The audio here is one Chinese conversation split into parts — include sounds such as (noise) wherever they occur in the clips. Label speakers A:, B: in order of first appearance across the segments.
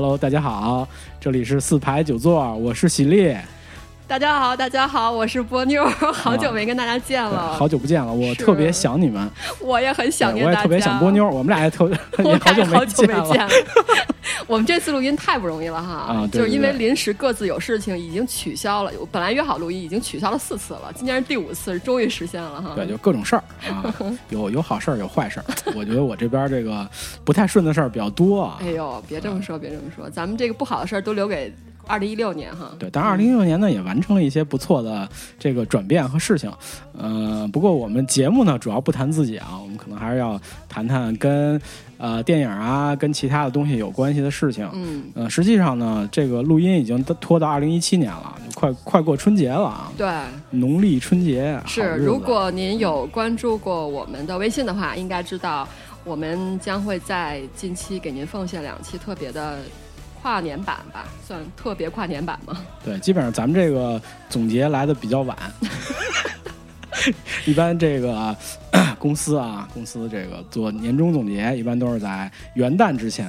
A: Hello，大家好，这里是四排九座，我是喜力。
B: 大家好，大家好，我是波妞，(laughs) 好久没跟大家见了，
A: 好久不见了，我特别想你们，
B: 我也很想念
A: 大家，我也特别想波妞，我们俩也特 (laughs)
B: 我
A: 好久没
B: 见了。(laughs) 我们这次录音太不容易了哈，
A: 啊，
B: 就是因为临时各自有事情，已经取消了。本来约好录音，已经取消了四次了，今天是第五次，终于实现了哈。
A: 对，就各种事儿啊，有有好事儿，有坏事儿。我觉得我这边这个不太顺的事儿比较多啊。
B: 哎呦，别这么说，别这么说，咱们这个不好的事儿都留给。二零一六年哈，
A: 对，但二零一六年呢也完成了一些不错的这个转变和事情，呃，不过我们节目呢主要不谈自己啊，我们可能还是要谈谈跟呃电影啊跟其他的东西有关系的事情，
B: 嗯，
A: 呃，实际上呢这个录音已经拖到二零一七年了，快快过春节了啊，
B: 对，
A: 农历春节
B: 是，如果您有关注过我们的微信的话，应该知道我们将会在近期给您奉献两期特别的。跨年版吧，算特别跨年版吗？(laughs)
A: 对，基本上咱们这个总结来的比较晚。(laughs) 一般这个 (coughs) 公司啊，公司这个做年终总结，一般都是在元旦之前。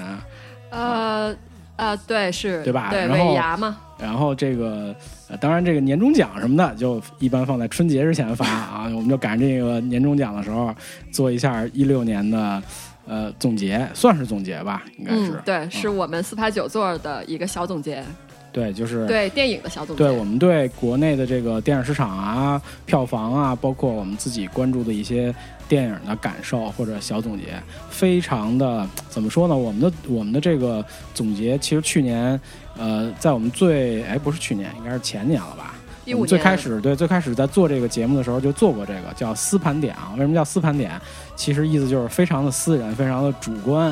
B: 呃呃，对，是，
A: 对吧？
B: 对，尾牙嘛。
A: 然后这个，当然这个年终奖什么的，就一般放在春节之前发啊。我们就赶这个年终奖的时候，做一下一六年的。呃，总结算是总结吧，应该是
B: 对，是我们四排九座的一个小总结。
A: 对，就是
B: 对电影的小总结。
A: 对我们对国内的这个电影市场啊、票房啊，包括我们自己关注的一些电影的感受或者小总结，非常的怎么说呢？我们的我们的这个总结，其实去年呃，在我们最哎不是去年，应该是前年了吧？我们最开始对最开始在做这个节目的时候就做过这个叫私盘点啊，为什么叫私盘点？其实意思就是非常的私人，非常的主观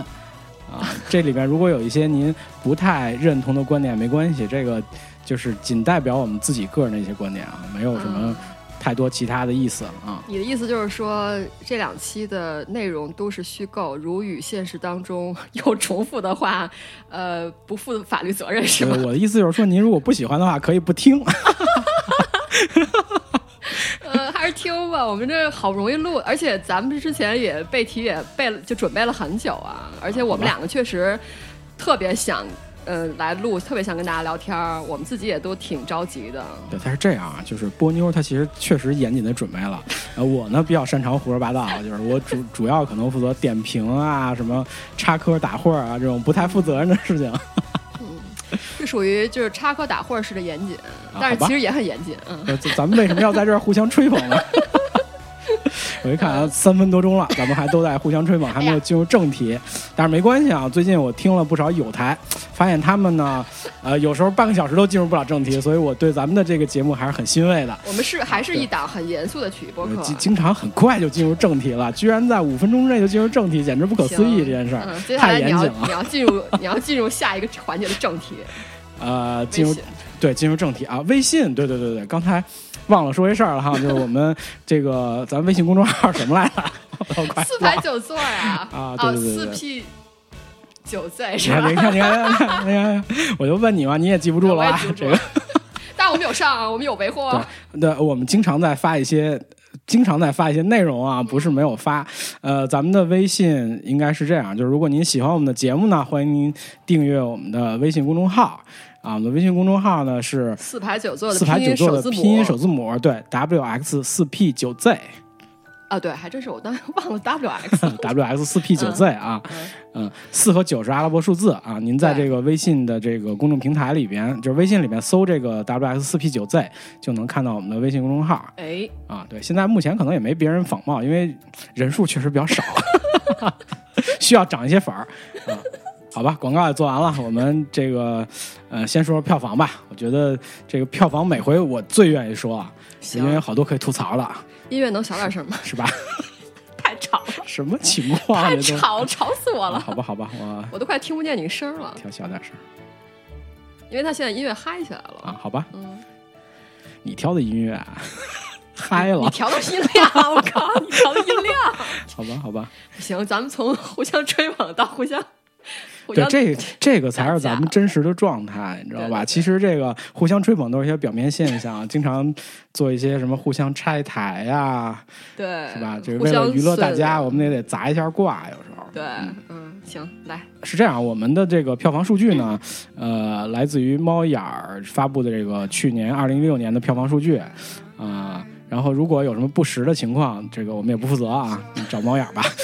A: 啊。这里边如果有一些您不太认同的观点，没关系，这个就是仅代表我们自己个人的一些观点啊，没有什么太多其他的意思啊。
B: 你的意思就是说这两期的内容都是虚构，如与现实当中有重复的话，呃，不负法律责任是吗？
A: 我的意思就是说，您如果不喜欢的话，可以不听。(laughs)
B: 呃，还是听吧。我们这好不容易录，而且咱们之前也背题也背了，就准备了很久啊。而且我们两个确实特别想，呃，来录，特别想跟大家聊天儿。我们自己也都挺着急的。
A: 对，他是这样啊，就是波妞，她其实确实严谨的准备了。呃，我呢比较擅长胡说八道，就是我主主要可能负责点评啊，什么插科打诨啊这种不太负责任的事情。(laughs)
B: 是属于就是插科打诨式的严谨，但是其实也很严谨。
A: 嗯，咱们为什么要在这儿互相吹捧呢？(laughs) 我一看啊三分多钟了，咱们还都在互相吹捧，还没有进入正题。但是没关系啊，最近我听了不少有台，发现他们呢，呃，有时候半个小时都进入不了正题，所以我对咱们的这个节目还是很欣慰的。
B: 我们是还是一档很严肃的体育播客，
A: 经常很快就进入正题了，居然在五分钟之内就进入正题，简直不可思议！这件事儿太严谨了。
B: 你要进入，你要进入下一个环节的正题。
A: 呃，进入对进入正题啊，微信，对对对对，刚才忘了说一事儿了哈，(laughs) 就是我们这个咱微信公众号什么来着？(laughs)
B: 四排九座
A: 呀啊，对对对
B: 四 P 九座是吧？
A: 你看你看你看，我就问你嘛，你也记不住了吧？这个，
B: 但我们有上啊，我们有维护。
A: 对，我们经常在发一些，经常在发一些内容啊，不是没有发。呃，咱们的微信应该是这样，就是如果您喜欢我们的节目呢，欢迎您订阅我们的微信公众号。啊，我们的微信公众号呢是
B: 四排九座
A: 的四排九座的拼音首字
B: 母，
A: 对，W X 四 P 九 Z。
B: 啊，对，还真是我当时 (laughs) 忘了 W X。(laughs)
A: W X 四 P 九 Z 啊，嗯，四和九是阿拉伯数字啊。您在这个微信的这个公众平台里边，就是微信里面搜这个 W X 四 P 九 Z，就能看到我们的微信公众号。
B: 哎，
A: 啊，对，现在目前可能也没别人仿冒，因为人数确实比较少，(laughs) 需要涨一些粉儿啊。好吧，广告也做完了，我们这个呃，先说说票房吧。我觉得这个票房每回我最愿意说啊，因为好多可以吐槽了。
B: 音乐能小点声吗？
A: 是吧？
B: 太吵了。
A: 什么情况？
B: 太吵，吵死我了。
A: 好吧，好吧，我
B: 我都快听不见你声了。
A: 调小点声，
B: 因为他现在音乐嗨起来了
A: 啊。好吧，
B: 嗯，
A: 你挑的音乐嗨了。
B: 你调的音量，我靠，你调的音量。
A: 好吧，好吧。
B: 行，咱们从互相吹捧到互相。
A: 对，这这个才是咱们真实的状态，你知道吧？
B: 对对对
A: 其实这个互相吹捧都是一些表面现象，经常做一些什么互相拆台 (laughs) 呀、
B: 对
A: 是吧？就是为了娱乐大家，我们也得砸一下挂，有时候。
B: 对，嗯，行，来，
A: 是这样，我们的这个票房数据呢，呃，来自于猫眼儿发布的这个去年二零一六年的票房数据，啊、然后如果有什么不实的情况，这个我们也不负责啊，你找猫眼儿吧。(laughs)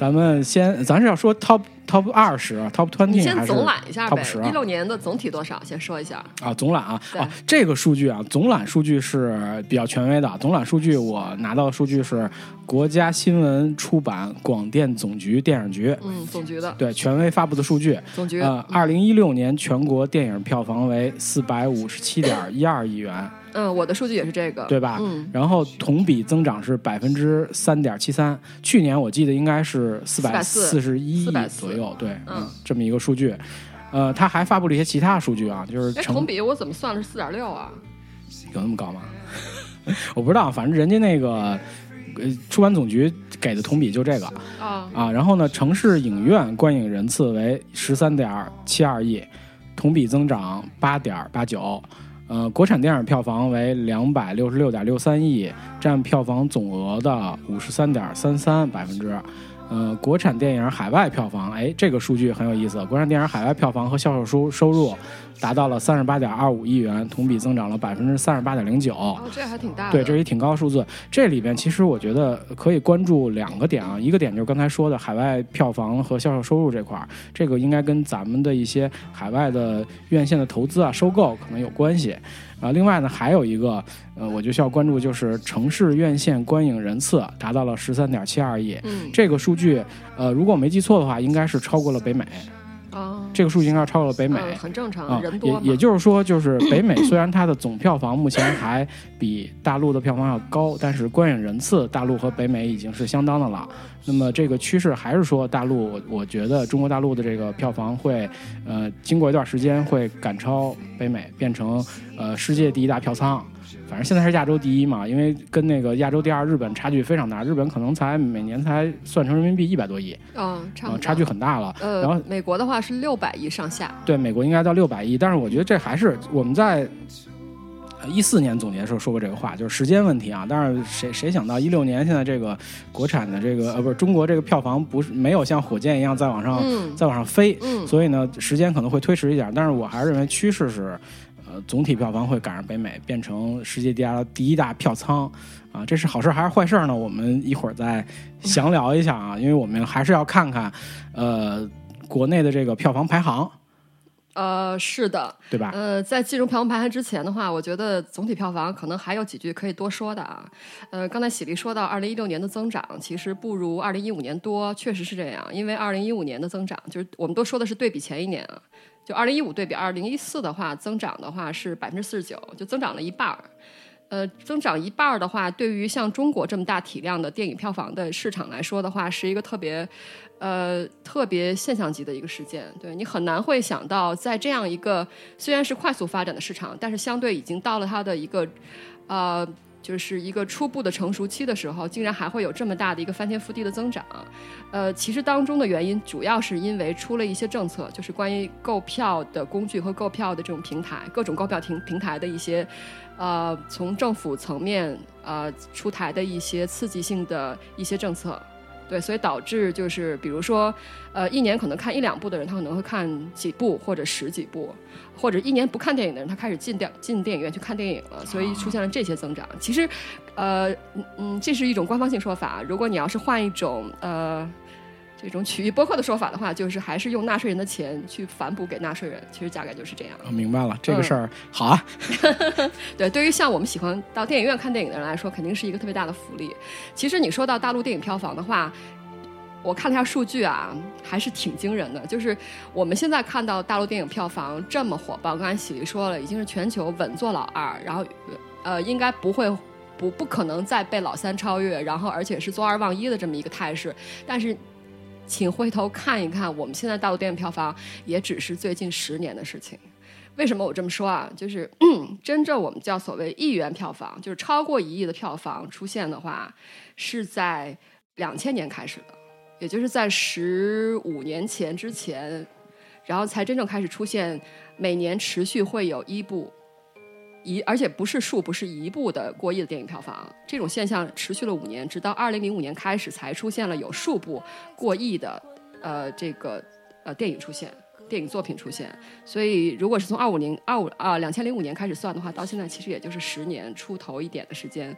A: 咱们先，咱是要说 top top 二十，top 啊 twenty
B: 先
A: 还是
B: 总览一下
A: top
B: 呗
A: 十，
B: 一六年的总体多少？先说一下。
A: 啊，总揽啊，
B: 对
A: 啊，这个数据啊，总揽数据是比较权威的。总揽数据我拿到的数据是国家新闻出版广电总局电影局
B: 嗯，总局的
A: 对权威发布的数据。
B: 总局，
A: 呃，二零一六年全国电影票房为四百五十七点一二亿元，
B: 嗯，我的数据也是这个，
A: 对吧？
B: 嗯，
A: 然后同比增长是百分之三点七三，去年我记得应该是四百四十一亿左右，对，
B: 嗯
A: 这么一个数据。呃，他还发布了一些其他数据啊，就是
B: 同比我怎么算的是四点六啊？
A: 有那么高吗？(laughs) 我不知道，反正人家那个呃出版总局给的同比就这个
B: 啊，
A: 啊。然后呢，城市影院观影人次为十三点七二亿，同比增长八点八九。呃，国产电影票房为两百六十六点六三亿，占票房总额的五十三点三三百分之。呃，国产电影海外票房，哎，这个数据很有意思。国产电影海外票房和销售收收入达到了三十八点二五亿元，同比增长了百分之三十八点零九。
B: 哦，这还挺大的。
A: 对，这是一挺高的数字。这里边其实我觉得可以关注两个点啊，一个点就是刚才说的海外票房和销售收入这块儿，这个应该跟咱们的一些海外的院线的投资啊、收购可能有关系。啊，另外呢，还有一个，呃，我就需要关注，就是城市院线观影人次达到了十三点七二亿，
B: 嗯，
A: 这个数据，呃，如果我没记错的话，应该是超过了北美，
B: 啊，
A: 这个数据应该超过了北美。
B: 嗯很正常，
A: 啊
B: 人，多。
A: 也也就是说，就是北美虽然它的总票房目前还比大陆的票房要高，但是观影人次大陆和北美已经是相当的了。那么这个趋势还是说，大陆我我觉得中国大陆的这个票房会，呃，经过一段时间会赶超北美，变成呃世界第一大票仓。反正现在是亚洲第一嘛，因为跟那个亚洲第二日本差距非常大，日本可能才每年才算成人民币一百多亿，
B: 嗯，差
A: 距很大了。
B: 呃，
A: 然后
B: 美国的话是六百亿上下。
A: 对，美国应该到六百亿，但是我觉得这还是我们在一四年总结的时候说过这个话，就是时间问题啊。但是谁谁想到一六年现在这个国产的这个呃不是中国这个票房不是没有像火箭一样再往上、
B: 嗯
A: 再往上飞，
B: 嗯，
A: 所以呢时间可能会推迟一点，但是我还是认为趋势是，呃总体票房会赶上北美，变成世界第二第一大票仓。啊，这是好事还是坏事呢？我们一会儿再详聊一下啊，因为我们还是要看看，呃，国内的这个票房排行，
B: 呃，是的，
A: 对吧？
B: 呃，在进入票房排行之前的话，我觉得总体票房可能还有几句可以多说的啊。呃，刚才喜力说到，二零一六年的增长其实不如二零一五年多，确实是这样。因为二零一五年的增长，就是我们都说的是对比前一年啊，就二零一五对比二零一四的话，增长的话是百分之四十九，就增长了一半儿。呃，增长一半儿的话，对于像中国这么大体量的电影票房的市场来说的话，是一个特别，呃，特别现象级的一个事件。对你很难会想到，在这样一个虽然是快速发展的市场，但是相对已经到了它的一个，呃，就是一个初步的成熟期的时候，竟然还会有这么大的一个翻天覆地的增长。呃，其实当中的原因主要是因为出了一些政策，就是关于购票的工具和购票的这种平台，各种购票平平台的一些，呃，从政府层面呃出台的一些刺激性的一些政策。对，所以导致就是，比如说，呃，一年可能看一两部的人，他可能会看几部或者十几部，或者一年不看电影的人，他开始进电进电影院去看电影了，所以出现了这些增长。其实，呃，嗯嗯，这是一种官方性说法。如果你要是换一种呃这种曲艺播客的说法的话，就是还是用纳税人的钱去反哺给纳税人。其实大概就是这样。
A: 啊，明白了，这个
B: 嗯
A: 事儿、好啊，(laughs)
B: 对，对于像我们喜欢到电影院看电影的人来说，肯定是一个特别大的福利。其实你说到大陆电影票房的话，我看了一下数据啊，还是挺惊人的。就是我们现在看到大陆电影票房这么火爆，刚才喜力说了，已经是全球稳坐老二，然后呃，应该不会。不，不可能再被老三超越，然后而且是坐二望一的这么一个态势。但是，请回头看一看，我们现在大陆电影票房也只是最近十年的事情。为什么我这么说啊？就是、嗯、真正我们叫所谓亿元票房，就是超过一亿的票房出现的话，是在两千年开始的。也就是在十五年前之前，然后才真正开始出现每年持续会有一部一，而且不是数不，是一部的过亿的电影票房。这种现象持续了五年，直到二零零五年开始才出现了有数部过亿的呃这个呃电影出现。电影作品出现，所以如果是从二五零二五啊两千零五年开始算的话，到现在其实也就是十年出头一点的时间，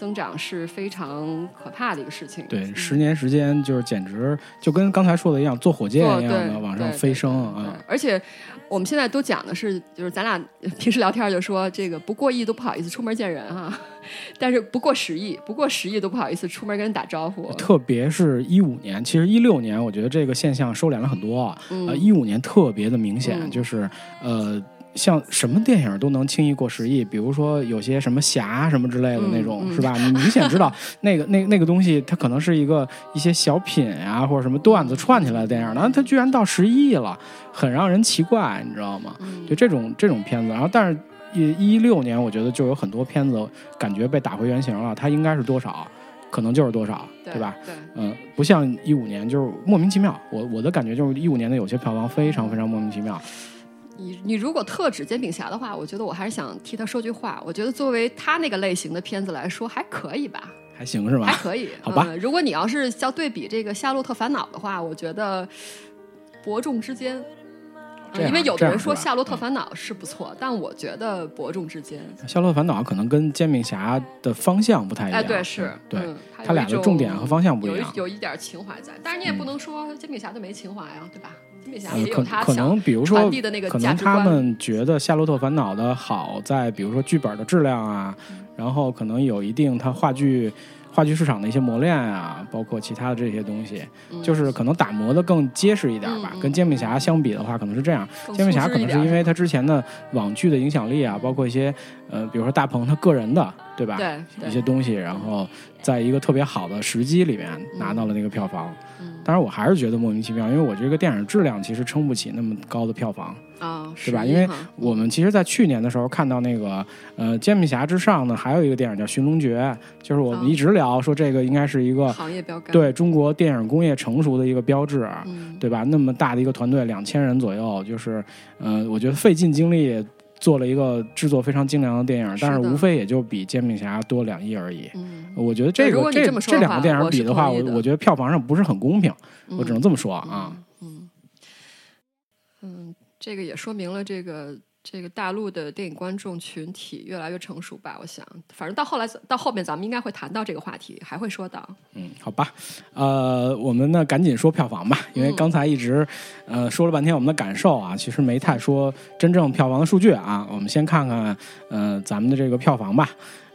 B: 增长是非常可怕的一个事情。
A: 对，十年时间就是简直就跟刚才说的一样，坐火箭一样的往上飞升啊！
B: 而且我们现在都讲的是，就是咱俩 (laughs) 平时聊天就说这个不过亿都不好意思出门见人哈。(laughs) 但是不过十亿，不过十亿都不好意思出门跟人打招呼。
A: 特别是一五年，其实一六年我觉得这个现象收敛了很多。呃，一五年特别的明显，就是呃，像什么电影都能轻易过十亿，比如说有些什么侠什么之类的那种，是吧？你明显知道 (laughs) 那个那那个东西，它可能是一个一些小品啊或者什么段子串起来的电影，然后它居然到十亿了，很让人奇怪，你知道吗？就这种这种片子，然后但是。一一六年，我觉得就有很多片子感觉被打回原形了。它应该是多少，可能就是多少，对吧？
B: 对，
A: 嗯，不像一五年，就是莫名其妙。我我的感觉就是一五年的有些票房非常非常莫名其妙。
B: 你你如果特指《煎饼侠》的话，我觉得我还是想替他说句话。我觉得作为他那个类型的片子来说，还可以吧？
A: 还行是吧？
B: 还可以，
A: 好吧。
B: 如果你要是要对比这个《夏洛特烦恼》的话，我觉得伯仲之间。因为有的人说《夏洛特烦恼》是不错，但我觉得伯仲之间。
A: 《夏洛特烦恼》可能跟《煎饼侠》的方向不太一样。哎，
B: 对，是，
A: 对，他俩的重点和方向不一
B: 样。有有一点情怀在，但是你也不能说《煎饼侠》就没情怀啊，对吧？煎饼侠也
A: 有
B: 他
A: 可能，比如说，
B: 的那个
A: 可能他们觉得《夏洛特烦恼》的好在，比如说剧本的质量啊，然后可能有一定他话剧。话剧市场的一些磨练啊，包括其他的这些东西，就是可能打磨的更结实一点吧。跟煎饼侠相比的话，可能是这样。煎饼侠可能是因为他之前的网剧的影响力啊，包括一些呃，比如说大鹏他个人的，对吧？
B: 对
A: 一些东西，然后在一个特别好的时机里面拿到了那个票房。当然，我还是觉得莫名其妙，因为我这个电影质量其实撑不起那么高的票房
B: 啊，
A: 对吧？因为我们其实，在去年的时候看到那个呃《煎饼侠》之上呢，还有一个电影叫《寻龙诀》，就是我们一直聊说这个应该是一个
B: 行业标杆，
A: 对中国电影工业成熟的一个标志，对吧？那么大的一个团队，两千人左右，就是呃，我觉得费尽精力。做了一个制作非常精良的电影，但是无非也就比《煎饼侠》多两亿而已。我觉得这个这这两个电影比的话，我我觉得票房上不是很公平，我只能这么说
B: 啊。嗯嗯，这个也说明了这个。这个大陆的电影观众群体越来越成熟吧？我想，反正到后来到后面，咱们应该会谈到这个话题，还会说到。
A: 嗯，好吧，呃，我们呢赶紧说票房吧，因为刚才一直呃说了半天我们的感受啊，其实没太说真正票房的数据啊。我们先看看呃咱们的这个票房吧。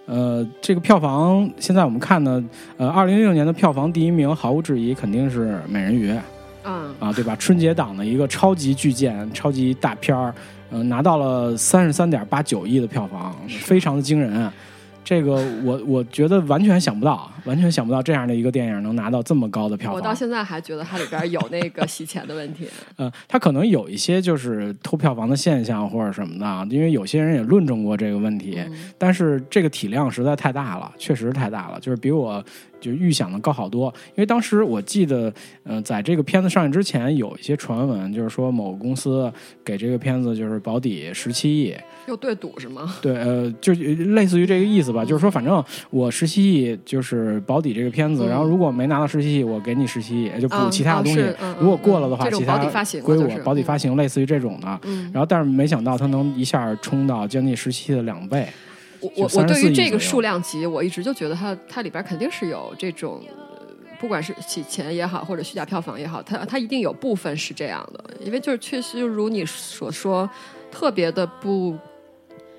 A: 呃，这个票房现在我们看呢，呃，二零一六年的票房第一名毫无质疑肯定是《美人鱼》。
B: 嗯
A: 啊，对吧？春节档的一个超级巨舰、超级大片儿。嗯，拿到了三十三点八九亿的票房，非常的惊人。这个我我觉得完全想不到，完全想不到这样的一个电影能拿到这么高的票房。
B: 我到现在还觉得它里边有那个洗钱的问题。
A: 嗯，(laughs) 它可能有一些就是偷票房的现象或者什么的，因为有些人也论证过这个问题。但是这个体量实在太大了，确实太大了，就是比我。就预想的高好多，因为当时我记得，呃，在这个片子上映之前，有一些传闻，就是说某个公司给这个片子就是保底十七亿，
B: 又对赌是吗？
A: 对，呃，就类似于这个意思吧，就是说反正我十七亿就是保底这个片子，然后如果没拿到十七亿，我给你十七亿，就补其他的东西，如果过了的话，其他归我，保底发行类似于这种的，然后但是没想到它能一下冲到将近十七的两倍。
B: 我我我对于这个数量级，我一直就觉得它它里边肯定是有这种，不管是洗钱也好，或者虚假票房也好，它它一定有部分是这样的，因为就是确实就如你所说，特别的不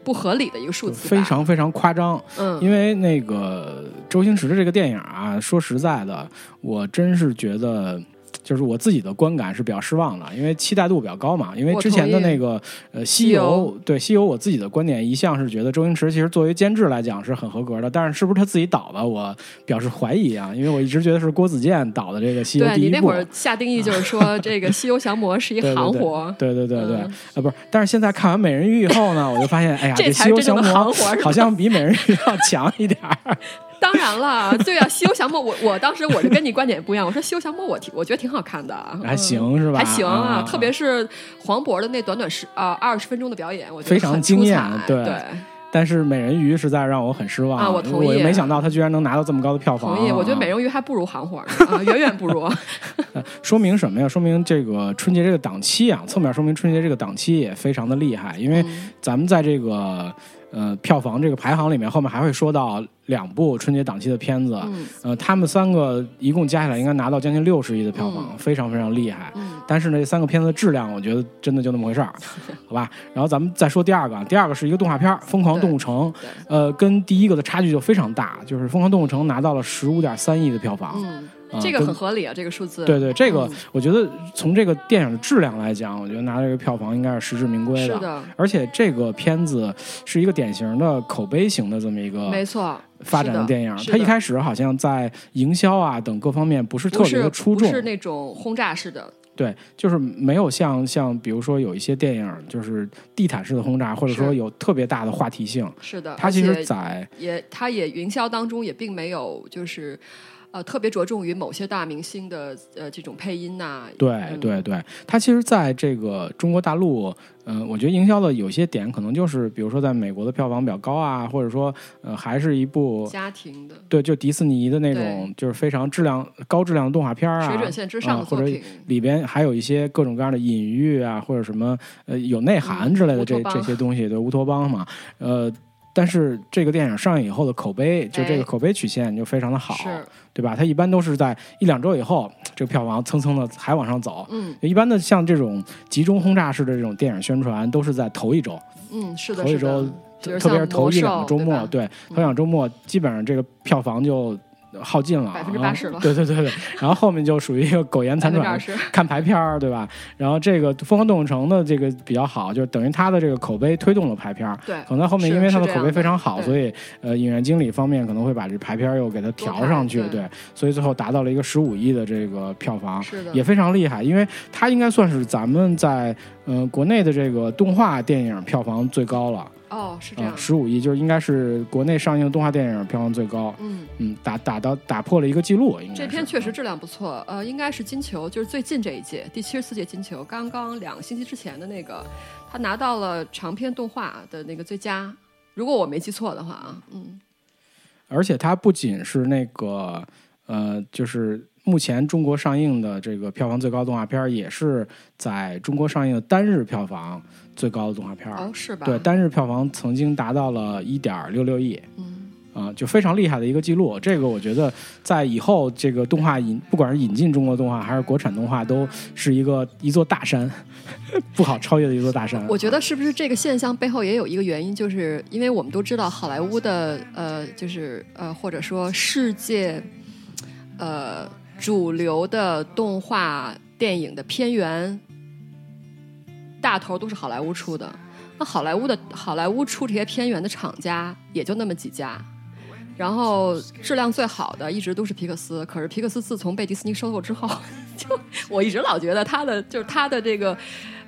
B: 不合理的一个数字，
A: 非常非常夸张。
B: 嗯，
A: 因为那个周星驰的这个电影啊，说实在的，我真是觉得。就是我自己的观感是比较失望的，因为期待度比较高嘛。因为之前的那个呃《西游》，对《西游》，我自己的观点一向是觉得周星驰其实作为监制来讲是很合格的，但是是不是他自己导的，我表示怀疑啊。因为我一直觉得是郭子健导的这个《西游》第一部。
B: 你那会儿下定义就是说 (laughs) 这个《西游降魔》是一行活。
A: 对对对对，啊不是，但是现在看完《美人鱼》以后呢，我就发现，哎呀，这《西游降魔》好像比《美人鱼》要强一点儿。(laughs)
B: 当然了，(laughs) 对啊，《西游降魔》我我当时我就跟你观点不一样，我说《西游降魔》我挺我觉得挺好看的，
A: 还行是吧？
B: 还行
A: 啊，
B: 特别是黄渤的那短短十啊二十分钟的表演，我觉得
A: 非常
B: 很
A: 惊艳对
B: 对。
A: 但是美人鱼实在让我很失望
B: 啊我同意
A: 我没想到他居然能拿到这么高的票房。
B: 同意，我觉得
A: 啊
B: 美人鱼还不如韩火呢，啊，远远不如。(laughs)
A: 说明什么呀？说明这个春节这个档期啊，侧面说明春节这个档期也非常的厉害，因为
B: 嗯
A: 咱们在这个呃票房这个排行里面，后面还会说到两部春节档期的片子，
B: 嗯
A: 呃，他们三个一共加起来应该拿到将近六十亿的票房，非常非常厉害。
B: 嗯
A: 但是呢，这三个片子的质量，我觉得真的就那么回事儿，(laughs) 好吧？然后咱们再说第二个，第二个是一个动画片儿《疯狂动物城》，呃，跟第一个的差距就非常大，就是《疯狂动物城》拿到了十五点三亿的票房，
B: 这个很合理啊，这个数字。
A: 对对，这个
B: 嗯
A: 我觉得从这个电影的质量来讲，我觉得拿这个票房应该是实至名归的
B: 是的，
A: 而且这个片子是一个典型的口碑型的这么一个
B: 没错。
A: 发展
B: 的
A: 电影。它一开始好像在营销啊等各方面不是特别的出众，
B: 不是那种轰炸式的，
A: 对，就是没有像像比如说有一些电影就是地毯式的轰炸，或者说有特别大的话题性。
B: 是的。
A: 它其实在
B: 也，它也营销当中也并没有就是。呃，特别着重于某些大明星的呃这种配音呐、
A: 对
B: 嗯
A: 对对，它其实在这个中国大陆，嗯、我觉得营销的有些点可能就是，比如说在美国的票房比较高啊，或者说呃还是一部
B: 家庭的
A: 对，就迪士尼的那种，就是非常质量高质量的动画片啊，
B: 水准线之上的
A: 啊或者，里边还有一些各种各样的隐喻啊，或者什么呃有内涵之类的这、这些东西，对乌托邦嘛，呃。但是这个电影上映以后的口碑，就这
B: 哎
A: 个口碑曲线就非常的好，
B: 是。
A: 对吧？它一般都是在一两周以后，这个票房蹭蹭的还往上走。
B: 嗯。
A: 一般的像这种集中轰炸式的这种电影宣传，都是在头一周，
B: 嗯是的，
A: 头一周，特别是头一两个周末，
B: 对，
A: 头两周末基本上这个票房就耗尽了，
B: 百
A: 分之八十
B: 了。(laughs)
A: 对对对对，然后后面就属于一个苟延残喘，(laughs) 看排片儿，对吧？然后这个《疯狂动物城》的这个比较好，就是等于它的这个口碑推动了排片儿。
B: 对，
A: 可能后面因为它的口碑非常好，所以呃，影院经理方面可能会把这排片儿又给它调上去，
B: 对。
A: 对，所以最后达到了一个十五亿的这个票房，
B: 是的，
A: 也非常厉害，因为它应该算是咱们在呃国内的这个动画电影票房最高了。
B: 哦是这
A: 啊
B: 样，，
A: 十五亿就是应该是国内上映动画电影票房最高，
B: 嗯。
A: 嗯，打打到打破了一个记录，应该
B: 这
A: 是
B: 片确实质量不错，呃，应该是金球，就是最近这一届第七十四届金球，刚刚两个星期之前的那个，他拿到了长篇动画的那个最佳，如果我没记错的话啊，嗯，
A: 而且他不仅是那个呃，就是目前中国上映的这个票房最高动画片儿，也是在中国上映的单日票房最高的动画片儿。
B: 哦，是吧？
A: 对，单日票房曾经达到了一点六六亿。
B: 嗯，
A: 啊、就非常厉害的一个记录。这个我觉得，在以后这个动画引，不管是引进中国动画还是国产动画，都是一个一座大山，(laughs) 不好超越的一座大山。
B: 我觉得是不是这个现象背后也有一个原因，就是因为我们都知道好莱坞的呃，就是呃，或者说世界呃主流的动画电影的片源大头都是好莱坞出的。那好莱坞的好莱坞出这些片源的厂家也就那么几家，然后质量最好的一直都是皮克斯。可是皮克斯自从被迪士尼收购之后，(laughs) 就我一直老觉得他的就是他的这个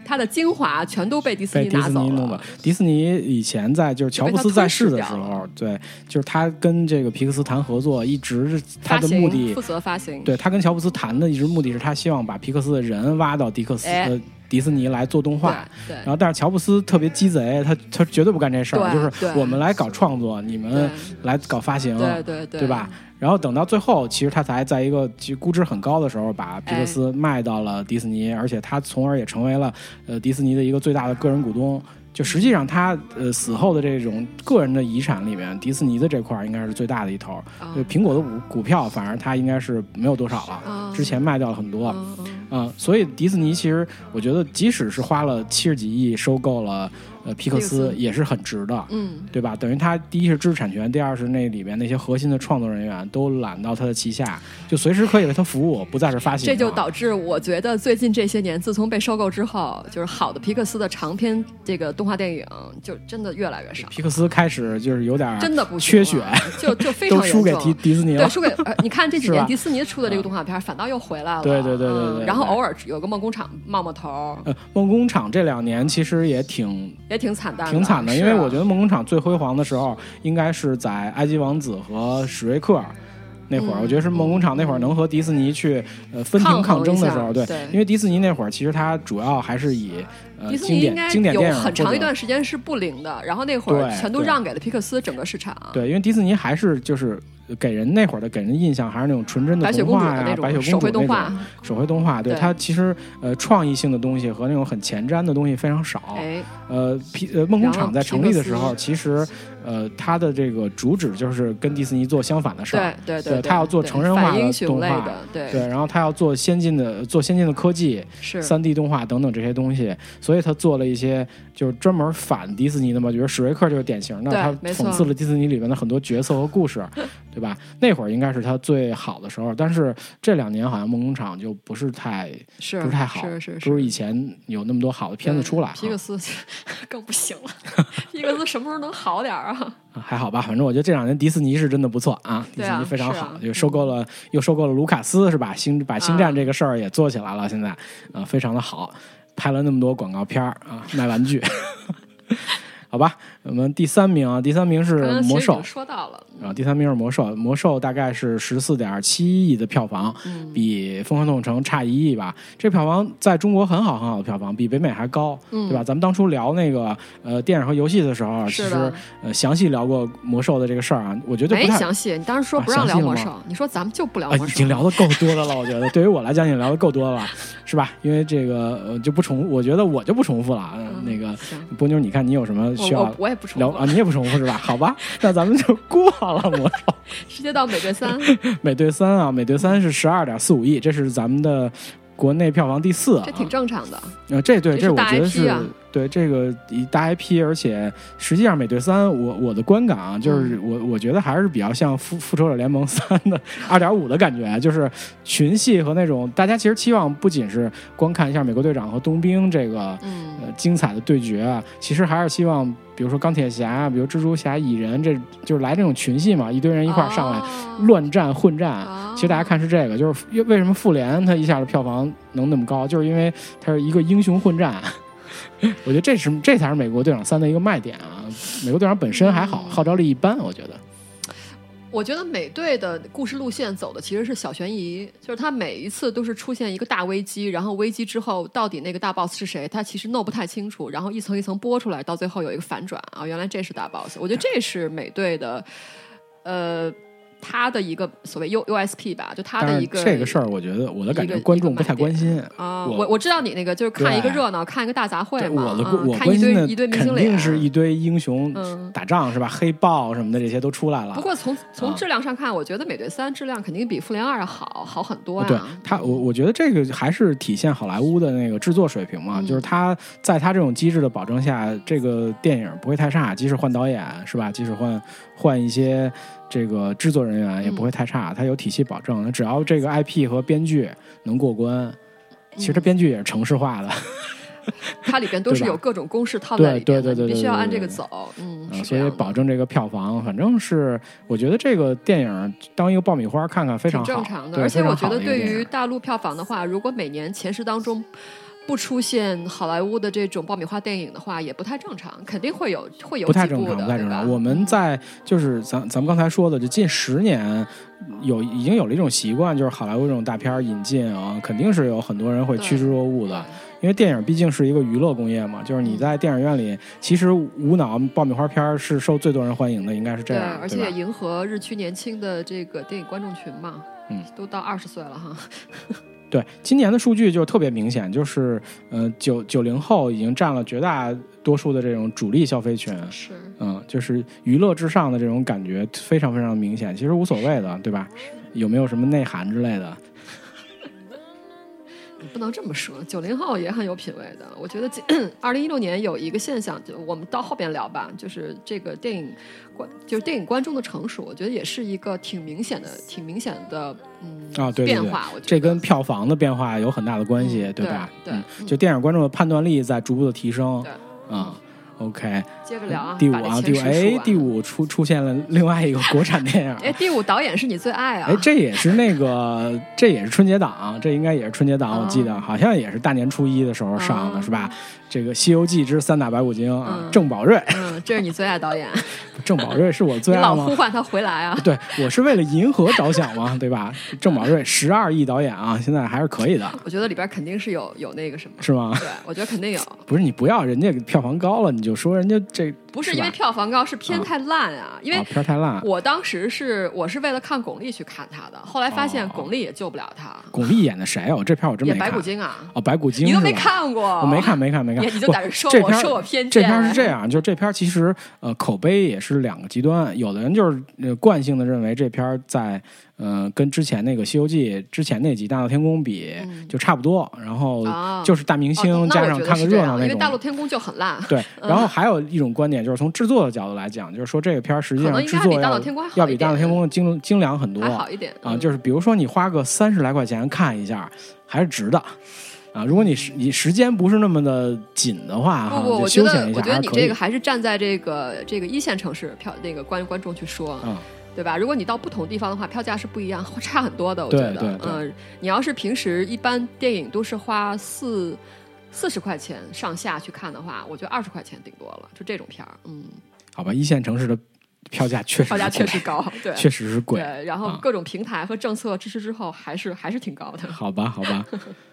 B: 它的精华全都被迪士尼拿走
A: 士尼弄的
B: 了。。
A: 迪士尼以前在就是乔布斯在世的时候，对，就是他跟这个皮克斯谈合作，一直他的目的
B: 负，责发行，
A: 对他跟乔布斯谈的一直目的是他希望把皮克斯的人挖到迪克斯、
B: 哎
A: 呃迪士尼来做动画。
B: 对
A: 然后，但是乔布斯特别鸡贼，他他绝对不干这事儿，就是我们来搞创作，你们来搞发行，
B: 对对对
A: 对吧？？然后等到最后，其实他才在一个其实估值很高的时候，把皮克斯卖到了迪士尼，而且他从而也成为了呃迪士尼的一个最大的个人股东。就实际上他呃死后的这种个人的遗产里面，迪士尼的这块儿应该是最大的一头。
B: 啊
A: 就苹果的股股票，反而他应该是没有多少了，
B: 啊
A: 之前卖掉了很多。
B: 嗯
A: 所以迪士尼其实我觉得，即使是花了七十几亿收购了呃皮克斯，也是很值的。
B: 嗯，
A: 对吧？等于他第一是知识产权，第二是那里面那些核心的创作人员都揽到他的旗下，就随时可以为他服务，不再是发行。
B: 这就导致我觉得最近这些年，自从被收购之后，就是好的皮克斯的长篇这个动画电影就真的越来越少，
A: 皮克斯开始就是有点
B: 真的不
A: 缺血，
B: 就就 (laughs) 非常
A: 都输给迪迪士尼了
B: 对，。输给呃，你看这几 (laughs) 年迪士尼出的这个动画片，反倒又回来了。
A: 对对对对对
B: 嗯然后偶尔有个梦工厂冒冒头，
A: 呃，梦工厂这两年其实也挺
B: 也也挺惨淡的，
A: 挺惨的，因为我觉得梦工厂最辉煌的时候，应该是在埃及王子和史瑞克那会儿，
B: 嗯。
A: 我觉得是梦工厂那会儿能和迪士尼去呃分庭抗争的时候，对，因为迪士尼那会儿其实它主要还是以呃经典经典电影
B: 有很长一段时间是不灵的，然后那会儿全都让给了皮克斯整个市场。
A: 对，因为迪士尼还是就是给人那会儿的给人印象还是那种纯真的童话呀、白雪
B: 手绘动
A: 公主那种
B: 画，
A: 手绘动画，对
B: 对
A: 它其实呃创意性的东西和那种很前瞻的东西非常少。
B: 哎，
A: 呃，皮呃梦工厂在成立的时候，其实呃它的这个主旨就是跟迪士尼做相反的事儿
B: 对。对对，
A: 它要做成人化的动画，
B: 对
A: 对，然后它要做先进的做先进的科技、
B: 是
A: 三 D 动画等等这些东西，所以它做了一些就是专门反迪士尼的嘛，比如史瑞克就是典型的，他讽刺了迪士尼里面的很多角色和故事，(laughs) 对吧？那会儿应该是他最好的时候，但是这两年好像梦工厂就不是太
B: 是
A: 不是太好，
B: 是是
A: 不是以前有那么多好的片子出来啊。
B: 皮克斯 (laughs) 更不行了，(laughs) 皮克斯什么时候能好点儿啊？
A: 还好吧，反正我觉得这两年迪士尼是真的不错啊，迪士尼非常
B: 是啊
A: 好，就收购了、又收购了卢卡斯是吧？星把星战
B: 啊
A: 这个事儿也做起来了，现在呃非常的好，拍了那么多广告片啊，卖玩具。(laughs) 好吧，我们第三名啊，第三名是魔兽。
B: 说到了，
A: 啊，第三名是魔兽，魔兽大概是十四点七亿的票房，
B: 嗯。
A: 比《疯狂动物城》差一亿吧。这票房在中国很好很好的票房，比北美还高，
B: 嗯。
A: 对吧？咱们当初聊那个呃电影和游戏的时候，其实呃详细聊过魔兽的这个事儿啊，我觉得不
B: 没
A: 太
B: 详细，你当时说
A: 啊
B: 不让聊魔兽，你说咱们就不聊
A: 啊，
B: 魔兽，
A: 已经聊的够多的了，我觉得。(laughs) 对于我来讲已经聊的够多了，是吧？因为这个呃就不重，我觉得我就不重复了。那个波妞，你看你有什么需要
B: 我我我也不重
A: 啊？你也不重复是吧？好吧，(laughs) 那咱们就过了魔兽。(laughs)
B: 直接到美队三，
A: 美队三啊，美队三是十二点四五亿，这是咱们的国内票房第四啊
B: 这。挺正常的。
A: 呃，这对
B: 这
A: 我觉得是
B: 啊
A: 对这个一大 IP，而且实际上美队三，我我的观感啊，就是
B: 嗯
A: 我我觉得还是比较像复复仇者联盟三的二点五的感觉，就是群戏和那种大家其实期望不仅是观看一下美国队长和冬兵这个
B: 嗯，
A: 呃精彩的对决啊，其实还是希望比如说钢铁侠，比如蜘蛛侠、蚁人，这就是来这种群戏嘛，一堆人一块儿上来。
B: 哦
A: 乱战混战，
B: 哦
A: 其实大家看是这个，就是为什么复联它一下子票房能那么高，就是因为它是一个英雄混战。(laughs) 我觉得这是这才是美国队长三的一个卖点啊！美国队长本身还好，号召力一般，我觉得。
B: 我觉得美队的故事路线走的其实是小悬疑，就是他每一次都是出现一个大危机，然后危机之后到底那个大 boss 是谁，他其实弄不太清楚，然后一层一层播出来，到最后有一个反转啊，原来这是大 boss。我觉得这是美队的，呃，他的一个所谓 U USP 吧，就他的一个
A: 这个事儿，我觉得我的感觉观众不太关心。
B: 啊，
A: 我
B: 我我知道你那个就是看一个热闹，看一个大杂烩嘛，
A: 我的
B: 嗯
A: 我关心的
B: 看一堆一堆明
A: 肯
B: 星肯
A: 定是一堆英雄
B: 嗯
A: 打仗是吧？黑豹什么的这些都出来了。
B: 不过从从
A: 啊
B: 质量上看，我觉得美队三质量肯定比复联二好好很多啊、
A: 对他，我我觉得这个还是体现好莱坞的那个制作水平嘛，
B: 嗯
A: 就是他在他这种机制的保证下，这个电影不会太差，即使换导演是吧？即使换换一些这个制作人员也不会太差，他有体系保证。那只要这个 IP 和编剧能过关，其实编剧也是城市化的，(laughs)
B: 它里边都是有各种公式套在里边的，
A: 对对对
B: 必须要按这个走，嗯，
A: 啊，所以保证这个票房，反正是我觉得这个电影当一个爆米花看看非常好，
B: 正常的。而且我觉得，对于大陆票房的话，如果每年前十当中不出现好莱坞的这种爆米花电影的话，也不太正常，肯定会有会有
A: 不太正常，
B: 的，
A: 不太正常。我们在就是咱咱们刚才说的，就近十年有已经有了一种习惯，就是好莱坞这种大片引进啊，肯定是有很多人会趋之若鹜的。因为电影毕竟是一个娱乐工业嘛，就是你
B: 嗯
A: 在电影院里，其实无脑爆米花片是受最多人欢迎的，应该是这样对，
B: 而且也迎合日趋年轻的这个电影观众群嘛，
A: 嗯，
B: 都到二十岁了哈，
A: 对，今年的数据就特别明显，就是呃九九零后已经占了绝大多数的这种主力消费群，
B: 是。
A: 嗯，就是娱乐至上的这种感觉非常非常明显，其实无所谓的，对吧？有没有什么内涵之类的？
B: 你不能这么说，九零后也很有品位的。我觉得二零一六年有一个现象，就我们到后边聊吧，就是这个电影观，就是电影观众的成熟，我觉得也是一个挺明显的、挺明显的嗯
A: 啊，对对对，
B: 变化。我觉得
A: 这跟票房的变化有很大的关系，
B: 嗯
A: 对吧？
B: 对
A: 嗯，就电影观众的判断力在逐步的提升
B: 对
A: 啊。OK，
B: 接着聊啊，
A: 第五啊，第五，哎第五出出现了另外一个国产电影，(laughs)
B: 哎，第五导演是你最爱啊？
A: 哎，这也是那个，这也是春节档，这应该也是春节档，我记得
B: 哦
A: 好像也是大年初一的时候上的，
B: 哦
A: 是吧？这个《西游记之三打白骨精》啊，
B: 嗯
A: 郑宝瑞，
B: 嗯，这是你最爱导演，(laughs)
A: 郑宝瑞是我最爱吗
B: 老呼？唤他回来啊。
A: 对，我是为了银河着想嘛，(laughs) 对吧？郑宝瑞十二亿导演啊，现在还是可以的，
B: 我觉得里边肯定是有有那个什么，
A: 是吗？
B: 对我觉得肯定有，
A: 不是你不要人家票房高了，你就说人家这
B: 不是因为票房高，是片太烂啊。因为
A: 啊片太烂。
B: 我当时是我是为了看巩俐去看他的，后来发现
A: 哦
B: 巩俐也救不了他，
A: 巩俐演的谁啊？我这片我真没
B: 演
A: 看。
B: 白骨精啊，
A: 哦，白骨精
B: 你都没看过，
A: 我没看，没看，没看。
B: 你你就在这说我说我偏见
A: 这片是这样，就是这片其实呃口碑也是两个极端，有的人就是呃惯性的认为这片在呃跟之前那个《西游记》之前那集《大闹天宫》比、
B: 嗯
A: 就差不多，然后
B: 啊
A: 就是大明星、加上看个热闹那种。
B: 因为大闹天宫就很烂，
A: 对，然后还有一种观点就是从制作的角度来讲，就是说这个片儿实际上制作要比大闹天宫精精良很多
B: 好一点
A: 啊，
B: 嗯
A: 就是比如说你花个三十来块钱看一下，还是值的。啊，如果你时你时间不是那么的紧的话，哈，
B: 不不，
A: 就
B: 我觉得
A: 休闲一下
B: 我觉得你这个还是站在这个这个一线城市票那个观观众去说，
A: 嗯
B: 对吧？如果你到不同地方的话，票价是不一样，会差很多的。我觉得，嗯，你要是平时一般电影都是花四四十块钱上下去看的话，我觉得二十块钱顶多了，就这种片儿，嗯，
A: 好吧，一线城市的票价确实
B: 票价确实高，对，(laughs)
A: 确实是贵。
B: 对，然后
A: 啊
B: 各种平台和政策支持之后，还是还是挺高的。
A: 好吧，好吧。(laughs)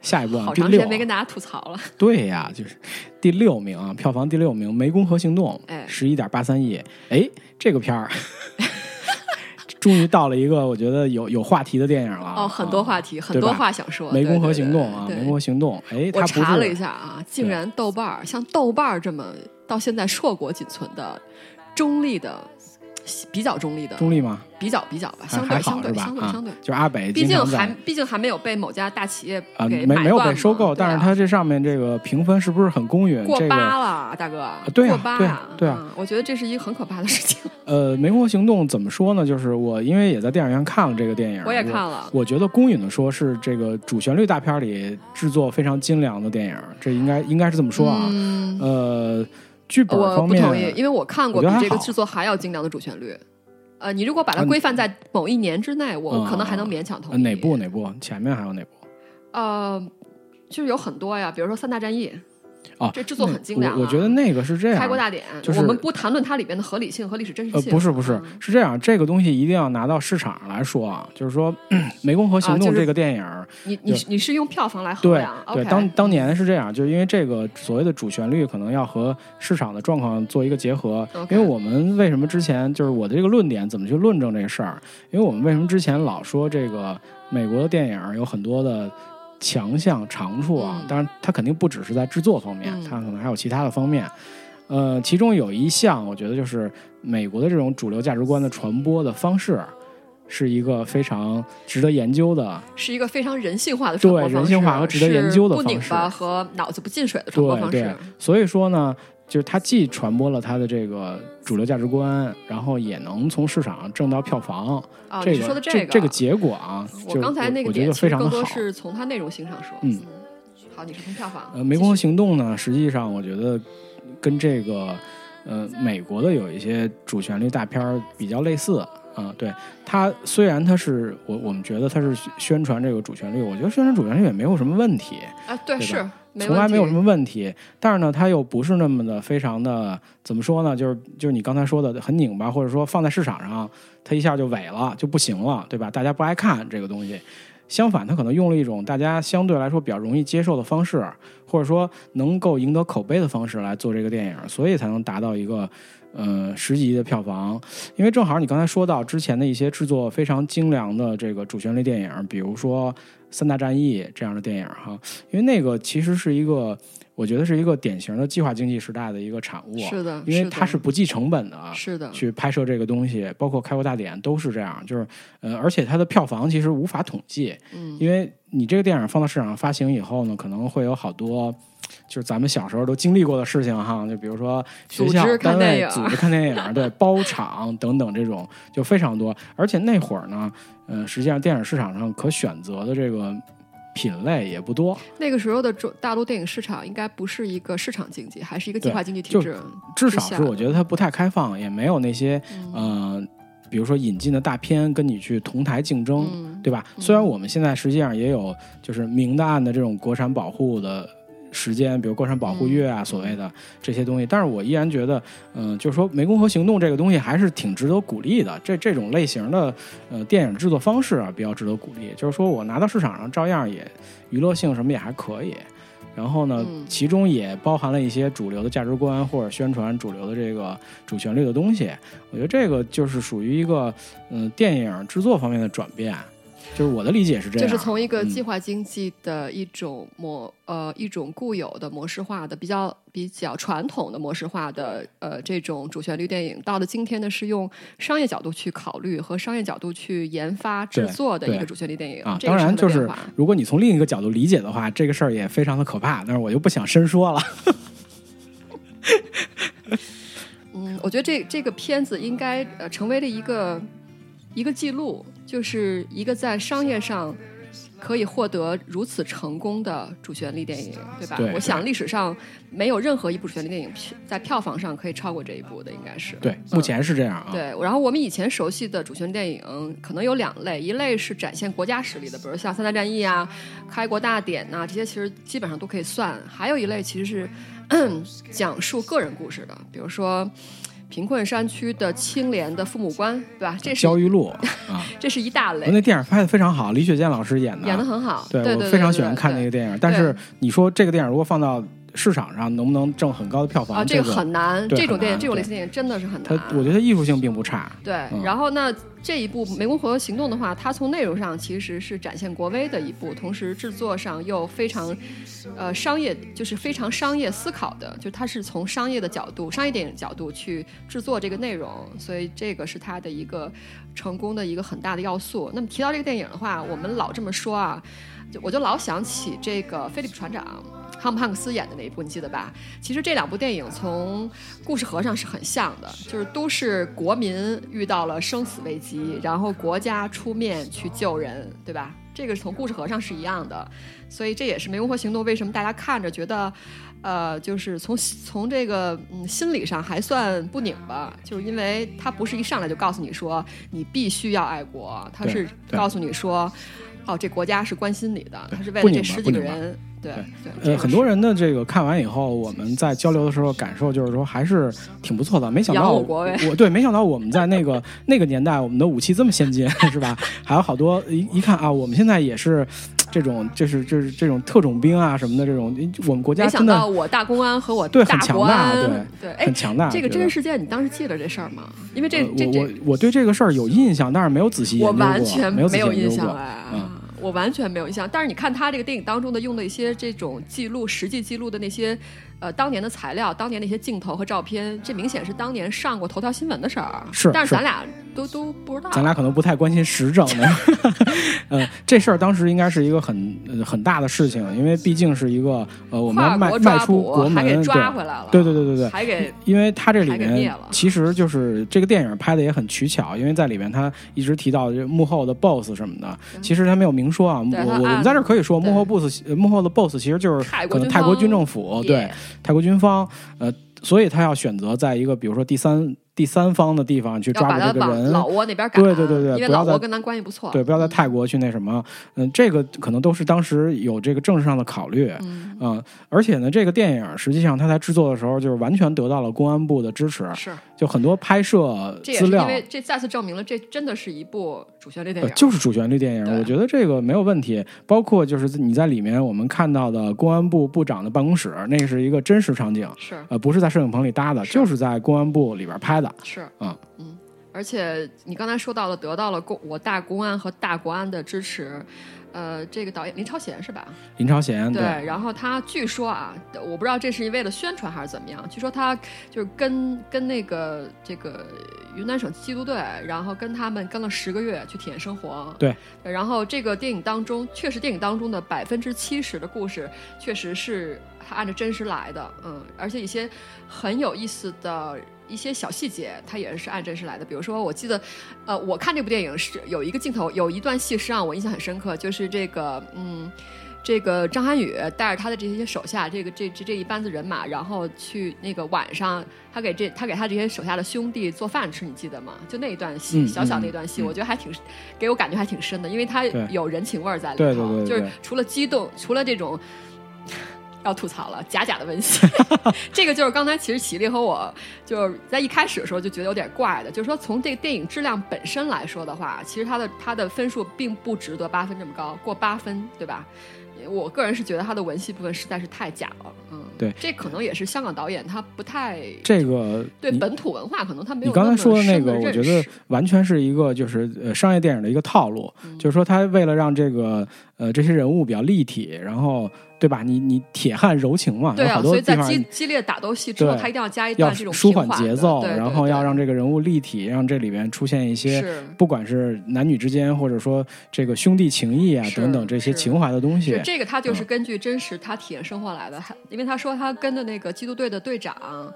A: 下一步啊，第六
B: 好长时间没跟大家吐槽了，(laughs)
A: 对呀，就是第六名啊，票房第六名，《湄公河行动》
B: 哎
A: 十一点八三亿。哎，这个片儿 (laughs) 终于到了一个我觉得有有话题的电影了。
B: 哦，很多话题，
A: 啊
B: 很多话想说。
A: 湄公河行动啊，湄公河行动。哎，它
B: 我查了一下啊，竟然豆瓣儿像豆瓣儿这么到现在硕果仅存的中立的，比较中立的，
A: 中立吗？
B: 比较比较吧，
A: 还
B: 相对相对相对相对，
A: 就是阿北
B: 毕竟还毕竟还没有被某家大企业
A: 啊，
B: 给
A: 没没有被收购，但是它这上面这个评分是不是很公允？
B: 过八
A: 这个
B: 了，大哥，
A: 对啊对
B: 过八呀
A: 啊对啊
B: 嗯我觉得这是一个很可怕的事情。(laughs)
A: 呃，《湄公河行动》怎么说呢？就是我因为也在电影院看了这个电影，
B: 我也看了
A: 我觉得公允的说是这个主旋律大片里制作非常精良的电影，这应该应该是这么说啊。
B: 嗯，
A: 呃，剧本
B: 我
A: 方面，
B: 不同意，因为我看过比这个制作还要精良的主旋律。呃，你如果把它
A: 嗯
B: 规范在某一年之内，我
A: 嗯
B: 可能还能勉强同
A: 呃
B: 意。
A: 哪部哪部？前面还有哪部？
B: 呃，就是有很多呀，比如说《三大战役》，
A: 哦，
B: 这制作很精良啊
A: 我我觉得那个是这样，
B: 开国大典，
A: 就是
B: 我们不谈论它里边的合理性和历史真实
A: 呃，
B: 性。
A: 不是不是
B: 嗯，
A: 是这样，这个东西一定要拿到市场上来说啊，就是说，(clears throat)《湄公河行动》这个电影，
B: 你你你是用票房来衡
A: 对
B: 量
A: 对
B: ，，OK？
A: 当当年是这样，就是因为这个所谓的主旋律可能要和市场的状况做一个结合。因为我们为什么之前就是我的这个论点怎么去论证这个事儿？因为我们为什么之前老说这个美国的电影有很多的强项长处啊？
B: 嗯
A: 当然，它肯定不只是在制作方面，
B: 嗯
A: 它可能还有其他的方面。呃，其中有一项，我觉得就是美国的这种主流价值观的传播的方式，是一个非常值得研究的。
B: 是一个非常人性化的传播
A: 对
B: 方式，
A: 人性化和值得研究的
B: 方式不拧巴和脑子不进水的传播方
A: 对对
B: 式。，
A: 所以说呢，就是它既传播了它的这个主流价值观，然后也能从市场上挣到票房。
B: 啊，
A: 这个
B: 你是说的
A: 这
B: 个这
A: 个结果啊，就
B: 我刚才那个
A: 我觉得
B: 点其实更多
A: 非常的好。
B: 是从它内容性上说。
A: 嗯，
B: 好，你是从票房。
A: 呃，湄公河行动呢，实际上我觉得跟这个呃美国的有一些主旋律大片儿比较类似。啊、对它虽然它是我我们觉得它是宣传这个主旋律，我觉得宣传主旋律也没有什么问题。
B: 啊，对，
A: 对
B: 是没
A: 从来没有什么问题。但是呢，它又不是那么的非常的怎么说呢？就是就是你刚才说的很拧巴，或者说放在市场上，它一下就萎了，就不行了，对吧？大家不爱看这个东西。相反，它可能用了一种大家相对来说比较容易接受的方式，或者说能够赢得口碑的方式来做这个电影，所以才能达到一个呃十级的票房。因为正好你刚才说到之前的一些制作非常精良的这个主旋律电影，比如说《三大战役》这样的电影哈，因为那个其实是一个，我觉得是一个典型的计划经济时代的一个产物，
B: 是的，
A: 因为它是不计成本的。
B: 是的，
A: 去拍摄这个东西，包括开国大典都是这样，就是呃，而且它的票房其实无法统计，
B: 嗯，
A: 因为你这个电影放到市场上发行以后呢，可能会有好多，就是咱们小时候都经历过的事情哈，就比如说学校
B: 组织看
A: 单
B: 电影
A: 位组织看电影，对，(laughs) 包场等等这种就非常多。而且那会儿呢，呃，实际上电影市场上可选择的这个品类也不多。
B: 那个时候的中大陆电影市场应该不是一个市场经济，还是一个计划经济体
A: 就
B: 制。
A: 至少是我觉得它不太开放，也没有那些呃，比如说引进的大片跟你去同台竞争，
B: 嗯
A: 对吧？虽然我们现在实际上也有就是明的暗的这种国产保护的时间，比如国产保护月啊，所谓的这些东西，但是我依然觉得，嗯、就是说《湄公河行动》这个东西还是挺值得鼓励的。这这种类型的呃电影制作方式啊，比较值得鼓励。就是说我拿到市场上，照样也娱乐性什么也还可以。然后呢，
B: 嗯
A: 其中也包含了一些主流的价值观或者宣传主流的这个主旋律的东西。我觉得这个就是属于一个嗯、电影制作方面的转变，就是我的理解是这样。
B: 就是从一个
A: 嗯
B: 计划经济的一种模、呃一种固有的模式化的比较比较传统的模式化的呃这种主旋律电影，到了今天呢是用商业角度去考虑和商业角度去研发制作的一个主旋律电影
A: 啊，当然就是如果你从另一个角度理解的话，这个事儿也非常的可怕，但是我就不想深说了。(laughs)
B: 嗯，我觉得这这个片子应该呃成为了一个一个记录，就是一个在商业上可以获得如此成功的主旋律电影，对吧？
A: 对
B: 我想历史上没有任何一部主旋律电影票在票房上可以超过这一部的，应该是
A: 对，目前是这样啊。
B: 对，然后我们以前熟悉的主旋律电影可能有两类，一类是展现国家实力的，比如像《三大战役》啊、《开国大典》呐，这些其实基本上都可以算；还有一类其实是 (clears throat) 讲述个人故事的，比如说贫困山区的清廉的父母官，对吧？这是
A: 焦裕禄 (laughs) 啊，
B: 这是一大类，
A: 那电影拍的非常好，李雪健老师演的，
B: 演的很好。
A: 对，我非常喜欢看那个。电影。但是你说这个电影如果放到市场上，能不能挣很高的票房？
B: 啊，
A: 这
B: 这个很难，这种电影，这种类型电影真的是很
A: 它
B: 难。，
A: 我觉得艺术性并不差。
B: 对，
A: 嗯
B: 然后呢，这一部《湄公河行动》的话，它从内容上其实是展现国威的一部，同时制作上又非常，呃，商业，就是非常商业思考的，就它是从商业的角度、商业电影角度去制作这个内容，所以这个是它的一个成功的一个很大的要素。那么提到这个电影的话，我们老这么说啊，就我就老想起这个菲利普船长。汤姆汉克斯演的那一部，你记得吧？其实这两部电影从故事核上是很像的，就是都是国民遇到了生死危机，然后国家出面去救人，对吧？这个从故事核上是一样的，所以这也是湄公河行动为什么大家看着觉得，呃，就是从从这个嗯心理上还算不拧巴，就是因为它不是一上来就告诉你说你必须要爱国，
A: 它
B: 是告诉你说，哦，这国家是关心你的，他是为了这十几个人，对
A: 对
B: 对，
A: 呃，很多人的这个看完以后，我们在交流的时候感受就是说还是挺不错的。没想到
B: 我
A: 我对，没想到我们在那个那个年代，我们的武器这么先进，是吧？还有好多一一看啊，我们现在也是这种，就是就是这种特种兵啊什么的这种，我们国家
B: 没想到我大公安和我
A: 对
B: 大国
A: 很强大
B: 安，
A: 对
B: 哎
A: 很，强大。
B: 这个真实事件，你当时记得这事儿吗？因为这
A: 呃我
B: 这这
A: 我我对这个事儿有印象，但是没有仔细研
B: 我
A: 究过，
B: 完全
A: 没有仔细
B: 有印。象哎，
A: 嗯
B: 我完全没有印象。但是你看他这个电影当中的用的一些这种记录、实际记录的那些呃当年的材料、当年那些镜头和照片，这明显是当年上过头条新闻的事儿。
A: 是是
B: 但是咱俩都都不知道。
A: 咱俩可能不太关心时政的，(laughs) 呃，这事儿当时应该是一个很、呃、很大的事情，因为毕竟是一个呃，我们要卖
B: 跨国抓
A: 迈出国门，
B: 还给抓
A: 对
B: 回来了，
A: 对对对对对
B: 还给
A: 因为他这里面其实就是这个电影拍的也很取巧，因为在里面他一直提到这幕后的 BOSS 什么的，其实他没有明说啊。我我我们在这可以说，幕后 BOSS 呃幕后的 BOSS 其实就是
B: 泰国军
A: 可能泰国军政府对
B: 耶
A: 泰国军方，呃，所以他要选择在一个比如说第三第三方的地方去抓捕这个人，
B: 老挝那边赶，
A: 对对对对
B: 因为老挝跟咱关系不错，
A: 对，不要在泰国去那什么，嗯，这个可能都是当时有这个政治上的考虑，
B: 嗯，
A: 嗯，而且呢，这个电影实际上他在制作的时候就是完全得到了公安部的支持，
B: 是，
A: 就很多拍摄
B: 这也是因。为这再次证明了这真的是一部主旋律电影，
A: 呃就是主旋律电影，我觉得这个没有问题。包括就是你在里面我们看到的公安部部长的办公室，那是一个真实场景，
B: 是
A: 呃，不是在摄影棚里搭的，
B: 是
A: 就是在公安部里边拍的。
B: 是，
A: 嗯
B: 嗯，而且你刚才说到了得到了公我大公安和大国安的支持，呃，这个导演林超贤是吧？
A: 林超贤
B: 对，然后他据说啊，我不知道这是为了宣传还是怎么样，据说他就是跟跟那个这个云南省缉毒队，然后跟他们跟了十个月去体验生活。
A: 对，
B: 然后这个电影当中，确实电影当中的百分之七十的故事，确实是他按照真实来的，嗯，而且一些很有意思的一些小细节，它也是按真实来的。比如说，我记得，呃，我看这部电影是有一个镜头，有一段戏是让我印象很深刻，就是这个，嗯。这个张涵予带着他的这些手下，这个这这这一班子人马，然后去那个晚上，他给这他给他这些手下的兄弟做饭吃，你记得吗？就那一段戏，
A: 嗯
B: 小小
A: 嗯
B: 那段戏，
A: 嗯
B: 我觉得还挺给我感觉还挺深的，因为他有人情味儿在里头，就是除了激动，除了这种。要吐槽了，假假的温馨，(laughs) 这个就是刚才其实齐力和我就是在一开始的时候就觉得有点怪的，就是说从这个电影质量本身来说的话，其实它的它的分数并不值得八分这么高，过八分，对吧？我个人是觉得它的文戏部分实在是太假了，嗯，
A: 对。
B: 这可能也是香港导演他不太
A: 这个
B: 对本土文化可能他没有
A: 你刚才说的那个，我觉得完全是一个就是呃商业电影的一个套路，
B: 嗯。
A: 就是说他为了让这个呃这些人物比较立体，然后对吧？你你铁汉柔情嘛，
B: 对啊，
A: 有好多
B: 所以在激激烈打斗戏之后，他一定要加一段这种
A: 舒缓节奏，然后要让这个人物立体，让这里面出现一些不管是男女之间，或者说这个兄弟情谊啊等等这些情怀的东西
B: 是，这个，他就是
A: 嗯
B: 根据真实他体验生活来的。还因为他说他跟的那个缉毒队的队长，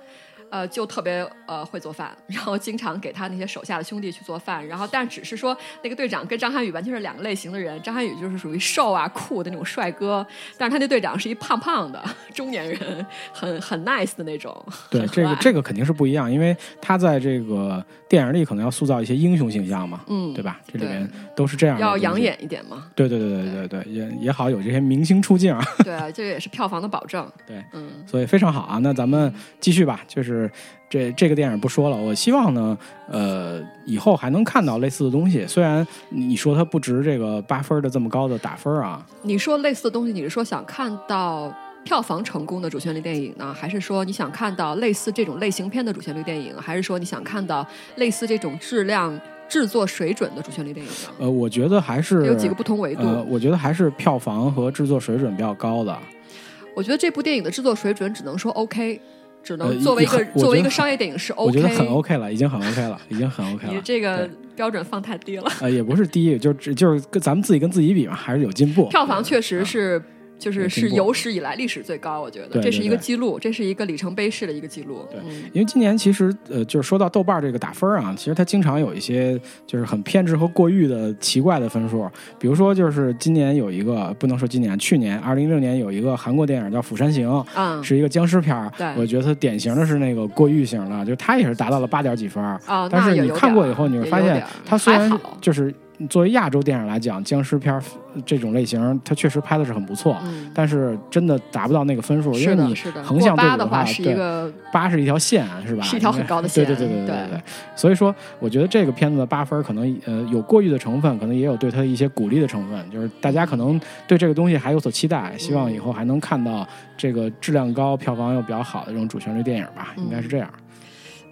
B: 呃，就特别呃会做饭，然后经常给他那些手下的兄弟去做饭。然后，但只是说那个队长跟张涵予完全是两个类型的人。张涵予就是属于瘦啊酷的那种帅哥，但是他那队长是一胖胖的中年人，很很 nice 的那种。
A: 对这个这个肯定是不一样，因为他在这个电影里可能要塑造一些英雄形象嘛，
B: 嗯，
A: 对吧？这里面都是这样的，
B: 要养。眼一点嘛。
A: 对对对对对对，也也好有这些明星出镜啊，
B: 对，这个也是票房的保证。
A: 对，
B: 嗯。
A: 所以非常好啊。那咱们继续吧，就是这这个电影不说了，我希望呢，呃，以后还能看到类似的东西。虽然你说它不值这个八分的这么高的打分啊，
B: 你说类似的东西，你是说想看到票房成功的主旋律电影呢，还是说你想看到类似这种类型片的主旋律电影，还是说你想看到类似这种质量、制作水准的主旋律电影呢？
A: 呃，我觉得还是
B: 有几个不同维度。
A: 呃，我觉得还是票房和制作水准比较高的。
B: 我觉得这部电影的制作水准只能说 OK，只
A: 呃
B: 能作为一个、作为一个商业电影是 OK。
A: 我觉得很 OK 了，已经很 OK 了，已经很 OK 了。
B: 你这个标准放太低了。
A: 呃，也不是低，就只就是跟咱们自己跟自己比嘛，还是有进步。
B: 票房确实
A: 啊
B: 是。就是是有史以来历史最高，我觉得这是一个记录，这是一个里程碑式的一个记录。
A: 对
B: 嗯
A: 因为今年其实呃，就是说到豆瓣这个打分啊，其实它经常有一些就是很偏执和过誉的奇怪的分数。比如说，就是今年有一个不能说今年，去年二零一六年有一个韩国电影叫《釜山行》，
B: 嗯，
A: 是一个僵尸片儿。
B: 对
A: 我觉得它典型的是那个过誉型的，就它也是达到了八点几分但是你看过以后，你会发现它虽然就是作为亚洲电影来讲，僵尸片儿这种类型，它确实拍的是很不错。
B: 嗯，
A: 但是真的达不到那个分数，因，为你。横向对比
B: 的话是一
A: 对
B: 个
A: 八是一条线，是吧？
B: 是一条很高的线
A: 对对对对对对对。所以说，我觉得这个片子的八分可能呃有过誉的成分，可能也有对它的一些鼓励的成分，就是大家可能对这个东西还有所期待，希望以后还能看到这个质量高、票房又比较好的这种主旋律电影吧，
B: 嗯
A: 应该是这样。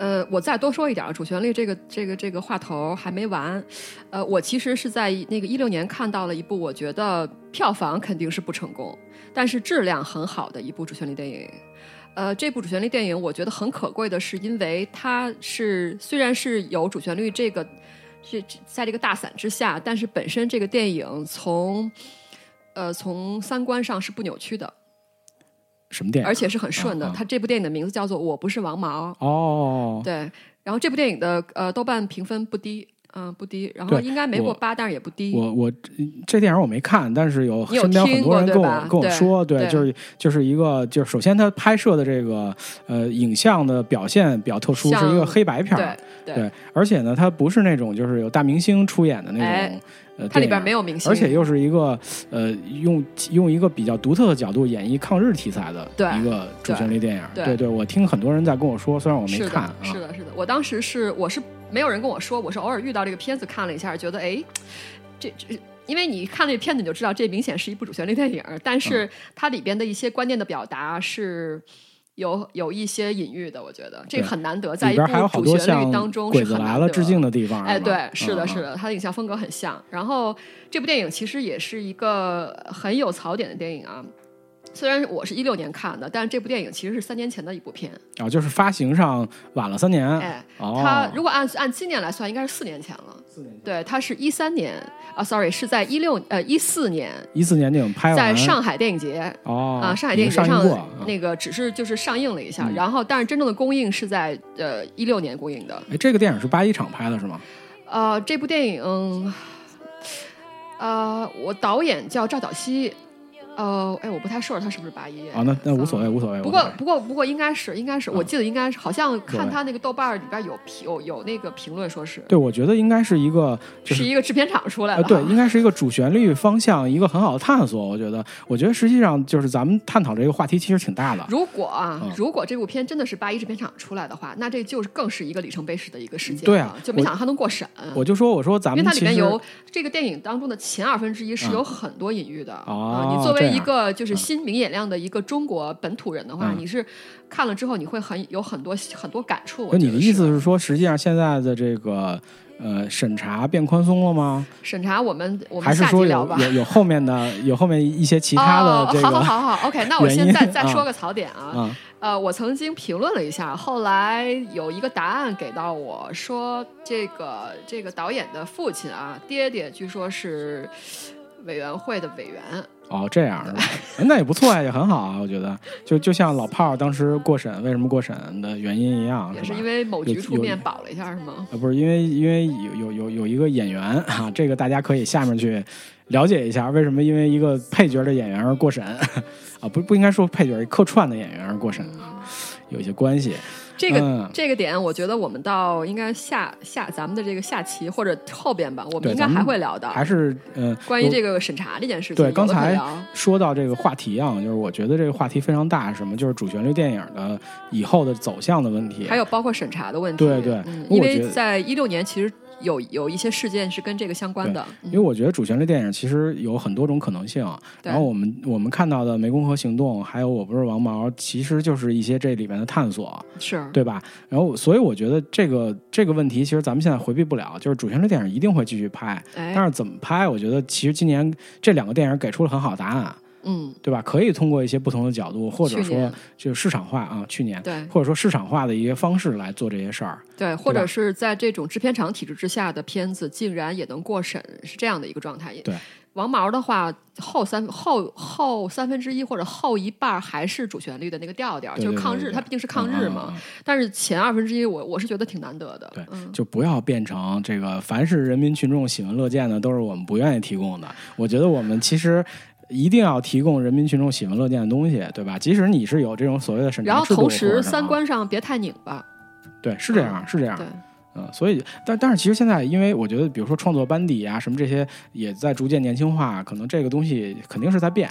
B: 呃，我再多说一点，主旋律这个这个这个话头还没完。呃，我其实是在那个一六年看到了一部我觉得票房肯定是不成功，但是质量很好的一部主旋律电影。呃，这部主旋律电影我觉得很可贵的是，因为它是虽然是有主旋律这个这在这个大伞之下，但是本身这个电影从呃从三观上是不扭曲的，
A: 什么电影？
B: 而且是很顺的。
A: 啊啊
B: 它这部电影的名字叫做《我不是王毛》。
A: 哦，
B: 对，然后这部电影的呃豆瓣评分不低，嗯、不低，然后应该没过八，但是也不低。
A: 我我这电影我没看，但是有身边很多人跟我跟我说，
B: 对
A: 就是就是一个就是首先它拍摄的这个呃影像的表现比较特殊，是一个黑白片儿，
B: 对
A: 对，而且呢，它不是那种就是有大明星出演的那种，
B: 哎
A: 呃，
B: 它里边没有明星，
A: 而且又是一个呃用用一个比较独特的角度演绎抗日题材的一个主旋律电影，
B: 对
A: 对对，我听很多人在跟我说，虽然我没看
B: 是的，是的。我当时是我是没有人跟我说，我是偶尔遇到这个片子看了一下，觉得哎，这这。因为你看这片子，你就知道这明显是一部主旋律电影，但是
A: 嗯
B: 它里边的一些观念的表达是有有一些隐喻的，我觉得这个很难得，在一部主旋律当中是很难得
A: 来了致敬的地方，
B: 哎，对，是的，
A: 嗯
B: 是的，它的影像风格很像。然后这部电影其实也是一个很有槽点的电影啊。虽然我是一六年看的，但是这部电影其实是三年前的一部片。
A: 啊，就是发行上晚了三年，
B: 哎，
A: 哦，
B: 它如果按按今年来算，应该是四年前了。四年对，它是一三年啊，sorry，是在一六呃一四年，
A: 一四年电影拍完，
B: 在上海电影节
A: 哦
B: 啊，上海电影节上
A: 已经过
B: 那个只是就是上映了一下，
A: 嗯
B: 然后但是真正的公映是在呃一六年公映的。
A: 哎，这个电影是八一厂拍的是吗？
B: 呃，这部电影，嗯呃，我导演叫赵晓曦，呃，哎，我不太 sure 他是不是八一。
A: 啊，那那无所谓，无所谓。
B: 不过不过不过应该是应该是，我
A: 嗯
B: 记得应该是，好像看他那个豆瓣儿里边有评有有那个评论说是
A: 对，我觉得应该是一个就是
B: 一个制片厂出来
A: 呃，
B: 的，
A: 对，应该是一个主旋律方向，一个很好的探索。我觉得，我觉得实际上就是咱们探讨这个话题其实挺大的。
B: 如果啊，
A: 嗯
B: 如果这部片真的是八一制片厂出来的话，那这就是更是一个里程碑式的一个事件。
A: 对啊
B: 就没想到它能过审。
A: 我就说，我说咱们
B: 因为它里面有这个电影当中的前二分之一是
A: 嗯
B: 有很多隐喻的、
A: 哦
B: 啊。你作为
A: 这样。
B: 一个就是新明眼亮的一个中国本土人的话，
A: 嗯。
B: 你是看了之后你会很有很多很多感触。我
A: 那你的意思是说，实际上现在的这个呃审查变宽松了吗？
B: 审查我们我们下
A: 还是说
B: 聊吧。
A: 有有后面的有后面一些其他的这
B: 哦、
A: 个
B: 好好好好，OK，那我现在再
A: 啊
B: 说个槽点啊，
A: 啊
B: 呃，我曾经评论了一下，后来有一个答案给到我说，这个这个导演的父亲啊，爹爹据说是委员会的委员，
A: 哦这样是吧？哎 (laughs) 那也不错呀，也很好啊，我觉得就就像老炮儿当时过审为什么过审的原因一样，吧
B: 也是因为某局出面保了一下，是吗？
A: 啊，不是因为因为有有有有一个演员啊，这个大家可以下面去了解一下，为什么因为一个配角的演员而过审 (laughs) 啊？不不应该说配角，客串的演员而过审啊，有一些关系。
B: 这个、
A: 嗯
B: 这个点，我觉得我们到应该下下咱们的这个下期或者后边吧，我们应该还会聊到
A: 还是嗯，
B: 关于这个审查这件事情。
A: 对刚才说到这个话题啊，就是我觉得这个话题非常大，什么就是主旋律电影的以后的走向的问题，
B: 还有包括审查的问题。
A: 对对
B: 嗯，因为在一六年其实有有一些事件是跟这个相关的。嗯。
A: 因为我觉得主旋律电影其实有很多种可能性，然后我们我们看到的《湄公河行动》，还有《我不是王毛》，其实就是一些这里面的探索，
B: 是。
A: 对吧？然后所以我觉得这个这个问题，其实咱们现在回避不了，就是主旋律电影一定会继续拍，
B: 哎，
A: 但是怎么拍，我觉得其实今年这两个电影给出了很好的答案，
B: 嗯，
A: 对吧？可以通过一些不同的角度，或者说就市场化啊，去年。
B: 对
A: 或者说市场化的一些方式来做这些事儿，
B: 对，或者是在这种制片厂体制之下的片子，竟然也能过审，是这样的一个状态。
A: 对，
B: 王毛的话，后三后后三分之一或者后一半还是主旋律的那个调调，
A: 对
B: 就是抗日，它毕竟是抗日嘛。
A: 嗯嗯嗯
B: 但是前二分之一，我我是觉得挺难得的。
A: 对
B: 嗯，
A: 就不要变成这个，凡是人民群众喜闻乐见的，都是我们不愿意提供的。我觉得我们其实一定要提供人民群众喜闻乐见的东西，对吧？即使你是有这种所谓的审查
B: 然后同时三观上别太拧巴。
A: 对是这样，是这样
B: 对。
A: 嗯，所以，但但是其实现在，因为我觉得，比如说创作班底啊，什么这些也在逐渐年轻化，可能这个东西肯定是在变，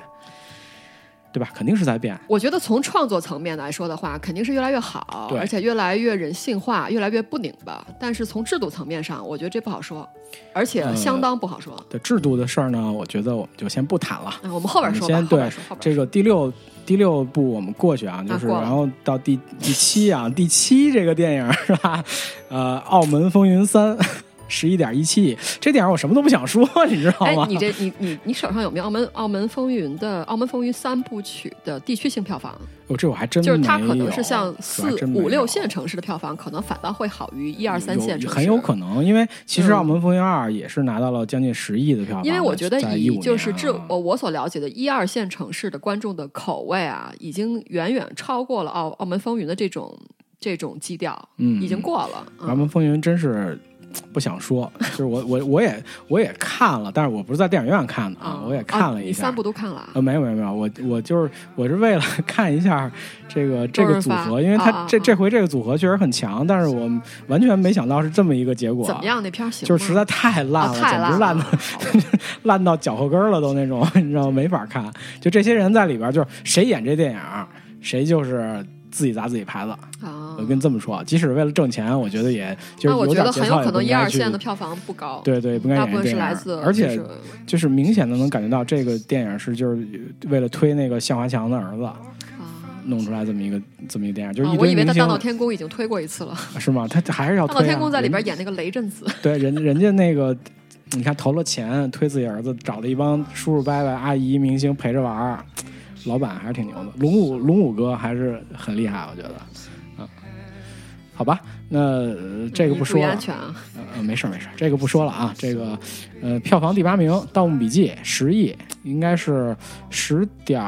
A: 对吧？肯定是在变。
B: 我觉得从创作层面来说的话，肯定是越来越好，而且越来越人性化，越来越不拧巴。但是从制度层面上，我觉得这不好说，而且
A: 呃
B: 相当不好说。
A: 的制度的事儿呢，我觉得我们就先不谈了。
B: 嗯，我们后边说吧，
A: 先对这。个第六第六部我们过去啊，就是然后到第第七啊，第七这个电影是吧？呃，《澳门风云三》十一点一七亿，这电影我什么都不想说，你知道吗？，
B: 哎你这你你你手上有没有澳门澳门风云的澳门风云三部曲的地区性票房？
A: 哦这我还真
B: 就是它可能是像四五六线城市的票房，可能反倒会好于一二三线城市，
A: 很有可能，因为其实
B: 嗯《
A: 澳门风云二》也是拿到了将近十亿的票房，
B: 因为我觉得以就是这我我所了解的一二线城市的观众的口味啊，已经远远超过了澳澳门风云的这种这种基调，
A: 嗯
B: 已经过了。
A: 《澳
B: 嗯
A: 门风云》真是。不想说，就是我我我也我也看了，但是我不是在电影院看的啊，我也看了一下。
B: 你三部都看了啊。
A: 呃，没有没有没有，我我就是我是为了 (laughs) 看一下这个这个组合，因为他这这回这个组合确实很强，但是我完全没想到是这么一个结果。
B: 怎么？样？那片儿行？
A: 就是实在太烂了，简直烂的。(laughs) 烂到脚后跟了都那种，你知道吗没法看。就这些人在里边，就是谁演这电影，谁就是自己砸自己牌子。
B: 啊
A: 我跟你这么说，即使为了挣钱，我觉得也就是
B: 我觉得
A: 有点节操
B: 很有可能一二线的票房不高，
A: 对对，不该
B: 大部分是来自，
A: 而且
B: 就是
A: 明显的能感觉到这个电影是就是为了推那个向华强的儿子
B: 啊。
A: 弄出来这么一个这么一个电影，就是
B: 我以为他《大闹天宫》已经推过一次了，
A: 是吗？他还是要《
B: 大
A: 推、啊。
B: 闹天宫》在里边演那个雷震子，(laughs)
A: 对人人家那个，你看投了钱推自己儿子，找了一帮叔叔伯伯、阿姨、明星陪着玩儿，老板还是挺牛的。龙五龙五哥还是很厉害，我觉得。嗯，好吧，那、呃这个
B: 嗯
A: 不说了
B: 注意安。全啊。
A: 呃，没事儿没事儿，这个不说了啊。这个，呃，票房第八名《盗墓笔记》十亿，应该是十点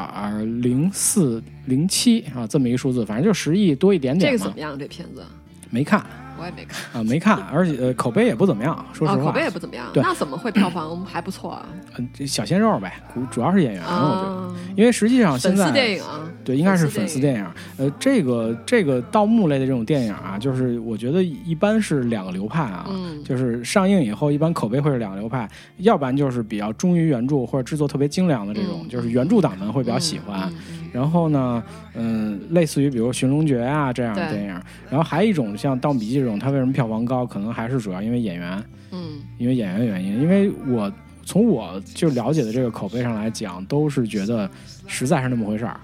A: 零四零七啊，这么一个数字，反正就十亿多一点点嘛。
B: 这个怎么样？这片子
A: 没看
B: 我也没看，
A: 啊，没看，而且、呃、口碑也不怎么样，说实
B: 啊，
A: 话。
B: 口碑也不怎么样。
A: 对
B: 那怎么会票房还不错啊？
A: 呃这小鲜肉呗，主主要是演员，我觉得，
B: 啊，
A: 因为实际上现
B: 粉丝
A: 在
B: 电影啊，
A: 对，应该是
B: 粉丝
A: 电影。呃，这个这个盗墓类的这种电影啊，就是我觉得一般是两个流派啊。
B: 嗯，
A: 就是上映以后，一般口碑会是两个流派，要不然就是比较忠于原著或者制作特别精良的这种，
B: 嗯
A: 就是原著党们会比较喜欢。
B: 嗯嗯
A: 然后呢，嗯，类似于比如《寻龙诀》啊这样的电影，然后还有一种像《盗墓笔记》这种，它为什么票房高？可能还是主要因为演员，
B: 嗯
A: 因为演员的原因。因为我从我就了解的这个口碑上来讲，都是觉得实在是那么回事儿。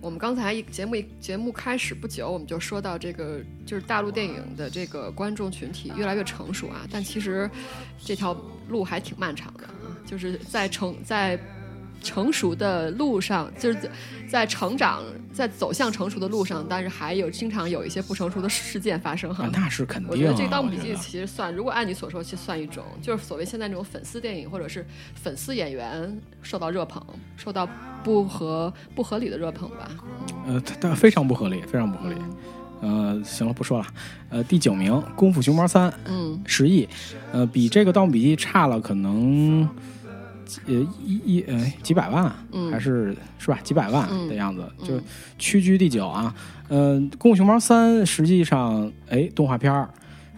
B: 我们刚才一节目一节目开始不久，我们就说到这个，就是大陆电影的这个观众群体越来越成熟啊，但其实这条路还挺漫长的啊，就是在成在成熟的路上，就是在成长在走向成熟的路上，但是还有经常有一些不成熟的事件发生哈。
A: 啊，那是肯定、啊。
B: 我觉得这个《盗墓笔记》其实算，如果按你所说，其实算一种，就是所谓现在那种粉丝电影，或者是粉丝演员受到热捧，受到不合不合理的热捧吧。
A: 呃，它它非常不合理，非常不合理。呃，行了，不说了。呃，第九名《功夫熊猫三》
B: 嗯
A: 十亿，呃，比这个《盗墓笔记》差了可能呃一一呃几百万，
B: 嗯
A: 还是是吧？几百万
B: 嗯
A: 的样子，
B: 嗯
A: 就屈居第九啊。呃，《功夫熊猫三》实际上，哎，动画片儿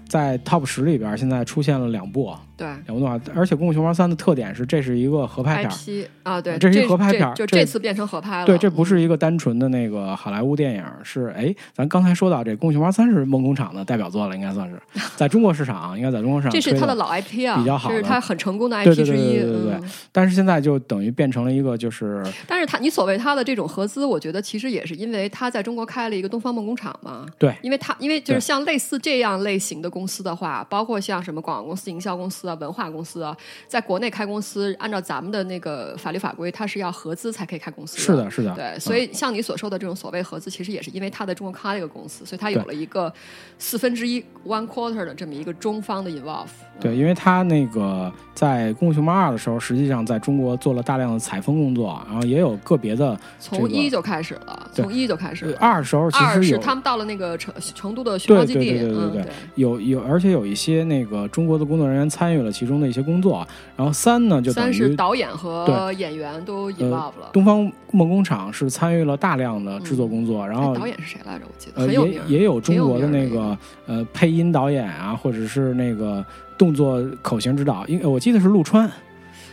A: 在 Top 十里边儿现在出现了两部，
B: 对
A: 两部动画，而且《功夫熊猫三》的特点是这是一个合拍片。
B: 啊，对，
A: 这是一
B: 个
A: 合拍片儿
B: 就
A: 这
B: 这次变成合拍了。
A: 对，这不
B: 嗯
A: 是一个单纯的那个好莱坞电影，是哎，咱刚才说到这《功夫熊猫三》是梦工厂的代表作了，应该算是 (laughs) 在中国市场，应该在中国市场
B: 这是他的老 IP 啊，
A: 比较好
B: 这是他很成功的 IP
A: 对对
B: 之一。
A: 对对对
B: 嗯
A: 但是现在就等于变成了一个就是
B: 但是他，你所谓他的这种合资，我觉得其实也是因为他在中国开了一个东方梦工厂嘛。
A: 对
B: 因为他因为就是像类似这样类型的公司的话，包括像什么广告公司、营销公司啊、文化公司啊，在国内开公司，按照咱们的那个法律法规，它是要合资才可以开公司。
A: 是的，。是的，
B: 对，
A: 嗯
B: 所以像你所说的这种所谓合资，其实也是因为它在中国开了一个公司，所以它有了一个四分之一 one quarter 的这么一个中方的 involve。
A: 对，因为他那个在《功夫熊猫二》的时候，实际上在中国做了大量的采风工作，然后也有个别的
B: 从
A: 这个
B: 一就开始了，从一就开始了。
A: 呃二的时候其
B: 二是他们到了那个成成都的熊猫基地，
A: 对对对对对对
B: 嗯
A: 有有，而且有一些那个中国的工作人员参与了其中的一些工作。然后三呢，就
B: 三是导演和演员都 involve 了。
A: 东方梦工厂是参与了大量的制作工作，然后
B: 哎导演是谁来着？我记得
A: 呃
B: 很有名
A: 也，也有中国的那个呃配音导演啊，或者是那个动作口型指导，因为我记得是陆川，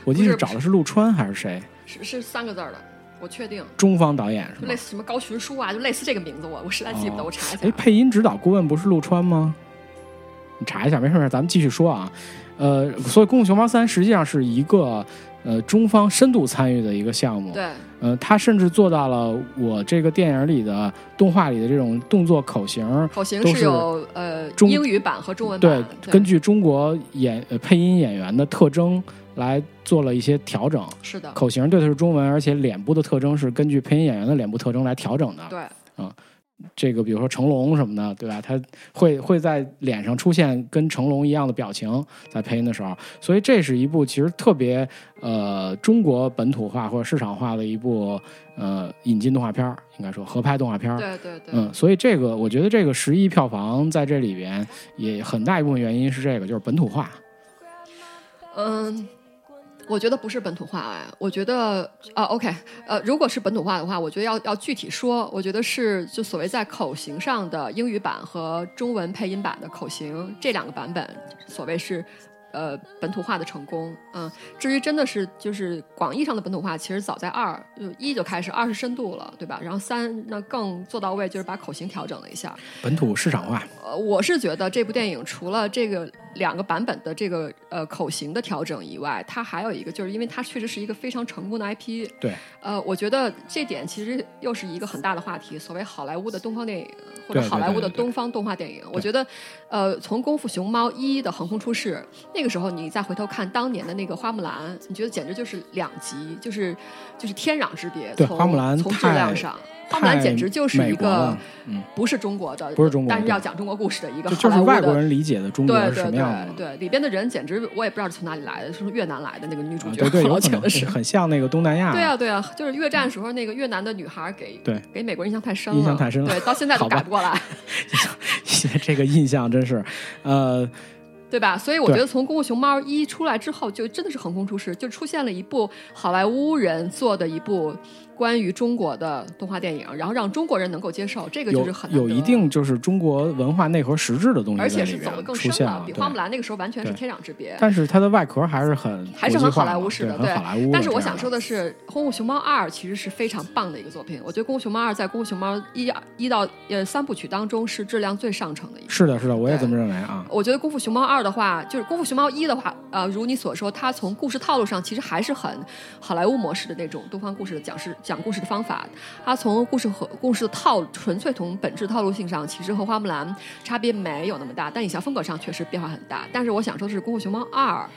A: 我记得
B: 是
A: 找的是陆川还是谁？
B: 是是三个字的，我确定，
A: 中方导演是吗
B: 类？似什么高群书啊，就类似这个名字，我我实在记不得，
A: 哦
B: 我查一下
A: 哎，。配音指导顾问不是陆川吗？你查一下，没事没事，咱们继续说啊。呃，所以《功夫熊猫三》实际上是一个呃中方深度参与的一个项目。
B: 对，
A: 呃，他甚至做到了我这个电影里的动画里的这种动作口型，
B: 口型
A: 都是
B: 有呃
A: 中
B: 英语版和中文版
A: 对
B: 版，，
A: 根据中国演呃配音演员的特征来做了一些调整。
B: 是的，
A: 口型对的是中文，而且脸部的特征是根据配音演员的脸部特征来调整的。
B: 对，
A: 这个比如说成龙什么的，对吧？他会会在脸上出现跟成龙一样的表情，在配音的时候，所以这是一部其实特别呃中国本土化或者市场化的一部呃引进动画片儿，应该说合拍动画片儿。
B: 对对对，
A: 嗯，所以这个我觉得这个十亿票房在这里边也很大一部分原因是这个，就是本土化。
B: 嗯，我觉得不是本土化哎，我觉得啊，OK，呃，如果是本土化的话，我觉得要要具体说，我觉得是就所谓在口型上的英语版和中文配音版的口型这两个版本，所谓是。呃，本土化的成功，嗯，至于真的是就是广义上的本土化，其实早在二就一就开始，二是深度了，对吧？然后三那更做到位，就是把口型调整了一下，
A: 本土市场化，
B: 呃，我是觉得这部电影除了这个两个版本的这个呃口型的调整以外，它还有一个，就是因为它确实是一个非常成功的 IP。
A: 对，
B: 呃，我觉得这点其实又是一个很大的话题，所谓好莱坞的东方电影或者好莱坞的东方动画电影。我觉得，呃，从《功夫熊猫一》的横空出世，那个时候你再回头看当年的那个花木兰，你觉得简直就是两极，就是就是天壤之别。从
A: 对花木兰
B: 从质量上。花木兰简直就是一个不是中国的，
A: 不是中国
B: 但是要讲中国故事的一个
A: 就就是
B: 好莱坞的
A: 外国人理解的中国
B: 对
A: 是什
B: 对
A: 么样的
B: 对。对，里边的人简直我也不知道是从哪里来的，是越南来的那个女主角，
A: 啊对对，有
B: 我
A: 可能
B: 觉得是。(laughs)
A: 很像那个东南亚。
B: 对啊，对啊，就是越战时候那个越南的女孩给
A: 对
B: 给美国印象太深了，
A: 印象太深了
B: 对，到现在都改不过来，(laughs)
A: 这个印象真是，呃，(laughs)
B: 对吧？所以我觉得从《功夫熊猫一》出来之后，就真的是横空出世，就出现了一部好莱坞人做的一部关于中国的动画电影，然后让中国人能够接受，这个就是很难得
A: 有一定就是中国文化内核实质的东西
B: 而且是走得更深了，比花木兰那个时候完全是天壤之别。
A: 但是它的外壳还是很
B: 还是很好莱坞式的，
A: 对，很好莱坞
B: 但是我想说的是，《功夫熊猫二》其实是非常棒的一个作品。我觉得《功夫熊猫二》在《功夫熊猫一》一到呃三部曲当中是质量最上乘的一个。
A: 是的，是的，我也这么认为啊。
B: 我觉得《功夫熊猫二》的话，就是《功夫熊猫一》的话，呃，如你所说，它从故事套路上其实还是很好莱坞模式的那种东方故事的讲事讲故事的方法。它从故事和故事的套纯粹从本质套路性上，其实和花木兰差别没有那么大，但影像风格上确实变化很大。但是我想说的是，《功夫熊猫二》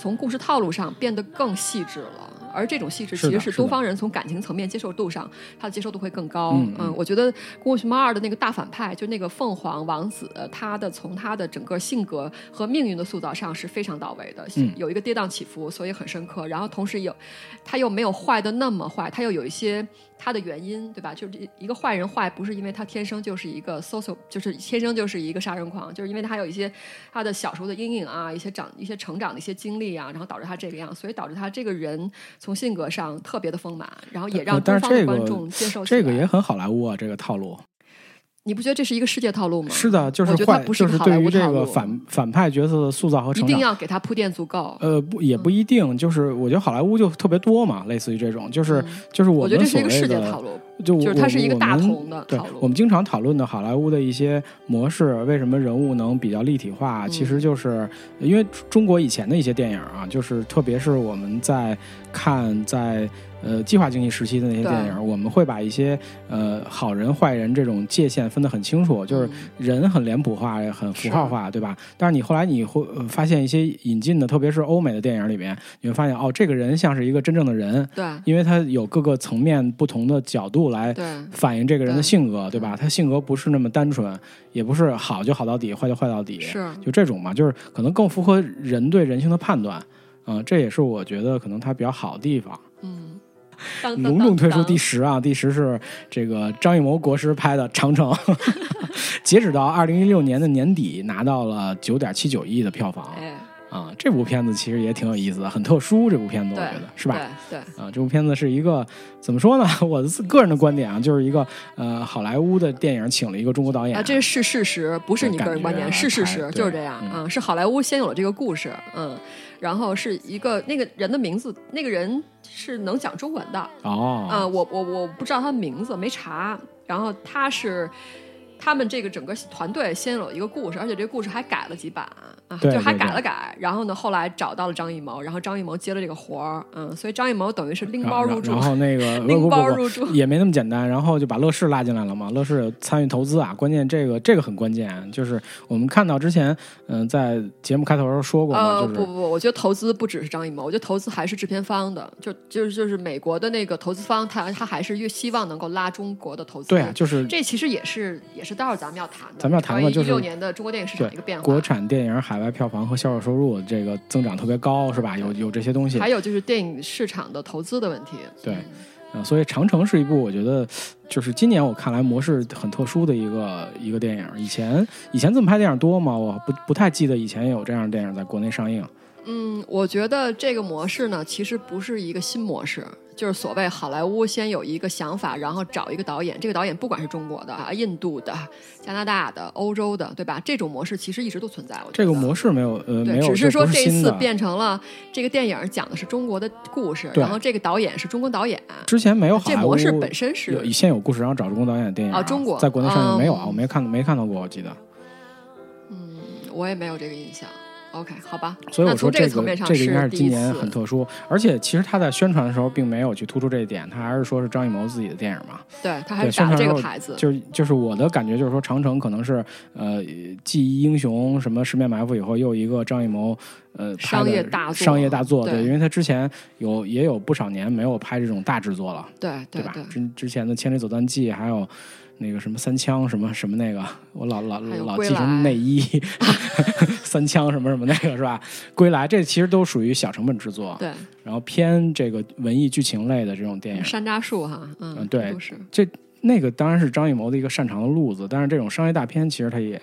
B: 从故事套路上变得更细致了。而这种细致其实是东方人从感情层面接受度上，他的接受度会更高。
A: 嗯嗯
B: 我觉得《功夫熊猫二》的那个大反派，就那个凤凰王子，他的从他的整个性格和命运的塑造上是非常到位的，
A: 嗯
B: 有一个跌宕起伏，所以很深刻。然后同时有，他又没有坏的那么坏，他又有一些他的原因，对吧？就是一个坏人坏，不是因为他天生就是一个 social，就是天生就是一个杀人狂，就是因为他有一些他的小时候的阴影啊，一些长一些成长的一些经历啊，然后导致他这个样，所以导致他这个人从性格上特别的丰满，然后也让
A: 但
B: 东
A: 是这个
B: 方的观众接受
A: 这个也很好莱坞啊，这个套路。
B: 你不觉得这是一个世界套路吗？
A: 是的，就是
B: 我觉得它
A: 坏，
B: 不是好
A: 就是对于这个反反派角色的塑造和成长。
B: 一定要给他铺垫足够。
A: 呃，不，也不一定，就是我觉得好莱坞就特别多嘛，类似于这种，就是、
B: 嗯
A: 就是
B: 我觉得
A: 所
B: 这是一个世界套路，
A: 就
B: 就是它是一个大
A: 同
B: 同的
A: 对。我们经常讨论的好莱坞的一些模式，为什么人物能比较立体化？
B: 嗯
A: 其实就是因为中国以前的一些电影啊，就是特别是我们在看在呃计划经济时期的那些电影，我们会把一些呃好人坏人这种界限分得很清楚，就是
B: 嗯
A: 人很脸谱化，很符号化，对吧？但是你后来你会、呃发现一些引进的，特别是欧美的电影里面，你会发现哦，这个人像是一个真正的人，
B: 对
A: 因为他有各个层面不同的角度来反映这个人的性格，对吧？他性格不是那么单纯，也不是好就好到底，坏就坏到底，
B: 是
A: 就这种嘛，就是可能更符合人对人性的判断。嗯、这也是我觉得可能他比较好的地方。
B: 嗯，
A: 隆重推出第
B: 十，
A: 十啊，第十是这个张艺谋国师拍的《长城 (laughs)》，截止到二零一六年的年底，拿到了九点七九亿的票房
B: 哎，
A: 啊。这部片子其实也挺有意思的，很特殊。这部片子我觉得是吧？？
B: 对对，
A: 啊，这部片子是一个怎么说呢？(laughs) 我的个人的观点啊，就是一个呃，好莱坞的电影请了一个中国导演，
B: 啊，这是事实，不是你个人观点，是事实，就是这样。
A: 啊
B: 嗯，是好莱坞先有了这个故事，嗯，然后是一个那个人的名字，那个人是能讲中文的，
A: 哦，
B: 啊，我我我不知道他的名字，没查。然后他是他们这个整个团队先有一个故事，而且这个故事还改了几版啊，
A: 对
B: 就是还改了改。然后呢，后来找到了张艺谋，然后张艺谋接了这个活儿，嗯，所以张艺谋等于是拎包入住
A: 然，后那个 (laughs) 不
B: 拎包入住。
A: 也没那么简单，然后就把乐视拉进来了嘛。乐视参与投资啊，关键这个这个很关键，就是我们看到之前，嗯、在节目开头时候说过嘛，
B: 呃，
A: 就是
B: 不不不，我觉得投资不只是张艺谋，我觉得投资还是制片方的，就就是就是美国的那个投资方，他他还是越希望能够拉中国的投资。
A: 对啊，就是
B: 这其实也是也是待会儿咱们要谈的，
A: 咱们要谈的就是
B: 一六年的中国电影市场的一个变化。
A: 国产电影海外票房和销售收入这个增长特别高，是吧？有有这些东西
B: 还，有就是电影市场的投资的问题。
A: 对呃，所以《长城》是一部我觉得就是今年我看来模式很特殊的一个一个电影。以前以前这么拍电影多吗？我不不太记得以前有这样的电影在国内上映。
B: 嗯，我觉得这个模式呢，其实不是一个新模式，就是所谓好莱坞先有一个想法，然后找一个导演，这个导演不管是中国的、啊、印度的、加拿大的、欧洲的，对吧？这种模式其实一直都存在。
A: 这个模式没有呃没
B: 对，
A: 有，
B: 只是说
A: 不
B: 这次。变成了这个电影讲的是中国的故事，然后这个导演是中国导演，
A: 之前没有好莱坞
B: 这模式本身是
A: 有先有故事，然后找中国导演的电影
B: 啊中国
A: 在国内上映没有啊？
B: 嗯
A: 我没看没看到过，我记得。
B: 嗯，我也没有这个印象。OK，好吧，
A: 所以我说这个这个应该是今年很特殊，而且其实他在宣传的时候并没有去突出这一点，他还是说是张艺谋自己的电影嘛。
B: 对他还是打这个牌子，
A: 就是就是我的感觉就是说，长城可能是呃继英雄什么十面埋伏以后又一个张艺谋呃拍
B: 商
A: 的
B: 业大作
A: 商业大作，
B: 对
A: 因为他之前有也有不少年没有拍这种大制作了，
B: 对
A: 对吧？之之前的《千里走单骑》还有。那个什么三枪什么什么那个，我老老老记成内衣，(laughs) 三枪什么什么那个是吧？归来这其实都属于小成本制作，
B: 对，
A: 然后偏这个文艺剧情类的这种电影，
B: 山楂树哈，嗯
A: 嗯，对
B: 是。
A: 这那个当然是张艺谋的一个擅长的路子，但是这种商业大片其实他也，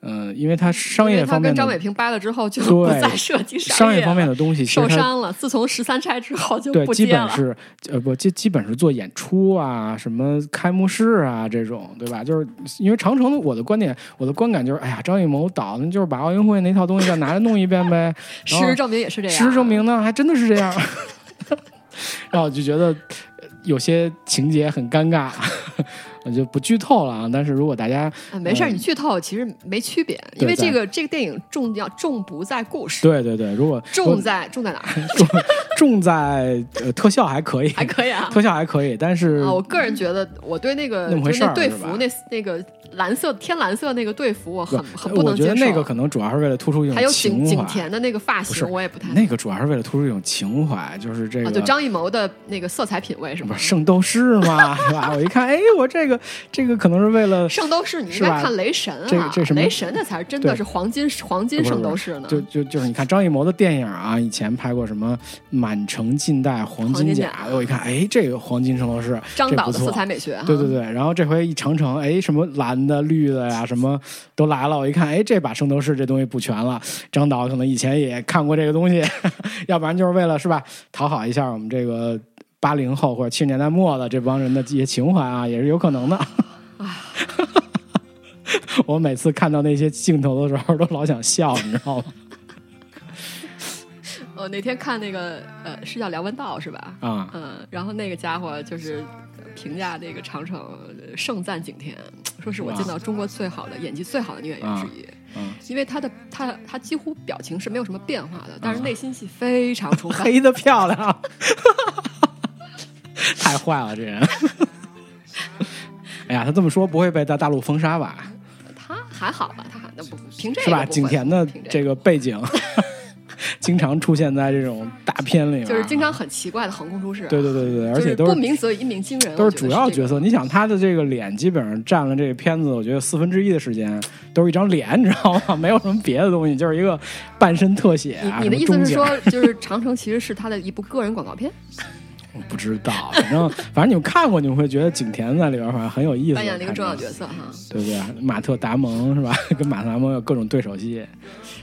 A: 嗯、因为他商业方面他
B: 跟张伟平掰了之后，就不
A: 对
B: 再涉及
A: 商业
B: 业
A: 方面的东西，
B: 受伤了。自从十三钗之后就
A: 对
B: 不接了。
A: 基本是呃不基基本是做演出啊，什么开幕式啊这种，对吧？就是因为长城的我的观点，我的观感就是，哎呀，张艺谋导那就是把奥运会那套东西再拿来弄一遍呗。(laughs)
B: 事实证明也是这样。
A: 事实证明呢，还真的是这样。(laughs) 然后我就觉得呃有些情节很尴尬，我就不剧透了啊。但是如果大家
B: 啊，没事儿，
A: 嗯
B: 你剧透其实没区别，因为这个这个电影重要重不在故事，
A: 对对对，如果
B: 重在重在哪儿？(laughs)
A: 重重在呃特效还可以，
B: 还可以啊。
A: 特效还可以，但是
B: 啊，我个人觉得我对那个
A: 那么回事儿是吧
B: 服那那个蓝色天蓝色那个队服我很很不能接受。
A: 觉得那个可能主要是为了突出一种
B: 还有景景。甜的那个发型，我也不太
A: 那个主要是为了突出一种情怀，就是这个、
B: 啊，就张艺谋的那个色彩品味是吗？
A: 圣斗士嘛，是吧？我一看，哎，我这个这个可能是为了
B: 圣斗士你应该看雷神啊，
A: 这这什么
B: 雷神那才是真的是黄金黄金圣斗士呢。
A: 就就就是你看张艺谋的电影啊，以前拍过什么《满城尽带黄金甲我一看，哎，这个黄金圣斗士，
B: 张导的色彩美学，
A: 对对对，然后这回一长城，哎，什么蓝的、绿的呀，什么都来了。我一看，哎，这把圣斗士这东西补全了。张导可能以前也看过这个东西，(laughs) 要不然就是为了是吧，讨好一下我们这个八零后或者七十年代末的这帮人的一些情怀啊，也是有可能的。(laughs) 我每次看到那些镜头的时候，都老想笑，你知道吗？
B: 我那天看那个呃，是叫梁文道是吧？
A: 啊，
B: 嗯，然后那个家伙就是评价那个长城呃盛赞景甜，说是我见到中国最好的演技最好的女演员之一。
A: 嗯，
B: 因为他的他他几乎表情是没有什么变化的，但是内心戏非常充分。(laughs)
A: 黑的漂亮，(laughs) 太坏了这人。(laughs) 哎呀，他这么说不会被在大陆封杀吧？
B: 他还好吧？他还那不凭这个
A: 是吧？景甜的这个背景，(laughs) 经常出现在这种大片里面，
B: 就是经常很奇怪的横空出世、啊，
A: 对对对对对，而且都是
B: 不鸣则已，一鸣惊人，
A: 都是主要角色。你想他的这个脸，基本上占了这个片子，我觉得四分之一的时间都是一张脸，你知道吗？没有什么别的东西，就是一个半身特写啊。
B: 你你的意思是说，就是长城其实是他的一部个人广告片，
A: 我不知道，反正反正你们看过，你们会觉得景甜在里边反正很有意思，
B: 扮演了一个重要角色哈。
A: 对不对？马特·达蒙是吧？(laughs) 跟马特·达蒙有各种对手戏。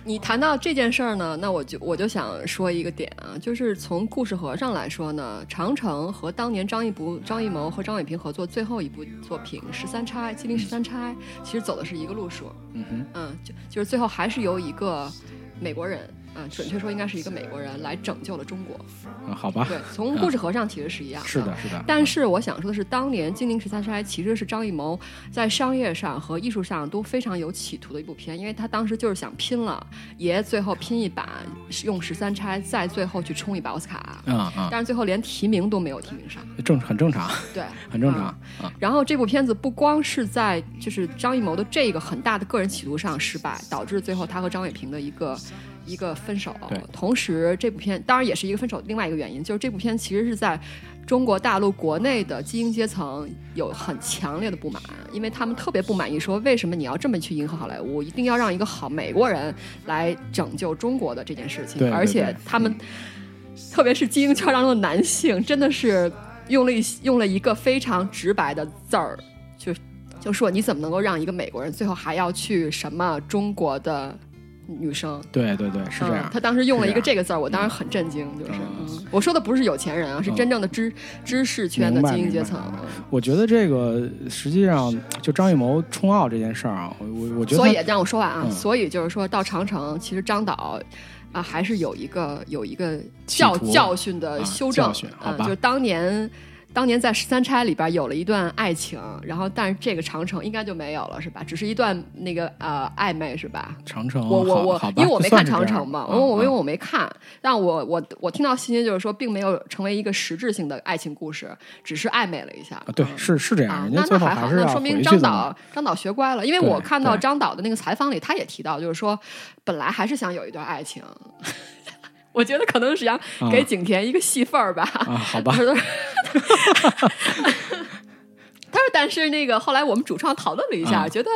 B: 你谈到这件事儿呢，那我就我就想说一个点啊，就是从故事盒上来说呢，长城和当年张艺谋、张艺谋和张伟平合作最后一部作品《十三钗》《金陵十三钗》，其实走的是一个路数，
A: 嗯哼，
B: 嗯，就就是最后还是由一个美国人，嗯，准确说应该是一个美国人来拯救了中国。
A: 嗯好吧，
B: 对，从故事盒上其实是一样的。
A: 是的，是的。
B: 但是我想说的是，当年《金陵十三钗》其实是张艺谋在商业上和艺术上都非常有企图的一部片，因为他当时就是想拼了，爷最后拼一把，用十三钗，再最后去冲一把奥斯卡。
A: 嗯嗯，
B: 但是最后连提名都没有提名上，
A: 正很正常，
B: 对，
A: 很正常。
B: 然后这部片子不光是在就是张艺谋的这个很大的个人企图上失败，导致最后他和张伟平的一个一个分手。同时，这部片当然也是一个分手另外一个原因，就是这部片其实是在中国大陆国内的精英阶层有很强烈的不满，因为他们特别不满意，说为什么你要这么去迎合好莱坞，一定要让一个好美国人来拯救中国的这件事情，
A: 对对
B: 而且他们。特别是精英圈当中的男性，真的是用了一用了一个非常直白的字儿，就就说你怎么能够让一个美国人最后还要去什么中国的女生？
A: 对对对，是这样
B: 嗯。他当时用了一个
A: 这
B: 这个字儿，我当时很震惊，就是、我说的不是有钱人啊，是
A: 嗯
B: 真正的知知识圈的精英阶层。
A: 我觉得这个实际上就张艺谋冲奥这件事儿啊，我我我觉得
B: 所以让我说完啊，
A: 嗯
B: 所以就是说到长城，其实张导。啊，还是有一个有一个教教训的
A: 啊
B: 修正，
A: 教训好吧
B: 嗯，就是当年当年在十三钗里边有了一段爱情，然后但是这个长城应该就没有了，是吧？只是一段那个呃暧昧，是吧？
A: 长城，
B: 我我我，因为我没看长城
A: 嘛，
B: 我我因为我没看，但我我我听到信息就是说，并没有成为一个实质性的爱情故事，只是暧昧了一下。
A: 对，是是这样，
B: 那
A: 那还
B: 好，那说明张导张导学乖了，因为我看到张导的那个采访里，他也提到，就是说本来还是想有一段爱情。我觉得可能是想给景甜一个戏份儿吧。
A: 啊，好吧。(laughs) (laughs)
B: 他说：“但是那个后来我们主创讨论了一下，觉得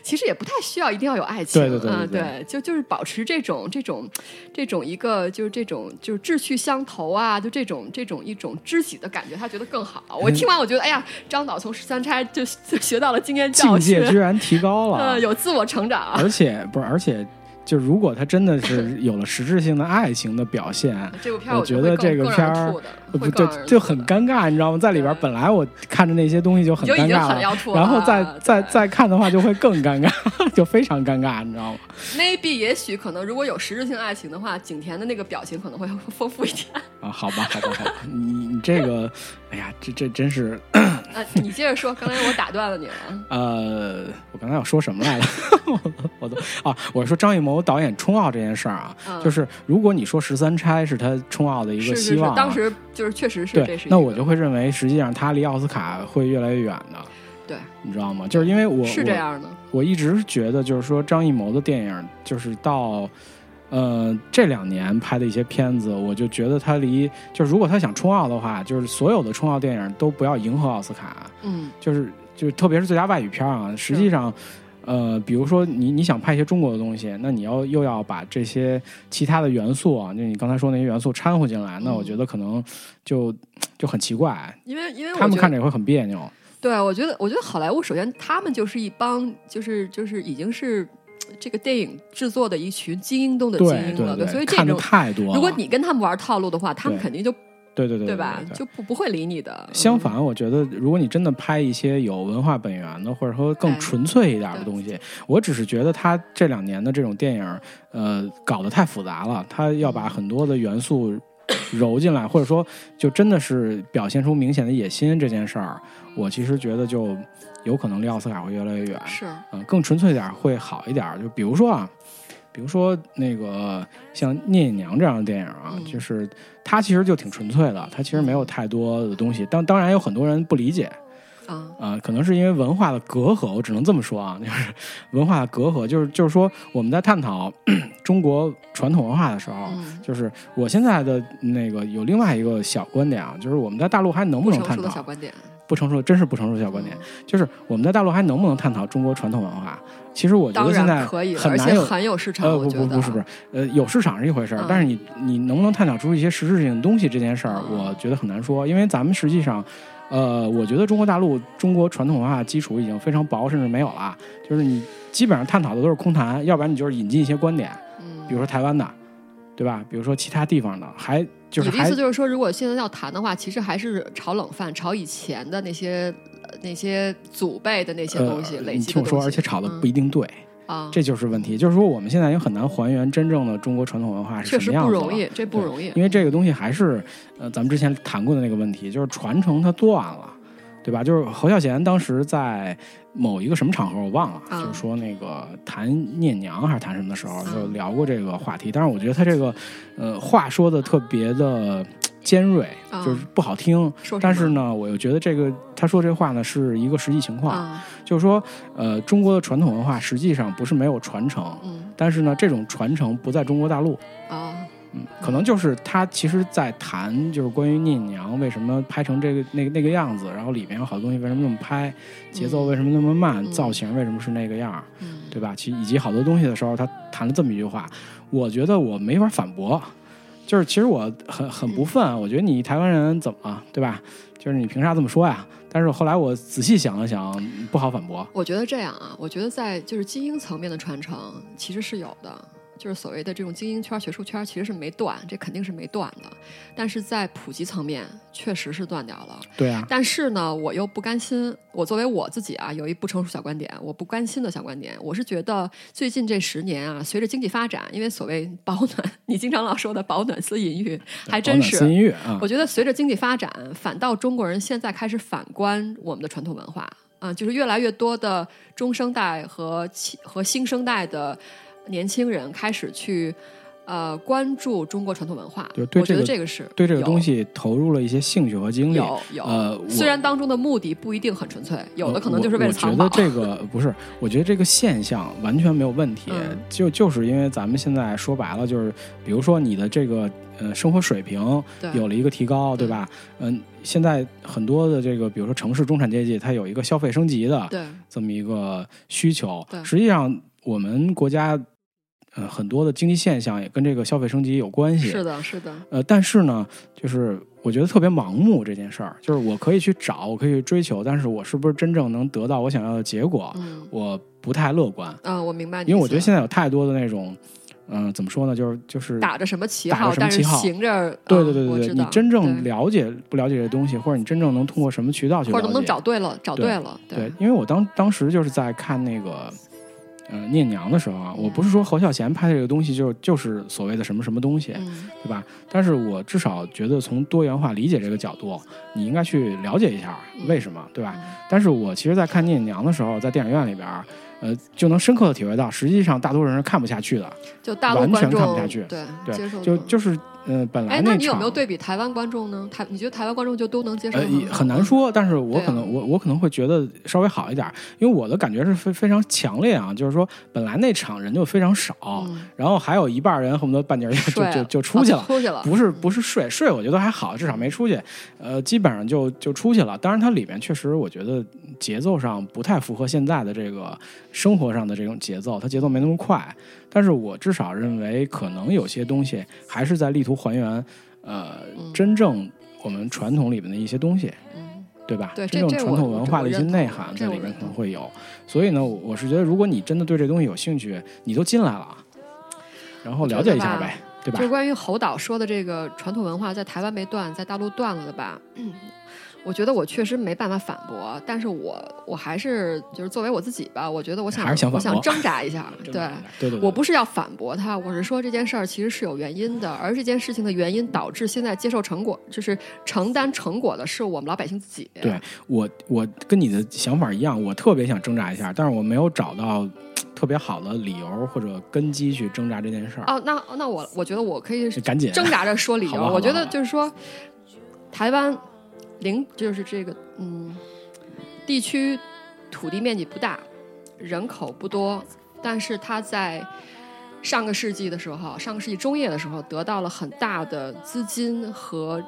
B: 其实也不太需要一定要有爱情。
A: 对对
B: 对
A: 对，
B: 就就是保持这种这种这种一个就是这种就是志趣相投啊，就这种这种一种知己的感觉，他觉得更好。我听完我觉得，哎呀，张导从十三钗就就学到了经验教
A: 训，境界居然提高了，(laughs) 嗯
B: 有自我成长，
A: 而且不是而且。”就如果他真的是有了实质性的爱情的表现，(laughs) 我觉得这个片儿不就就很尴尬，你知道吗？在里边本来我看着那些东西就很尴尬了，然后再再再看的话就会更尴尬，(laughs) 就非常尴尬，你知道吗
B: ？Maybe 也许可能如果有实质性爱情的话，景甜的那个表情可能会丰富一点
A: 啊。好吧，好吧，好吧，你你这个，哎呀，这这真是。
B: 啊，你接着说，刚才我打断了你了。(laughs)
A: 呃，我刚才要说什么来着？(laughs) 我都啊，我说张艺谋导演冲奥这件事儿啊，就是如果你说十三钗是他冲奥的一个希望，
B: 当时就是确实是
A: 对，那我就会认为实际上他离奥斯卡会越来越远的。
B: 对，
A: 你知道吗？就是因为我
B: 是这样的，
A: 我一直觉得就是说张艺谋的电影就是到。呃，这两年拍的一些片子，我就觉得他离就是如果他想冲奥的话，就是所有的冲奥电影都不要迎合奥斯卡。
B: 嗯，
A: 就是就是特别是最佳外语片啊。实际上，呃，比如说你你想拍一些中国的东西，那你要又要把这些其他的元素啊，就你刚才说那些元素掺和进来，那我觉得可能就就很奇怪。
B: 因为因为
A: 他们看着也会很别扭。
B: 对，我觉得我觉得好莱坞首先他们就是一帮就是就是已经是。这个电影制作的一群精英中的精英了，
A: 对，
B: 所以这种
A: 太多。
B: 如果你跟他们玩套路的话，他们肯定就
A: 对对对，
B: 对吧？就不不会理你的。
A: 相反，我觉得如果你真的拍一些有文化本源的，或者说更纯粹一点的东西，我只是觉得他这两年的这种电影，呃，搞得太复杂了。他要把很多的元素揉进来，或者说就真的是表现出明显的野心这件事儿，我其实觉得就。有可能离奥斯卡会越来越远，
B: 是，
A: 嗯，更纯粹点会好一点。就比如说啊，比如说那个像《聂隐娘》这样的电影啊，就是它其实就挺纯粹的，它其实没有太多的东西。当当然有很多人不理解，
B: 啊
A: 啊，可能是因为文化的隔阂，我只能这么说啊，就是文化的隔阂，就是就是说我们在探讨 (clears throat) 中国传统文化的时候，就是我现在的那个有另外一个小观点啊，就是我们在大陆还能不能探讨
B: 小观点。
A: 不成熟，真是不成熟的小观点。就是我们在大陆还能不能探讨中国传统文化？其实我觉得现在很难有，
B: 很有市场。
A: 呃，不不不是不是，呃，有市场是一回事儿，但是你你能不能探讨出一些实质性的东西这件事儿，我觉得很难说。因为咱们实际上，呃，我觉得中国大陆中国传统文化基础已经非常薄，甚至没有了。就是你基本上探讨的都是空谈，要不然你就是引进一些观点，比如说台湾的，对吧？比如说其他地方的，还。
B: 你的意思就是说，如果现在要谈的话，其实还是炒冷饭，炒以前的那些那些祖辈的那些东西累积的
A: 你听我说，而且炒的不一定对
B: 啊，
A: 这就是问题。就是说，我们现在也很难还原真正的中国传统文化是什么样
B: 子。确实不容易，这不容易。
A: 因为这个东西还是呃，咱们之前谈过的那个问题，就是传承它断了，对吧？就是侯孝贤当时在。某一个什么场合我忘了，就是说那个谈念娘还是谈什么的时候，就聊过这个话题。但是我觉得他这个，呃，话说的特别的尖锐，就是不好听。但是呢，我又觉得这个他说这话呢是一个实际情况，就是说，呃，中国的传统文化实际上不是没有传承，但是呢，这种传承不在中国大陆。嗯，可能就是他其实，在谈就是关于聂娘为什么拍成这个那个那个样子，然后里面有好多东西为什么那么拍，节奏为什么那么慢，造型为什么是那个样儿，对吧？其以及好多东西的时候，他谈了这么一句话，我觉得我没法反驳，就是其实我很很不忿，我觉得你台湾人怎么了，对吧？就是你凭啥这么说呀？但是后来我仔细想了想，不好反驳。
B: 我觉得这样啊，我觉得在就是基因层面的传承其实是有的。就是所谓的这种精英圈、学术圈，其实是没断，这肯定是没断的。但是在普及层面，确实是断掉了。
A: 对啊，
B: 但是呢，我又不甘心。我作为我自己啊，有一不成熟小观点，我不甘心的小观点，我是觉得最近这十年啊，随着经济发展，因为所谓保暖，你经常老说的保暖思淫欲，还真是。
A: 私淫欲啊，
B: 我觉得随着经济发展，反倒中国人现在开始反观我们的传统文化啊，就是越来越多的中生代和和新生代的。年轻人开始去，呃，关注中国传统文化，
A: 就对
B: 这个这个是
A: 对这个东西投入了一些兴趣和精力。
B: 有有，
A: 呃，
B: 虽然当中的目的不一定很纯粹，有的可能就是为了藏
A: 宝。我觉得这个不是，我觉得这个现象完全没有问题。就就是因为咱们现在说白了，就是比如说你的这个呃生活水平有了一个提高，对吧？嗯，现在很多的这个，比如说城市中产阶级，它有一个消费升级的这么一个需求。实际上我们国家。呃，很多的经济现象也跟这个消费升级有关系。
B: 是的，是的。
A: 呃，但是呢，就是我觉得特别盲目这件事儿，就是我可以去找，我可以去追求，但是我是不是真正能得到我想要的结果？
B: 嗯，
A: 我不太乐观。
B: 嗯，我明白。
A: 因为我觉得现在有太多的那种，嗯，怎么说呢？就是就是
B: 打着什么旗号，
A: 但是
B: 行着。
A: 对对对对对，你真正了解不了解这东西，或者你真正能通过什么渠道去，
B: 或者能不能找对了，找对了。
A: 对，因为我当当时就是在看那个。嗯，念娘的时候啊，我不是说侯孝贤拍的这个东西就就是所谓的什么什么东西，对吧？但是我至少觉得从多元化理解这个角度，你应该去了解一下为什么，对吧？但是我其实，在看念娘的时候，在电影院里边。呃，就能深刻的体会到，实际上大多数人是看不下去的，
B: 就大
A: 完全看不下去。
B: 对
A: 对，就就是，呃，本来那
B: 你有没有对比台湾观众呢？台，你觉得台湾观众就都能接受？
A: 呃，很难说，但是我可能我我可能会觉得稍微好一点，因为我的感觉是非非常强烈啊，就是说本来那场人就非常少，然后还有一半人恨不得半截就就就出去了，
B: 出去了，
A: 不是不是睡睡，我觉得还好，至少没出去，呃，基本上就就出去了。当然，它里面确实我觉得节奏上不太符合现在的这个生活上的这种。节奏，它节奏没那么快，但是我至少认为，可能有些东西还是在力图还原，呃，真正我们传统里面的一些东西，
B: 嗯，
A: 对吧？
B: 对，
A: 真正传统文化的一些内涵在里面可能会有。所以呢，我是觉得，如果你真的对这东西有兴趣，你都进来了，然后了解一下呗，对吧？
B: 就关于侯导说的这个传统文化在台湾没断，在大陆断了的吧？我觉得我确实没办法反驳，但是我我还是就是作为我自己吧，我觉得我想我想挣扎一下，(laughs)
A: 对对对，
B: 我不是要反驳他，我是说这件事儿其实是有原因的，而这件事情的原因导致现在接受成果，就是承担成果的是我们老百姓自己。
A: 对我我跟你的想法一样，我特别想挣扎一下，但是我没有找到特别好的理由或者根基去挣扎这件事儿。
B: 哦，那那我我觉得我可以
A: 赶紧
B: 挣扎着说理 (laughs) 由，我觉得就是说台湾。零就是这个，嗯，地区土地面积不大，人口不多，但是它在上个世纪的时候，上个世纪中叶的时候，得到了很大的资金和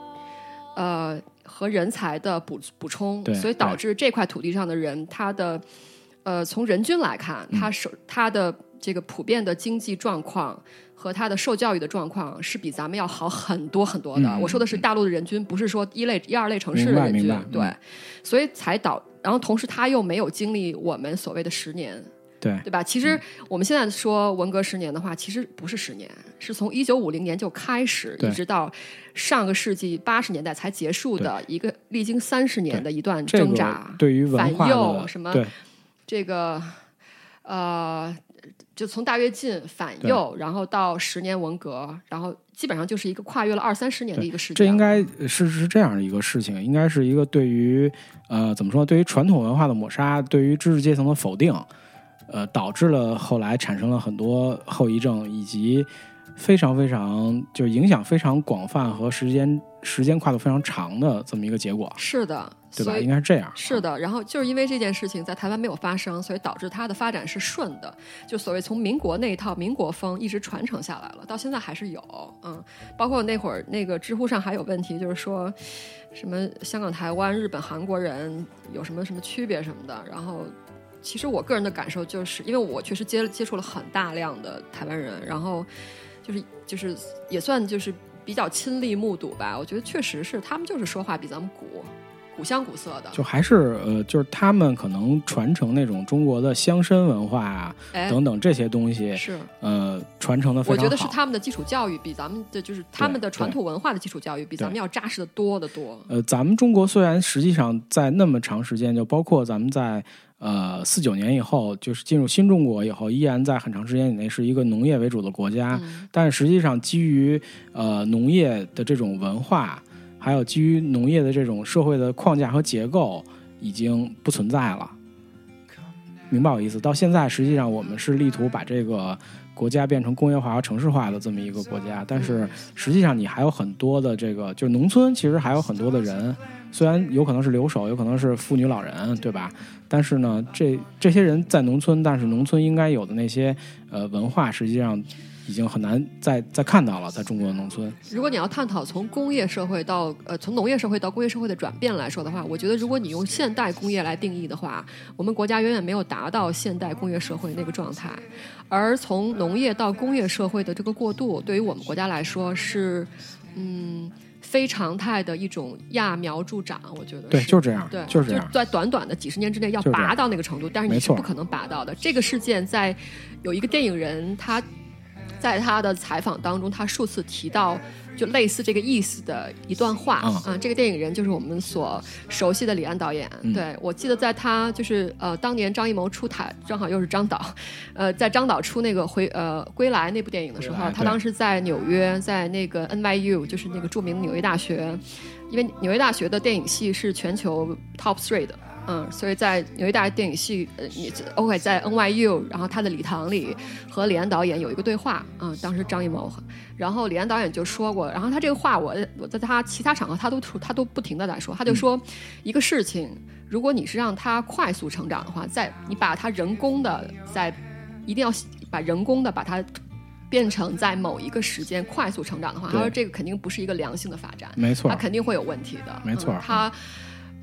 B: 呃和人才的补补充，所以导致这块土地上的人，他的呃从人均来看，他手他的这个普遍的经济状况。和他的受教育的状况是比咱们要好很多很多的。我说的是大陆的人均，不是说一类、一二类城市的人均。对，所以才导，然后同时他又没有经历我们所谓的十年，
A: 对
B: 对吧？其实我们现在说文革十年的话，其实不是十年，是从一九五零年就开始，一直到上个世纪八十年代才结束的一个历经三十年的一段挣扎。
A: 对于
B: 反右什么这个呃。就从大跃进反右，然后到十年文革，然后基本上就是一个跨越了二三十年的一个时间。
A: 这应该是是这样一个事情，应该是一个对于呃怎么说，对于传统文化的抹杀，对于知识阶层的否定，呃，导致了后来产生了很多后遗症，以及非常非常就影响非常广泛和时间时间跨度非常长的这么一个结果。
B: 是的。
A: 对吧？应该是这样。
B: 是的，然后就是因为这件事情在台湾没有发生，所以导致它的发展是顺的。就所谓从民国那一套民国风一直传承下来了，到现在还是有。嗯，包括那会儿那个知乎上还有问题，就是说什么香港、台湾、日本、韩国人有什么什么区别什么的。然后，其实我个人的感受就是，因为我确实接接触了很大量的台湾人，然后就是就是也算就是比较亲历目睹吧。我觉得确实是他们就是说话比咱们古。古香古色的，
A: 就还是呃，就是他们可能传承那种中国的乡绅文化啊
B: 哎，
A: 等等这些东西，
B: 是。
A: 呃，传承的非常好。
B: 我觉得是他们的基础教育比咱们的就是他们的传统文化的基础教育比咱们要扎实的多得多。
A: 呃，咱们中国虽然实际上在那么长时间，就包括咱们在呃四九年以后，就是进入新中国以后，依然在很长时间以内是一个农业为主的国家，
B: 嗯
A: 但是实际上基于呃农业的这种文化，还有基于农业的这种社会的框架和结构，已经不存在了。明白我意思？到现在，实际上我们是力图把这个国家变成工业化和城市化的这么一个国家，但是实际上你还有很多的这个，就是农村其实还有很多的人，虽然有可能是留守，有可能是妇女老人，对吧？但是呢，这这些人在农村，但是农村应该有的那些呃文化，实际上已经很难再再看到了，在中国的农村。
B: 如果你要探讨从工业社会到呃从农业社会到工业社会的转变来说的话，我觉得如果你用现代工业来定义的话，我们国家远远没有达到现代工业社会那个状态。而从农业到工业社会的这个过渡，对于我们国家来说是嗯非常态的一种揠苗助长，我觉得
A: 对，
B: 是
A: 就是这样，
B: 对，
A: 就是这样。
B: 在短短的几十年之内要拔到那个程度，但是你是不可能拔到的。这个事件在有一个电影人，他在他的采访当中，他数次提到就类似这个意思的一段话
A: 嗯
B: 啊。这个电影人就是我们所熟悉的李安导演。
A: 嗯
B: 对我记得在他就是呃当年张艺谋出台，正好又是张导，(laughs) 呃，在张导出那个回呃归来那部电影的时候，他当时在纽约，在那个 NYU，就是那个著名的纽约大学，因为纽约大学的电影系是全球 top three 的。嗯，所以在纽约大学电影系，呃，你 OK 在 NYU，然后他的礼堂里和李安导演有一个对话，嗯，当时张艺谋，然后李安导演就说过，然后他这个话我我在他其他场合他都他都不停的在说，他就说、一个事情，如果你是让他快速成长的话，在你把他人工的在一定要把人工的把它变成在某一个时间快速成长的话，他说这个肯定不是一个良性的发展，
A: 没错
B: 他，肯定会有问题的。
A: 没错
B: 嗯他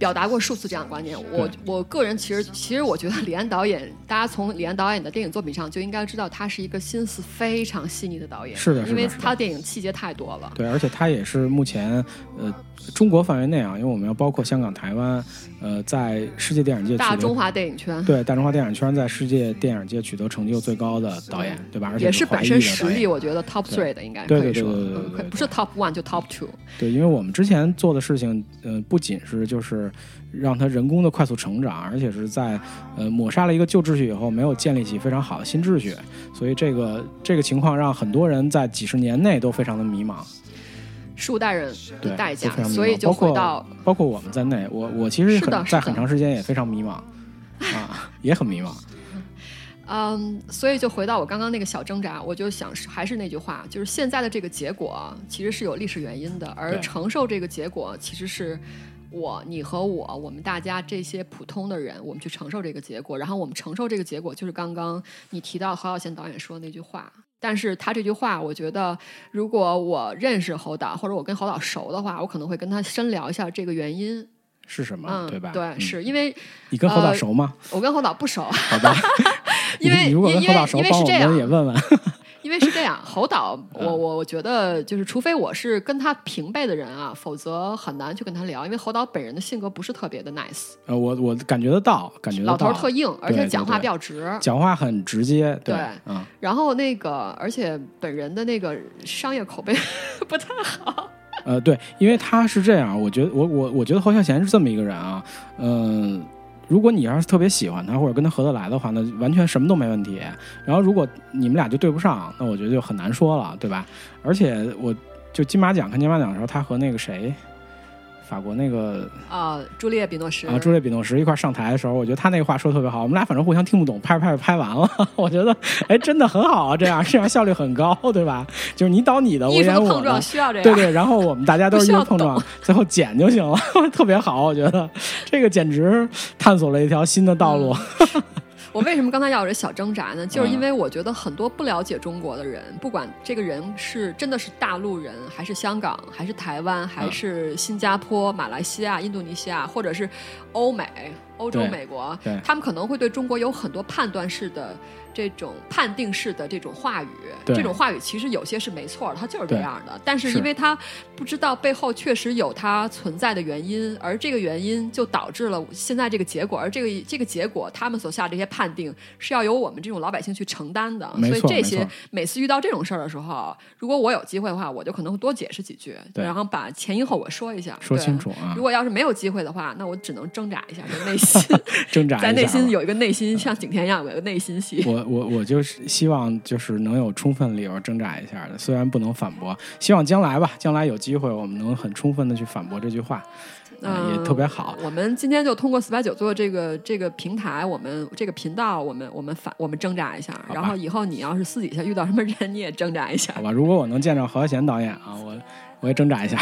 B: 表达过数次这样的观点。我我个人其实其实我觉得李安导演，大家从李安导演的电影作品上就应该知道，他是一个心思非常细腻的导演。
A: 是的是的
B: 因为他的电影细节太多了。
A: 对，而且他也是目前呃中国范围内啊，因为我们要包括香港、台湾，呃，在世界电影界
B: 大中华电影圈。
A: 对大中华电影圈在世界电影界取得成就最高的导演，对吧？而且
B: 也是本身实力，我觉得 top three 的应该
A: 对对对
B: 可以说，不是 top one 就 top two。
A: 对，因为我们之前做的事情，呃，不仅是就是让他人工的快速成长，而且是在呃抹杀了一个旧秩序以后，没有建立起非常好的新秩序，所以这个这个情况让很多人在几十年内都非常的迷茫。
B: 数代人的代价所以就回到
A: 包括我们在内，我我其实
B: 是
A: 在很长时间也非常迷茫，啊，(laughs) 也很迷茫。
B: 嗯，所以就回到我刚刚那个小挣扎，我就想是还是那句话，就是现在的这个结果其实是有历史原因的，而承受这个结果其实是我、你和我，我们大家这些普通的人，我们去承受这个结果，然后我们承受这个结果，就是刚刚你提到侯孝贤导演说的那句话。但是他这句话，我觉得如果我认识侯导，或者我跟侯导熟的话，我可能会跟他深聊一下这个原因。
A: 是什么？
B: 嗯，
A: 对吧？
B: 对，
A: 嗯
B: 是因为
A: 你跟侯导
B: 呃
A: 熟吗？
B: 我跟侯导不熟，
A: 好吧，
B: 因为
A: 你如果跟
B: 因
A: 侯导熟，
B: 因为
A: 帮我
B: 是这样
A: 们也问问。(laughs)
B: 因为是这样，(laughs) 侯导，
A: 嗯
B: 我我我觉得就是，除非我是跟他平辈的人啊，否则很难去跟他聊。因为侯导本人的性格不是特别的 nice，
A: 呃，我我感觉得到，感觉。
B: 老头特硬，而且讲话比较直。
A: 讲话很直接，对，
B: 对
A: 嗯，
B: 然后那个，而且本人的那个商业口碑 (laughs) 不太好。
A: 呃，对，因为他是这样，我觉得我我我觉得侯孝贤是这么一个人啊，嗯、如果你要是特别喜欢他或者跟他合得来的话，那完全什么都没问题。然后如果你们俩就对不上，那我觉得就很难说了，对吧？而且我就金马奖看金马奖的时候，他和那个谁。法国那个
B: 啊，朱丽叶·比诺什
A: 啊，朱丽叶比诺什一块上台的时候，我觉得他那个话说特别好。我们俩反正互相听不懂，拍着拍着拍完了。(laughs) 我觉得，哎，真的很好啊，这样这样效率很高，对吧？就是你导你的，我演我的
B: 的碰撞，需要这样。
A: 对对，然后我们大家都是艺
B: 不需要
A: 术碰撞，(laughs) 最后剪就行了，(laughs) 特别好，我觉得这个简直探索了一条新的道路。
B: 我为什么刚才要有这小挣扎呢？就是因
A: 嗯
B: 为我觉得很多不了解中国的人，不管这个人是真的是大陆人，还是香港，还是台湾，还是新加坡、马来西亚、印度尼西亚，或者是欧美，欧洲、美国，他们可能会对中国有很多判断式的这种判定式的这种话语。这种话语其实有些是没错的，它就是这样的。但是
A: 是
B: 因为他不知道背后确实有它存在的原因，而这个原因就导致了现在这个结果。而这个这个结果，他们所下这些判定是要由我们这种老百姓去承担的。所以这些每次遇到这种事儿的时候，如果我有机会的话，我就可能会多解释几句，然后把前因后果说一下，
A: 说
B: 对
A: 清楚啊
B: 如果要是没有机会的话，那我只能挣扎一下，就内心 (laughs)
A: 挣扎一下
B: 在内心有一个内心像景甜一样有一个内心戏。
A: 我我我就是希望就是能有充分理由挣扎一下的，虽然不能反驳，希望将来吧，将来有机会我们能很充分的去反驳这句话，嗯也特别好。
B: 我们今天就通过四百九做这个这个平台，我们这个频道，我们我们反我们挣扎一下。然后以后你要是私底下遇到什么人，你也挣扎一下
A: 好，吧，如果我能见着何贤导演啊，我我也挣扎一下。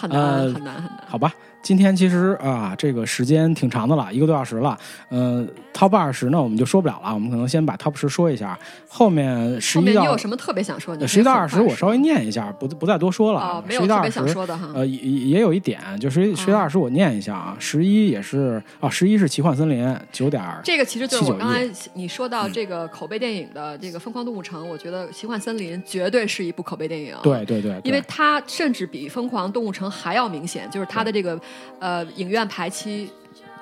B: 很难、
A: 呃
B: 很难很难。
A: 好吧，今天其实啊，这个时间挺长的了，一个多小时了。嗯、t o p 二十呢，我们就说不了了，我们可能先把 Top 十说一下，后面十一到
B: 有什么特别想说？的
A: 十一到二十，我稍微念一下，不不再多说了。
B: 哦，没有特别想，说的哈。
A: 呃，也也有一点，就十一十一到二十，我念一下啊。十一也是啊，十一是奇幻森林九点，
B: 这个其实就是我刚才你说到这个口碑电影的这个《疯狂动物城》，我觉得《奇幻森林》绝对是一部口碑电影。
A: 对对对，
B: 因为它甚至比《疯狂动物城》还要明显，就是它的这个呃影院排期，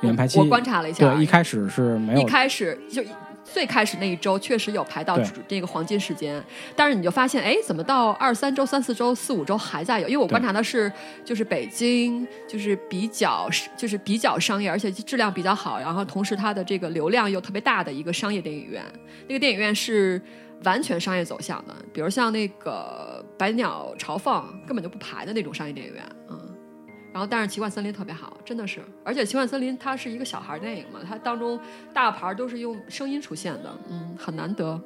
A: 影院排期
B: 我观察了一下，
A: 对一开始是没有
B: 一开始就最开始那一周确实有排到
A: 对
B: 主这个黄金时间，但是你就发现，哎，怎么到二三周、三四周、四五周还在有？因为我观察的是，就是北京就是比较就是比较商业，而且质量比较好，然后同时它的这个流量又特别大的一个商业电影院。那个电影院是完全商业走向的，比如像那个百鸟朝凤根本就不排的那种商业电影院，嗯。然后，但是奇幻森林特别好，真的是，而且奇幻森林它是一个小孩电影嘛，它当中大牌都是用声音出现的，嗯，很难得。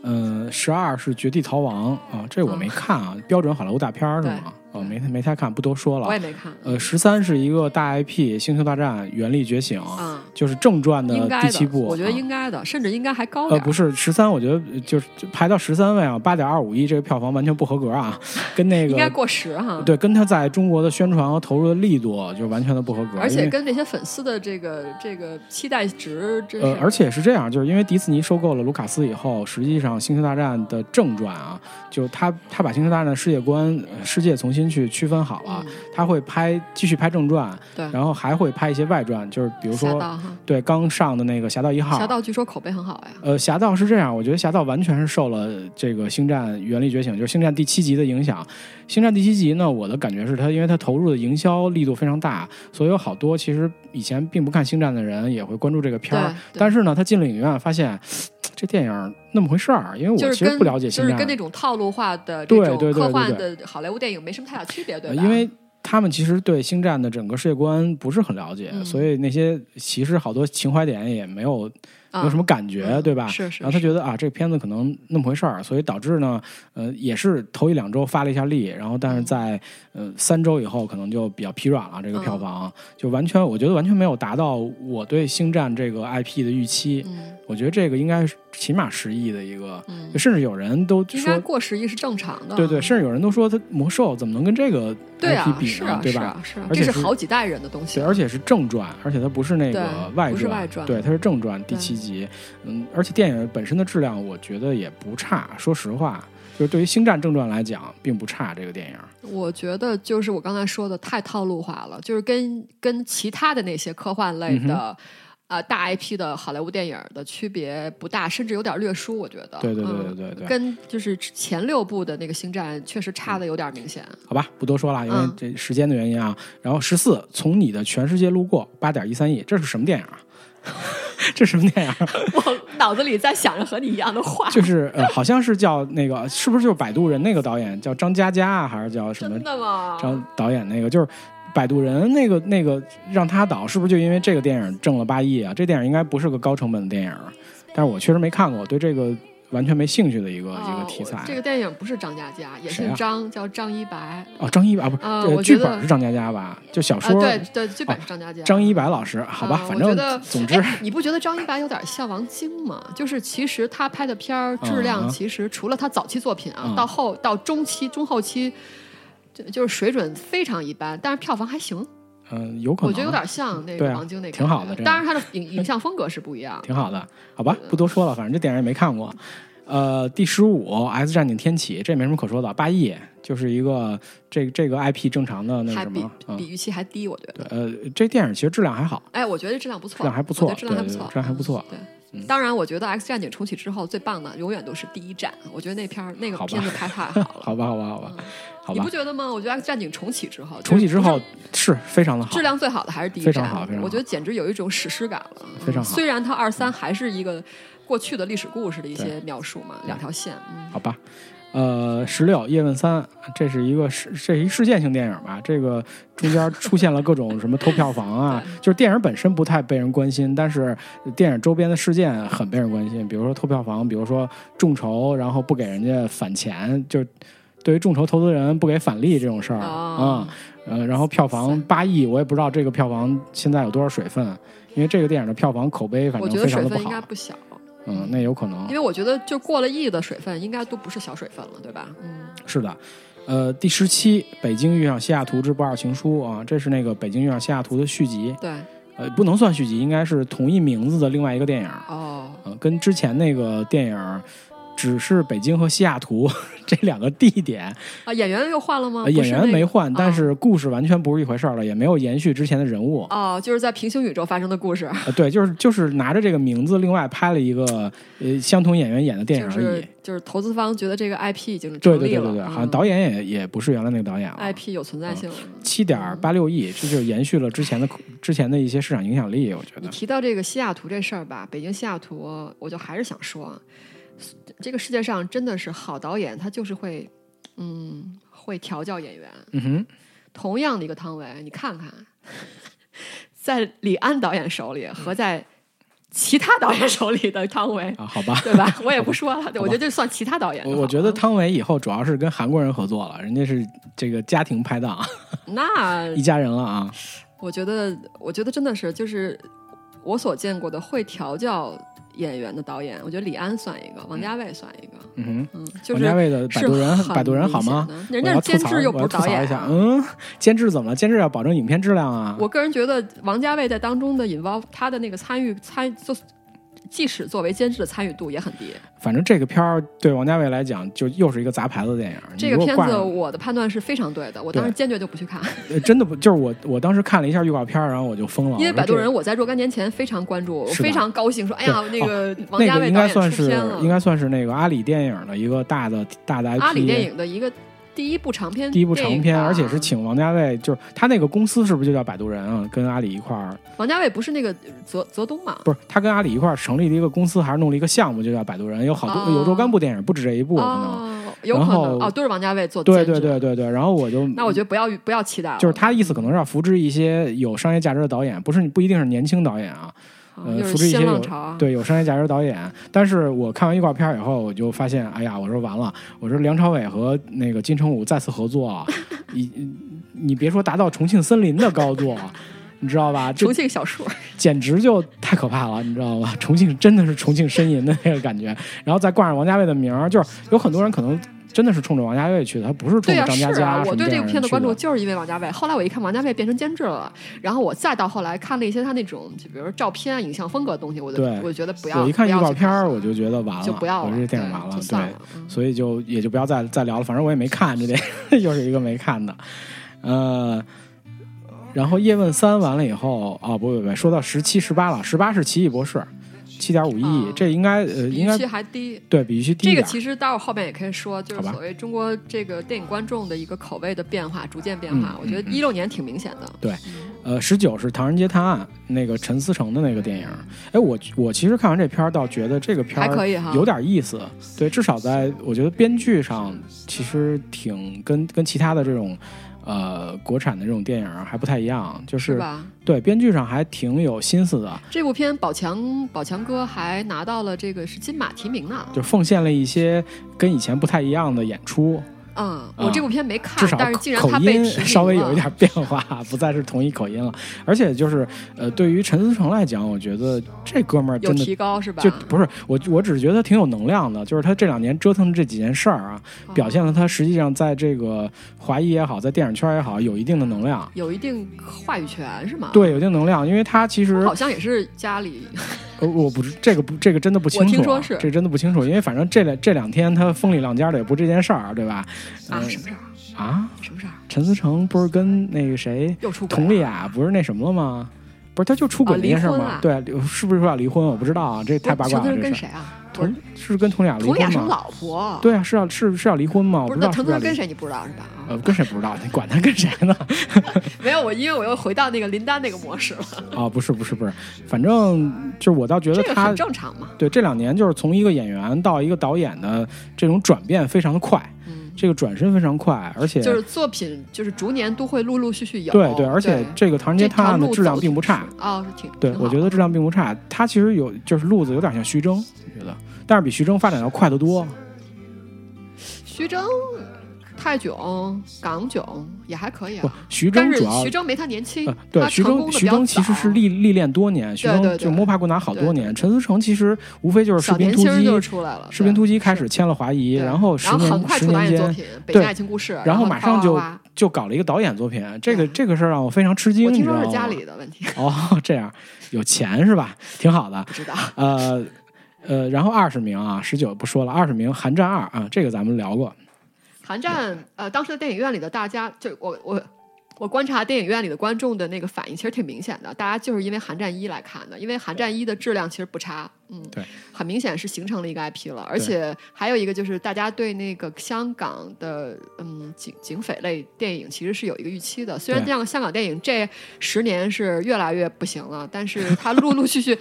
A: 嗯，十二是绝地逃亡啊，这我没看啊，标准好莱坞大片儿是吗？哦，没没太看，不多说了
B: 我也。没看，
A: 呃，十三是一个大 IP《星球大战：原力觉醒》，
B: 嗯，
A: 就是正传的第七部。
B: 我觉得
A: 啊
B: 应该的，甚至应该还高
A: 呃。不是十三，我觉得就是排到十三位啊，八点二五亿，这个票房完全不合格啊，(laughs) 跟那个
B: 应该过时哈。，
A: 对，跟他在中国的宣传和投入的力度就完全的不合格。
B: 而且跟这些粉丝的这个这个期待值真是，
A: 呃，而且是这样，就是因为迪士尼收购了卢卡斯以后，实际上《星球大战》的正传啊，就他他把《星球大战》的世界观、呃世界重新去区分好了，
B: 嗯
A: 他会拍继续拍正传，
B: 对，
A: 然后还会拍一些外传，就是比如说对刚上的那个《侠盗一号》，
B: 侠盗据说口碑很好呀。
A: 呃，侠盗是这样，我觉得侠盗完全是受了这个星战原力觉醒，就是星战第七集的影响。星战第七集呢，我的感觉是他，因为他投入的营销力度非常大，所以有好多其实以前并不看星战的人也会关注这个片儿。但是呢，他进了影院发现这电影那么回事儿，因为我其实不了解星战，
B: 就是跟那种套路化的
A: 对
B: 这种
A: 对对
B: 科幻
A: 对
B: 的好莱坞电影没什么太大区别，对吧？
A: 呃因为。他们其实对星战的整个世界观不是很了解，
B: 嗯
A: 所以那些其实好多情怀点也没有没有什么感觉，
B: 嗯
A: 对吧？
B: 是是
A: 然后他觉得啊，这个片子可能那么回事儿，所以导致呢，呃，也是头一两周发了一下力，然后但是在呃三周以后可能就比较疲软了，这个票房、就完全，我觉得完全没有达到我对星战这个 IP 的预期。
B: 嗯
A: 我觉得这个应该是起码十亿的一个，
B: 嗯
A: 就，甚至有人都
B: 应该
A: 说，
B: 过十亿是正常的。
A: 对对，甚至有人都说他魔兽怎么能跟这个
B: 对
A: IP
B: 啊，
A: 比呢？对吧？
B: 是这
A: 而且是
B: 是好几代人的东西
A: 对，。而且是正传，而且它不是那个外
B: 传
A: 对，它是正传第七集。嗯，而且电影本身的质量，我觉得也不差。说实话，就是对于《星战》正传来讲，并不差。这个电影，
B: 我觉得就是我刚才说的太套路化了，就是跟跟其他的那些科幻类
A: 嗯
B: 的。呃，大 IP 的好莱坞电影的区别不大，甚至有点略输，我觉得。
A: 对对对
B: 嗯
A: 对对对
B: 跟就是前六部的那个星战确实差的有点明显。
A: 好吧，不多说了，因为
B: 嗯
A: 这时间的原因啊。然后十四，从你的全世界路过，八点一三亿，这是什么电影啊？(laughs) 这什么电影？(laughs)
B: 我脑子里在想着和你一样的话，
A: 就是呃，好像是叫那个，是不是就是摆渡人那个导演叫张嘉佳啊，还是叫什么
B: 真的吗？
A: 张导演那个就是。摆渡人那个那个让他导，是不是就因为这个电影挣了八亿啊？这电影应该不是个高成本的电影，但是我确实没看过，我对这个完全没兴趣的一个、一个
B: 哦
A: 题材。
B: 这个电影不是张嘉佳，也是张，叫张一白。
A: 哦，张一白啊，不这
B: 我觉得
A: 剧本是张嘉佳吧？就小
B: 啊，
A: 说、
B: 对对，剧本是张嘉佳。
A: 张一白老师，好吧，
B: 啊
A: 反正总之
B: 哎，你不觉得张一白有点像王晶吗？就是其实他拍的片儿质量，
A: 嗯
B: 其实除了他早期作品啊，
A: 嗯
B: 到后到中期、中后期，就就是水准非常一般，但是票房还行。
A: 嗯，有可能，
B: 我觉得有点像那个王晶那个
A: 挺好的
B: 当然他的影影像风格是不一样。
A: 挺好的，好吧，不多说了，反正这电影也没看过。呃，第十五《X 战警：天启》，这没什么可说的，八亿就是一个这这个 IP 正常的那什么，嗯，
B: 比预期还低，我觉得。
A: 呃，这电影其实质量还好，
B: 哎，我觉得质量不错，
A: 质量还不错
B: 质量还不错，
A: 质量还不错
B: 对，当然，我觉得《X 战警：重启》之后最棒的永远都是第一站。我觉得那片儿那个片子拍太好了，(laughs)
A: 好吧，好吧，好吧，好吧
B: 你不，觉得吗？我觉得《战警：重启》之后，
A: 重启之后
B: 是
A: 是非常的好
B: 质，量最好的还是第一
A: 非常
B: 站，
A: 好非常好
B: 我觉得简直有一种史诗感了。
A: 非常好
B: 嗯虽然它二三还是一个过去的历史故事的一些描述嘛，两条线。嗯，
A: 好吧。呃，十六叶问三，这是一个事，这是一事件性电影吧？这个中间出现了各种什么偷票房啊，(laughs) 就是电影本身不太被人关心，但是电影周边的事件很被人关心，比如说偷票房，比如说众筹，然后不给人家返钱，就对于众筹投资人不给返利这种事儿啊、
B: 哦
A: 呃，然后票房八亿，我也不知道这个票房现在有多少水分，因为这个电影的票房口碑反正
B: 我觉得
A: 非常的不好
B: 水分应该，不小，
A: 嗯，那有可能
B: 因为我觉得就过了亿的水分，应该都不是小水分了，对吧？嗯，
A: 是的，呃，第十七《北京遇上西雅图之不二情书》啊，这是那个《北京遇上西雅图》的续集，
B: 对，
A: 呃，不能算续集，应该是同一名字的另外一个电影，
B: 哦，
A: 呃，跟之前那个电影只是北京和西雅图 (laughs) 这两个地点，
B: 啊，演员又换了吗？
A: 呃演员没换，但
B: 哦
A: 是故事完全不是一回事儿了，也没有延续之前的人物。
B: 哦，就是在平行宇宙发生的故事，
A: 呃，对，就是就是拿着这个名字，另外拍了一个呃相同演员演的电影而已。
B: 是就是投资方觉得这个 IP 已经
A: 对
B: 成立了，
A: 对对对对，好像
B: 嗯
A: 导演也也不是原来那个导演了。
B: IP 有存在性了。
A: 七点八六亿，这就延续了之前的之前的一些市场影响力，我觉得。
B: 你提到这个西雅图这事儿吧，北京西雅图，我就还是想说，这个世界上真的是好导演，他就是会，嗯，会调教演员。
A: 嗯哼，
B: 同样的一个汤唯，你看看，在李安导演手里和在其他导演手里的汤唯，
A: 啊，好吧。
B: 对吧？(laughs) 我也不说了，我觉得这算其他导演
A: 我觉得汤唯以后主要是跟韩国人合作了，人家是这个家庭拍档，(laughs)
B: 那
A: 一家人了啊。
B: 我觉得，我觉得真的是，就是我所见过的会调教演员的导演，我觉得李安算一个，王家卫算一个，
A: 嗯哼，
B: 嗯，就是
A: 王家卫的摆渡人摆渡人好吗？
B: 人家监制又不是导演
A: 一下，
B: 啊。
A: 嗯，监制怎么了？监制要保证影片质量啊。
B: 我个人觉得王家卫在当中的 involve，他的那个参与参就。即使作为监制的参与度也很低。
A: 反正这个片儿对王家卫来讲，就又是一个砸牌子电影。
B: 这个片子我的判断是非常对的，我当时坚决就不去看，
A: 呃 (laughs) 真的不就是我我当时看了一下预告片儿，然后我就疯了。
B: 因为《摆渡人》我在若干年前非常关注，我非常高兴，说哎呀，那个王家卫
A: 应该算是应该算是那个阿里电影的一个大的大的。
B: 阿里电影的一个第一部长片，
A: 第一部长片，而且是请王家卫，就是他那个公司是不是就叫摆渡人啊？跟阿里一块儿，
B: 王家卫不是那个泽泽东嘛？
A: 不是他跟阿里一块儿成立了一个公司，还是弄了一个项目，就叫摆渡人，有好多、
B: 哦。
A: 有若干部电影，不止这一部可能。
B: 哦，有可
A: 然后
B: 能哦，都是王家卫做
A: 对对对对对，然后我就
B: 那我觉得不要不要期待了，
A: 就是他的意思可能是要扶植一些有商业价值的导演，不是不一定是年轻导演啊，呃扶持一些有，对有商业价值的导演。但是我看完预告片以后，我就发现，哎呀，我说完了，我说梁朝伟和那个金城武再次合作啊，(laughs) 你你别说达到重庆森林的高度。你知道吧？
B: 重庆小说，
A: 简直就太可怕了，你知道吧？重庆真的是重庆呻吟的那个感觉，然后再挂上王家卫的名儿，就是有很多人可能真的是冲着王家卫去的，他不是冲、着张嘉
B: 是啊，
A: 佳什么
B: 我对这个片子关注就是因为王家卫。后来我一看王家卫变成监制了，然后我再到后来看了一些他那种，就比如说照片啊、影像风格的东西，我就
A: 对
B: 我就觉得不要。
A: 我一看预告片儿，我就觉得完了，
B: 就不要了，
A: 这电影完了，
B: 对就
A: 对。
B: 嗯
A: 所以就也就不要再再聊了，反正我也没看这电影，(laughs) 又是一个没看的，呃。然后叶问三完了以后，啊、不不不，说到十七、十八了，十八是奇异博士，七点五亿，
B: 啊
A: 这应该呃应该
B: 还低。
A: 对比预期低
B: 这个。其实待会儿后面也可以说，就是所谓中国这个电影观众的一个口味的变化，逐渐变化。
A: 嗯
B: 我觉得一六年挺明显的。
A: 对，呃，十九是《唐人街探案》那个陈思诚的那个电影。哎，我我其实看完这片儿，倒觉得这个片儿
B: 还可以哈
A: 有点意思。对，至少在我觉得编剧上，其实挺跟跟其他的这种呃国产的这种电影还不太一样，就是是？对编剧上还挺有心思的，
B: 这部片宝强宝强哥还拿到了这个是金马提名呢。
A: 就奉献了一些跟以前不太一样的演出。
B: 嗯，我这部片没看，但是竟然
A: 口音稍微有一点变化，不再是同一口音了。而且就是呃，对于陈思诚来讲，我觉得这哥们儿
B: 有
A: 真的
B: 提高是吧？
A: 就不是我，我只是觉得他挺有能量的。就是他这两年折腾这几件事儿啊，
B: 哦
A: 表现了他实际上在这个华谊也好，在电影圈也好，有一定的能量。
B: 有一定话语权是吗？，
A: 对，有一定能量，因为他其实
B: 好像也是家里
A: 呃，我不知这个不这个真的不清楚、啊，
B: 我听说是
A: 这真的不清楚，因为反正这两这两天他风里浪尖的也不是这件事儿，对吧？
B: 啊
A: 嗯
B: 什么事儿？
A: 啊，
B: 什么事儿？
A: 陈思诚不是跟那个谁佟丽娅不是那什么了吗？不是，他就出轨
B: 啊
A: 那件事儿吗？对，是不是说要离婚？我不知道啊，这太八卦了。
B: 陈思诚跟谁啊？
A: 佟是跟佟丽娅离婚
B: 佟丽娅是？老婆，
A: 对啊，是要是是要离婚吗？我
B: 不
A: 知道
B: 陈思诚跟谁你不知道是吧？啊
A: 呃，跟谁不知道？你管他跟谁呢？(laughs)
B: 没有我，因为我又回到那个林丹那个模式了，
A: 啊，不是不是不是，反正就是我倒觉得他
B: 这个很正常嘛。
A: 对这两年就是从一个演员到一个导演的这种转变非常的快，
B: 嗯，
A: 这个转身非常快，而且
B: 就是作品就是逐年都会陆陆续续有。
A: 对对，而且这个《唐人街探案》的质量并不差。
B: 哦，是挺
A: 对，
B: 挺
A: 我觉得质量并不差。他其实有就是路子有点像徐峥，我觉得，但是比徐峥发展要快得多。
B: 徐峥、泰囧、港囧也还可以
A: 不
B: 啊，，
A: 徐峥主要
B: 徐峥没他年轻
A: 呃，对徐峥，徐峥其实是历历练多年，徐峥就摸爬滚打好多年。陈思诚其实无非就是《士
B: 小
A: 兵突击
B: 出来了，《
A: 士兵突击》开始签了华谊，然后十年十年间对
B: 京爱情故事》，
A: 然
B: 然
A: 后马上就就搞了一个导演作品，这个这个事儿让我非常吃惊，
B: 我听
A: 你知道吗？
B: 说是家里的问题，
A: 哦，这样有钱是吧？挺好的。
B: 不知道。
A: 呃呃，然后二十名啊，十九不说了，二十名《寒战二》啊，这个咱们聊过。
B: 寒战，呃，当时在电影院里的大家，就我我我观察电影院里的观众的那个反应，其实挺明显的，大家就是因为寒战一来看的，因为寒战一的质量其实不差，嗯，
A: 对，
B: 很明显是形成了一个 IP 了，而且还有一个就是大家对那个香港的嗯警警匪类电影其实是有一个预期的，虽然
A: 对
B: 这样香港电影这十年是越来越不行了，但是它陆陆续续。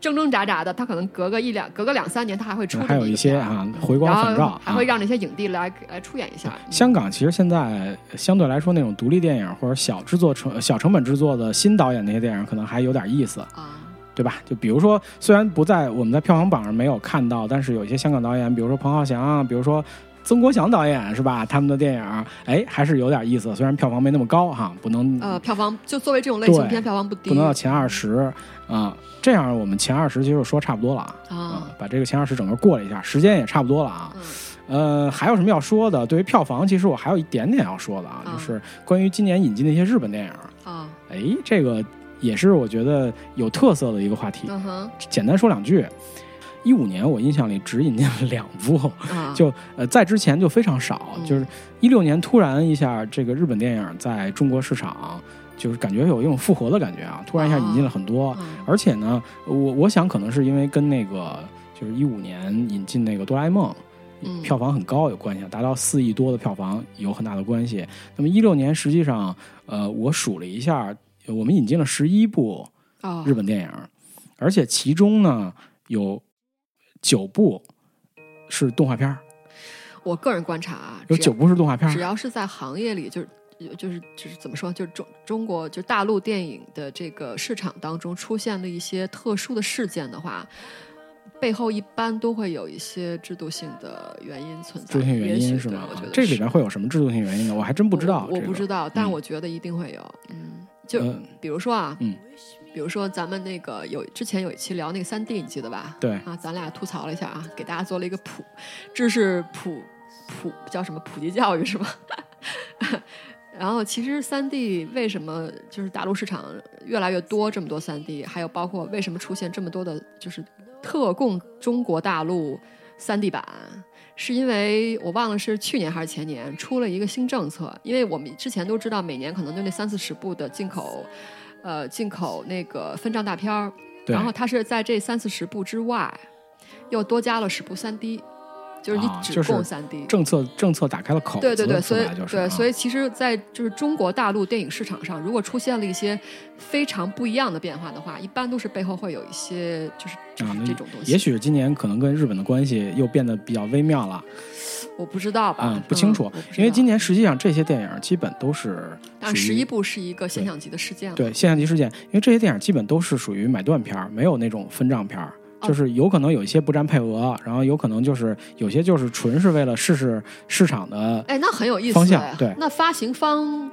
B: 挣挣扎扎的，他可能隔个一两、隔个两三年，他还会出
A: 还有一些啊回光返照
B: 还会
A: 啊
B: 让那些影帝来来出演一下。
A: 香港其实现在相对来说那种独立电影或者小制作成小成本制作的新导演那些电影，可能还有点意思，
B: 啊，
A: 对吧？就比如说，虽然不在我们在票房榜上没有看到，但是有一些香港导演，比如说彭浩翔啊，比如说曾国祥导演是吧？他们的电影，哎，还是有点意思。虽然票房没那么高哈，不能
B: 呃，票房就作为这种类型
A: 对
B: 片，票房不低，
A: 不能到前二十啊。这样我们前二十其实说差不多了啊，
B: 啊。
A: 把这个前二十整个过了一下，时间也差不多了啊。
B: 嗯
A: 呃，还有什么要说的？对于票房，其实我还有一点点要说的啊，
B: 啊
A: 就是关于今年引进的一些日本电影。
B: 啊，
A: 哎，这个也是我觉得有特色的一个话题。
B: 嗯哼，
A: 简单说两句，一五年我印象里只引进了两部，
B: 啊，(laughs)
A: 就呃在之前就非常少，
B: 嗯
A: 就是一六年突然一下这个日本电影在中国市场就是感觉有一种复活的感觉啊，突然一下引进了很多，
B: 嗯
A: 而且呢，我我想可能是因为跟那个就是一五年引进那个哆啦 A 梦。
B: 嗯
A: 票房很高有关系，达到四亿多的票房有很大的关系。那么一六年实际上，呃，我数了一下，我们引进了十一部
B: 哦
A: 日本电影，而且其中呢有九部是动画片儿，
B: 我个人观察啊，
A: 有九部是动画片儿。
B: 只要是在行业里，就是就是就是怎么说，就是中中国就大陆电影的这个市场当中出现了一些特殊的事件的话。背后一般都会有一些制度性的原因存在，
A: 制度性原因是吗
B: 我觉得？
A: 这里边会有什么制度性原因呢？我还真不知道。
B: 我我不知道，但
A: 嗯
B: 我觉得一定会有。嗯，就
A: 呃
B: 比如说啊，
A: 嗯，
B: 比如说咱们那个有之前有一期聊那个三 D，你记得吧？
A: 对
B: 啊，咱俩吐槽了一下啊，给大家做了一个普知识普普叫什么普及教育是吧？(laughs) 然后其实三 D 为什么就是大陆市场越来越多这么多三 D，还有包括为什么出现这么多的，就是特供中国大陆三 D 版，是因为我忘了是去年还是前年出了一个新政策，因为我们之前都知道每年可能就那三四十部的进口，呃，进口那个分账大片儿，然后它是在这三四十部之外，又多加了十部三 D，就是你只
A: 啊就是
B: 供三 D。
A: 政策政策打开了口子，
B: 对对对，所以
A: 就是对
B: 所以其实，在就是中国大陆电影市场上，如果出现了一些非常不一样的变化的话，一般都是背后会有一些就是这种东西。
A: 也许今年可能跟日本的关系又变得比较微妙了，
B: 我不知道吧，
A: 嗯，不清楚因为今年实际上这些电影基本都是
B: 但十一部是一个现象级的事件了。
A: 对现象级事件，因为这些电影基本都是属于买断片儿，没有那种分账片儿，就是有可能有一些不占配额，然后有可能就是有些就是纯是为了试试市场的。
B: 哎，那很有意思。
A: 方向对，
B: 那发行方。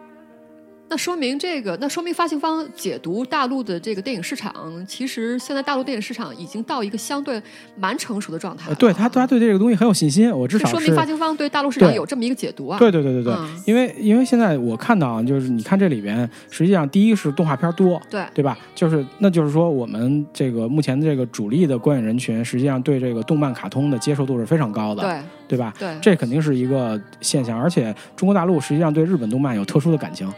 B: 那说明这个，那说明发行方解读大陆的这个电影市场，其实现在大陆电影市场已经到一个相对蛮成熟的状态。
A: 对他，他对这个东西很有信心。我至少
B: 说明发行方对大陆市场有这么一个解读啊。
A: 对对对对对，因为因为现在我看到，就是你看这里边，实际上第一是动画片多，
B: 对
A: 对吧？就是那就是说，我们这个目前的这个主力的观影人群，实际上对这个动漫卡通的接受度是非常高的，
B: 对
A: 对吧？
B: 对，
A: 这肯定是一个现象。而且中国大陆实际上对日本动漫有特殊的感情。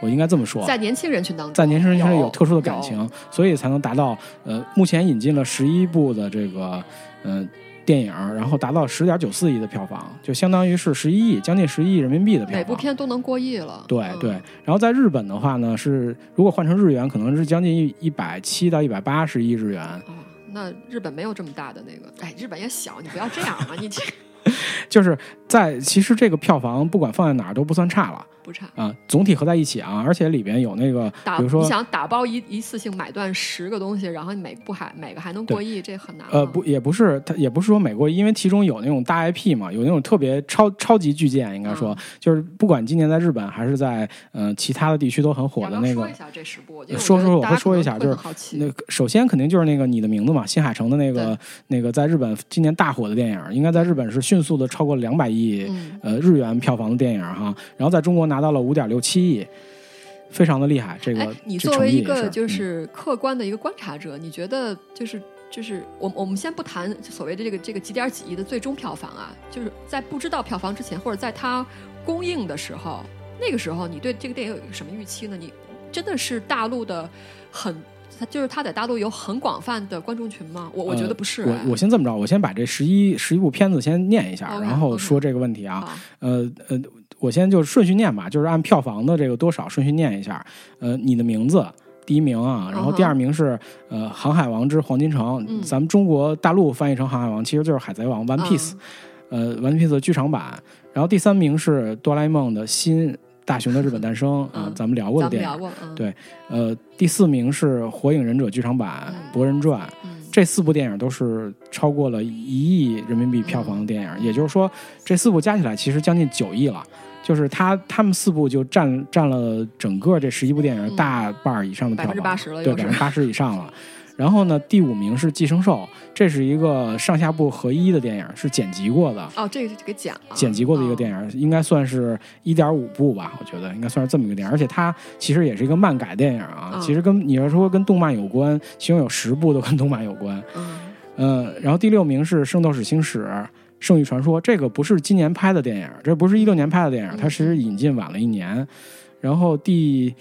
A: 我应该这么说，
B: 在年轻人群当中，
A: 在年轻人群里有特殊的感情，所以才能达到呃，目前引进了十一部的这个嗯电影，然后达到十点九四亿的票房，就相当于是十一亿，将近十一亿人民币的票房。
B: 每部片都能过亿了。
A: 对对，然后在日本的话呢，是如果换成日元，可能是将近一一百七到一百八十亿日元。
B: 哦，那日本没有这么大的那个，哎，日本也小，你不要这样嘛，你这。(laughs)
A: 就是在其实这个票房不管放在哪儿都不算差了。
B: 不差。
A: 啊，总体合在一起啊，而且里边有那个，比如说
B: 你想打包一一次性买断十个东西，然后你每部还每个还能过亿，这很难。
A: 呃，不，也不是，它也不是说每过亿，因为其中有那种大 IP 嘛，有那种特别超超级巨舰，应该说。就是不管今年在日本还是在呃其他的地区都很火的那个。
B: 说一下这十部，
A: 说说我
B: 会
A: 说一下，就是那首先肯定就是那个你的名字嘛，新海诚的那个那个在日本今年大火的电影，应该在日本是迅速的超过两百亿呃日元票房的电影哈，然后在中国拿到了五点六七。七亿，非常的厉害。这个，
B: 你作为一个就是客观的一个观察者，你觉得就是就是我我们先不谈所谓的这个这个几点几亿的最终票房啊，就是在不知道票房之前，或者在它公映的时候，那个时候你对这个电影有一个什么预期呢？你真的是大陆的很，就是他在大陆有很广泛的观众群吗？我我觉得不是。
A: 我我先这么着，我先把这十一十一部片子先念一下，然后说这个问题啊。呃呃。我先就顺序念吧，就是按票房的这个多少顺序念一下。呃，你的名字第一名啊，然后第二名是呃《航海王之黄金城》，咱们中国大陆翻译成《航海王》，其实就是《海贼王》One Piece，呃，One Piece 的剧场版。然后第三名是《哆啦 A 梦的新大雄的日本诞生》啊，咱们聊过的电影。对，呃，第四名是《火影忍者剧场版》《博人传》。这四部电影都是超过了一亿人民币票房的电影，也就是说，这四部加起来其实将近九亿了。就是他他们四部就占占了整个这十一部电影大半以上的票房，百分之
B: 八十了，
A: 对，百分之八十以上了。然后呢，第五名是《寄生兽》，这是一个上下部合一的电影，是剪辑过的。
B: 哦，这个给剪了。
A: 剪辑过的一个电影，应该算是一点五部吧，我觉得应该算是这么一个电影。而且它其实也是一个漫改电影啊，其实跟你要说跟动漫有关，其中有十部都跟动漫有关。
B: 嗯。
A: 嗯，然后第六名是《圣斗士星矢》。《圣域传说》这个不是今年拍的电影，这不是一六年拍的电影，它其实引进晚了一年。然后第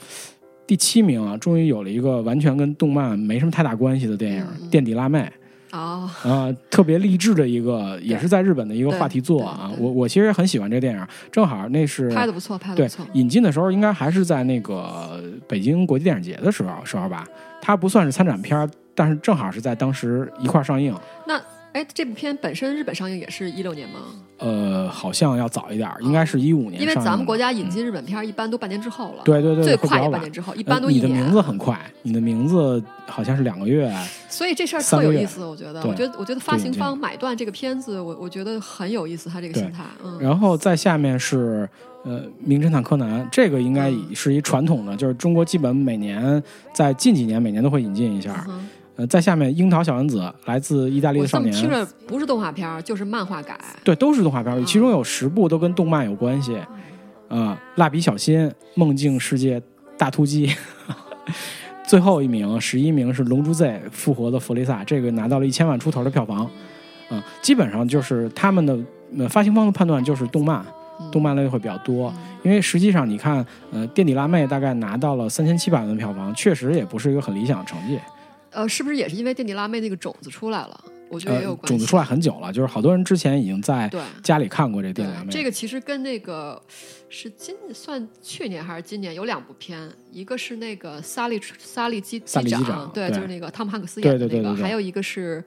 A: 第七名啊，终于有了一个完全跟动漫没什么太大关系的电影《垫底辣妹》
B: 啊
A: 啊，特别励志的一个，(laughs) 也是在日本的一个话题作啊。我我其实很喜欢这个电影，正好那是
B: 拍的不错，拍的不错。
A: 引进的时候应该还是在那个北京国际电影节的时候时候吧，它不算是参展片，但是正好是在当时一块上映。
B: 那。哎，这部片本身日本上映也是一六年吗？
A: 呃，好像要早一点，应该是一五年。
B: 因为咱们国家引进日本片一般都半年之后了。
A: 对对对，
B: 最快也半年之后，一般都一
A: 年。你的名字很快，你的名字好像是两个月。
B: 所以这事儿特有意思，我觉得。我觉得，我觉得发行方买断这个片子，我我觉得很有意思，他这个心态。嗯。
A: 然后再下面是呃，《名侦探柯南》，这个应该是一传统的，就是中国基本每年在近几年每年都会引进一下。呃，在下面，《樱桃小丸子》来自意大利的少年。
B: 听着不是动画片，就是漫画改。
A: 对，都是动画片，其中有十部都跟动漫有关系。啊，《蜡笔小新》《梦境世界大突击》，(laughs) 最后一名，十一名是《龙珠 Z》复活的弗利萨，这个拿到了一千万出头的票房。啊，基本上就是他们的发行方的判断就是动漫，动漫类会比较多。因为实际上你看，呃，《垫底辣妹》大概拿到了三千七百万的票房，确实也不是一个很理想的成绩。
B: 呃，是不是也是因为垫底辣妹那个种子出来了？我觉得也有关
A: 系。种子出来很久了，就是好多人之前已经在家里看过这垫底辣妹。
B: 这个其实跟那个是今算去年还是今年有两部片，一个是那个萨利萨利机机长，对，就是那个汤姆汉克斯演的那个，还有一个是。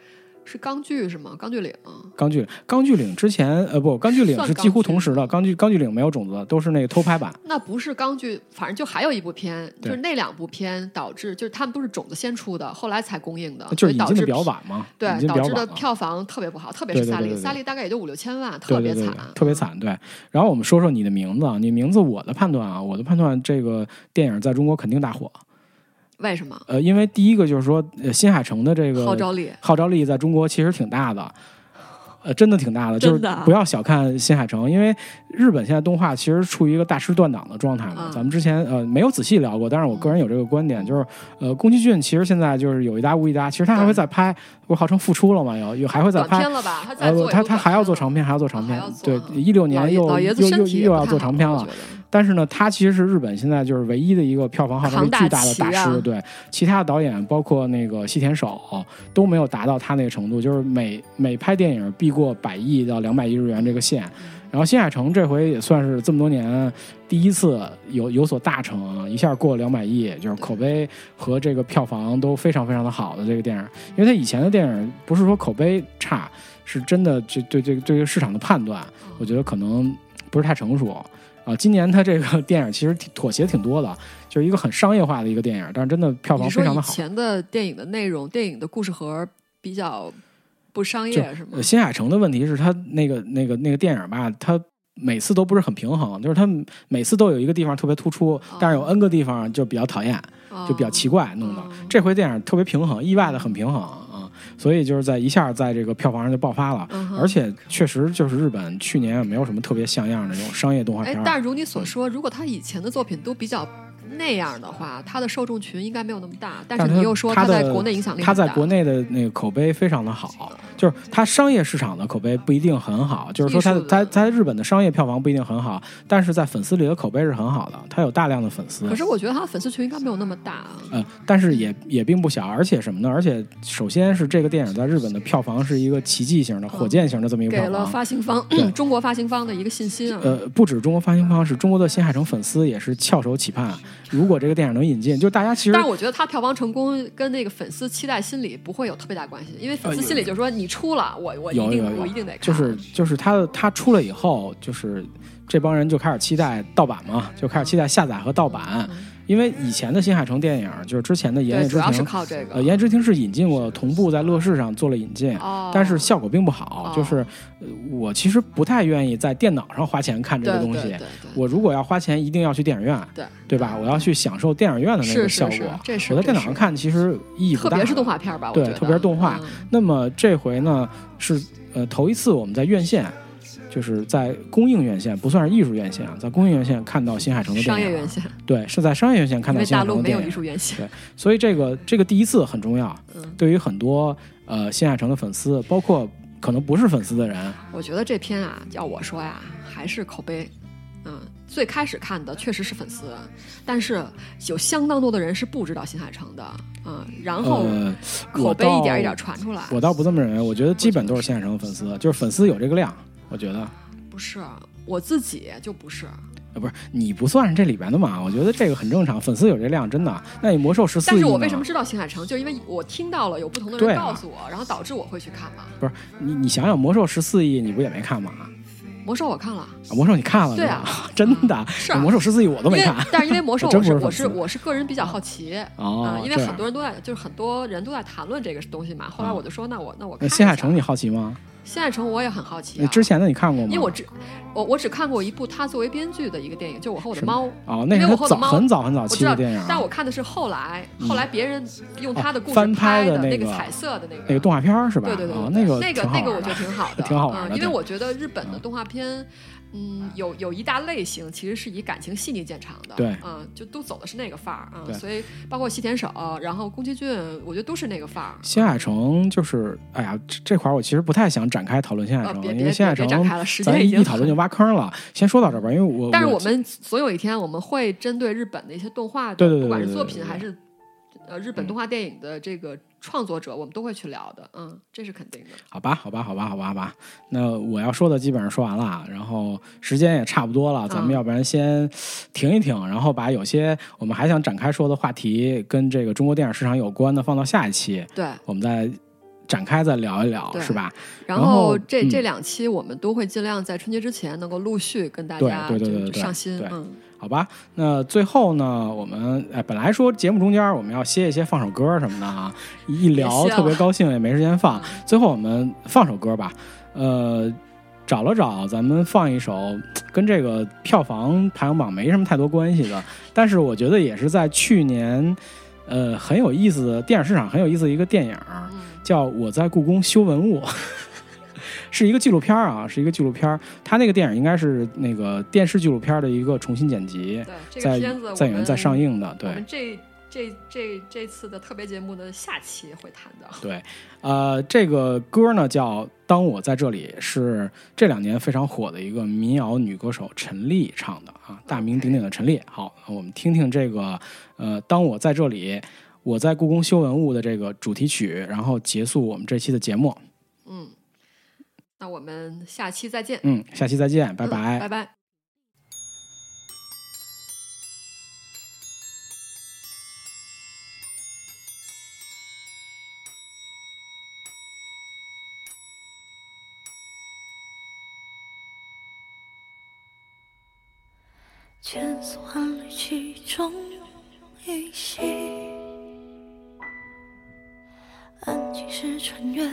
B: 是钢锯是吗？钢锯岭，
A: 钢锯钢锯岭之前呃不，钢锯岭是几乎同时的，钢锯钢锯岭没有种子，都是那个偷拍版。
B: 那不是钢锯，反正就还有一部片，就是那两部片导致，就是他们都是种子先出的，后来才公映的，
A: 就是引进的
B: 所以导致
A: 比较晚嘛，
B: 对导致的票房特别不好，特别是萨利，萨利大概也就五六千万，特别惨
A: 特别惨。对，然后我们说说你的名字，啊，你名字我的判断啊，我的判断，这个电影在中国肯定大火。
B: 为什么？
A: 呃，因为第一个就是说，呃，新海诚的这个
B: 号召力，
A: 号召力在中国其实挺大的，呃，真的挺大的，就是不要小看新海诚，因为日本现在动画其实处于一个大师断档的状态嘛。
B: 嗯
A: 咱们之前呃没有仔细聊过，但是我个人有这个观点，就是呃宫崎骏其实现在就是有一搭无一搭，其实他还会再拍，不是号称复出了嘛，有有还会再拍。
B: 了吧？他
A: 呃，他他还要做长片，还要做长片
B: 还要。做
A: 对
B: 啊，
A: 一六年又又又又要做长片了但是呢，他其实是日本现在就是唯一的一个票房号召力巨大的大师，对，其他的导演包括那个西田守都没有达到他那个程度，就是每每拍电影必过百亿到两百亿日元这个线。然后新海诚这回也算是这么多年第一次有有所大成，一下过两百亿，就是口碑和这个票房都非常非常的好的这个电影。因为他以前的电影不是说口碑差，是真的这对这个对这个市场的判断，我觉得可能不是太成熟。啊，今年他这个 (laughs) 电影其实挺妥协挺多的，就是一个很商业化的一个电影，但是真的票房非常的好。
B: 前的电影的内容、电影的故事盒比较不商业是吗
A: 呃？新海诚的问题是他那个那个那个电影吧，他每次都不是很平衡，就是他每次都有一个地方特别突出，但是有 N 个地方就比较讨厌，就比较奇怪弄的
B: 哦。
A: 这回电影特别平衡，意外的很平衡啊，所以就是在一下在这个票房上就爆发了。
B: 嗯
A: 而且确实就是日本去年也没有什么特别像样的这种商业动画片，
B: 哎但是如你所说，如果他以前的作品都比较那样的话，他的受众群应该没有那么大。但是你又说
A: 他的
B: 在国内影响力
A: 他在国内的那个口碑非常的好，就是他商业市场的口碑不一定很好，就是说他他他在日本的商业票房不一定很好，但是在粉丝里的口碑是很好的，他有大量的粉丝。
B: 可是我觉得他的粉丝群应该没有那么大啊。
A: 嗯，但是也也并不小，而且什么呢？而且首先是这个电影在日本的票房是一个奇迹型的、火箭型的这么一个
B: 给了。发行方
A: 对 (clears throat)
B: 中国发行方的一个信心啊。
A: 呃，不止中国发行方，是中国的新海诚粉丝也是翘首企盼。如果这个电影能引进，就大家其实
B: 但我觉得它票房成功跟那个粉丝期待心理不会有特别大关系，因为粉丝心里就是说你出了，我我一定
A: 有
B: 我一定得看。
A: 就是就是它它出了以后，就是这帮人就开始期待盗版嘛，就开始期待下载和盗版。因为以前的新海诚电影，就是之前的《
B: 言
A: 叶，之庭
B: 主要是》，靠这个。
A: 呃，《言叶之庭》是引进过，同步在乐视上做了引进。
B: 哦，
A: 但是效果并不好，
B: 哦
A: 就是、呃我其实不太愿意在电脑上花钱看这个东西。我如果要花钱，一定要去电影院，
B: 对
A: 对吧？我要去享受电影院的那个效果。
B: 是这是
A: 我在电脑上看其实意义不大，
B: 特别是动画片吧，
A: 对特别是动画
B: 嗯
A: 那么这回呢是呃头一次我们在院线，就是在供应院线，不算是艺术院线啊，在供应院线看到新海诚的电影，
B: 商业院线，
A: 对，是在商业院线看到新海
B: 大陆没有艺
A: 诚的电影，
B: 术院线。
A: 所以这个这个第一次很重要，
B: 嗯，
A: 对于很多呃新海诚的粉丝，包括可能不是粉丝的人，
B: 我觉得这篇啊，要我说呀，还是口碑。嗯，最开始看的确实是粉丝，但是有相当多的人是不知道新海诚的。嗯，然后
A: 呃，
B: 口碑一点一点传出来。
A: 我倒不这么认为，我觉得基本都是新海诚的粉丝，就是粉丝有这个量，我觉得。
B: 不是我自己就不是，
A: 呃，不是你不算是这里边的嘛？我觉得这个很正常，粉丝有这量，真的。那你魔兽十四亿
B: 但？是我为什么知道新海诚，就是因为我听到了有不同的人告诉我，然后导致我会去看嘛。
A: 不是你？你想想，魔兽十四亿，你不也没看吗？
B: 魔兽我看了，
A: 啊，魔兽你看了
B: 对啊？(laughs)
A: 真的，
B: 是啊
A: 魔兽十四亿我都没看。
B: 但是因为魔兽 (laughs)
A: 我
B: 是我是我是个人比较好奇
A: 哦
B: 啊，因为很多人都在就是很多人都在谈论这个东西嘛。后来
A: 啊
B: 我就说，那我那我
A: 新海诚你好奇吗？
B: 新海诚我也很好奇啊，
A: 那之前的你看过吗？
B: 因为我只我我只看过一部他作为编剧的一个电影，就我和我的猫。
A: 哦，那
B: 因为
A: 是早
B: 我后的猫
A: 很早很早期的电影啊，，
B: 但我看的是后来，
A: 嗯
B: 后来别人用他的故事
A: 翻拍
B: 拍
A: 的那个
B: 彩色的那个
A: 那个动画片是吧？
B: 对对对
A: 那个
B: 那个那个我觉得挺好的，
A: 挺好玩的
B: 嗯，因为我觉得日本的动画片，嗯，有有一大类型其实是以感情细腻见长的，
A: 对。
B: 嗯，就都走的是那个范儿啊，所以包括西田守，然后宫崎骏，我觉得都是那个范儿。
A: 新海诚就是，哎呀，这这块儿我其实不太想展开讨论新海
B: 呃，
A: 诚，
B: 别别
A: 因为新海诚
B: 别展开了，时
A: 咱
B: 间已经
A: 一讨论就挖坑了。先说到这儿吧，因为我
B: 但是我们总有一天我们会针对日本的一些动画的，
A: 对对对
B: 不管是作品还是呃日本动画电影的这个创作者，我们都会去聊的，嗯，这是肯定的。
A: 好吧，好吧，好吧，好吧，好吧。那我要说的基本上说完了，然后时间也差不多了，咱们
B: 嗯
A: 要不然先停一停，然后把有些我们还想展开说的话题跟这个中国电影市场有关的放到下一期，
B: 对，
A: 我们再展开再聊一聊，是吧？
B: 然
A: 然后
B: 后这
A: 嗯。
B: 这两期我们都会尽量在春节之前能够陆续跟大
A: 对
B: 家就
A: 对对对对
B: 上新
A: 对，
B: 嗯，
A: 好吧，那最后呢，我们哎，本来说节目中间我们要歇一歇，放首歌什么的啊，一聊特别高兴，也没时间放。
B: 嗯。
A: 最后我们放首歌吧，呃，找了找，咱们放一首跟这个票房排行榜没什么太多关系的，但是我觉得也是在去年，呃，很有意思的电影市场很有意思的一个电影，
B: 嗯。
A: 叫《我在故宫修文物》，是一个纪录片啊，是一个纪录片儿。它那个电影应该是那个电视纪录片的一个重新剪辑，
B: 对这
A: 在
B: 个片子我们
A: 在影院在上映的。
B: 我
A: 对
B: 们这这这这次的特别节目的下期会谈的。
A: 对，呃，这个歌呢叫《当我在这里》，是这两年非常火的一个民谣女歌手陈粒唱的啊，大名鼎鼎的陈粒。好，我们听听这个呃，《当我在这里》。我在故宫修文物的这个主题曲，然后结束我们这期的节目。
B: 嗯，那我们下期再见，
A: 嗯，下期再见，拜
B: 嗯
A: 拜。
B: 拜拜。
C: 千丝万缕其中一息，安静是穿越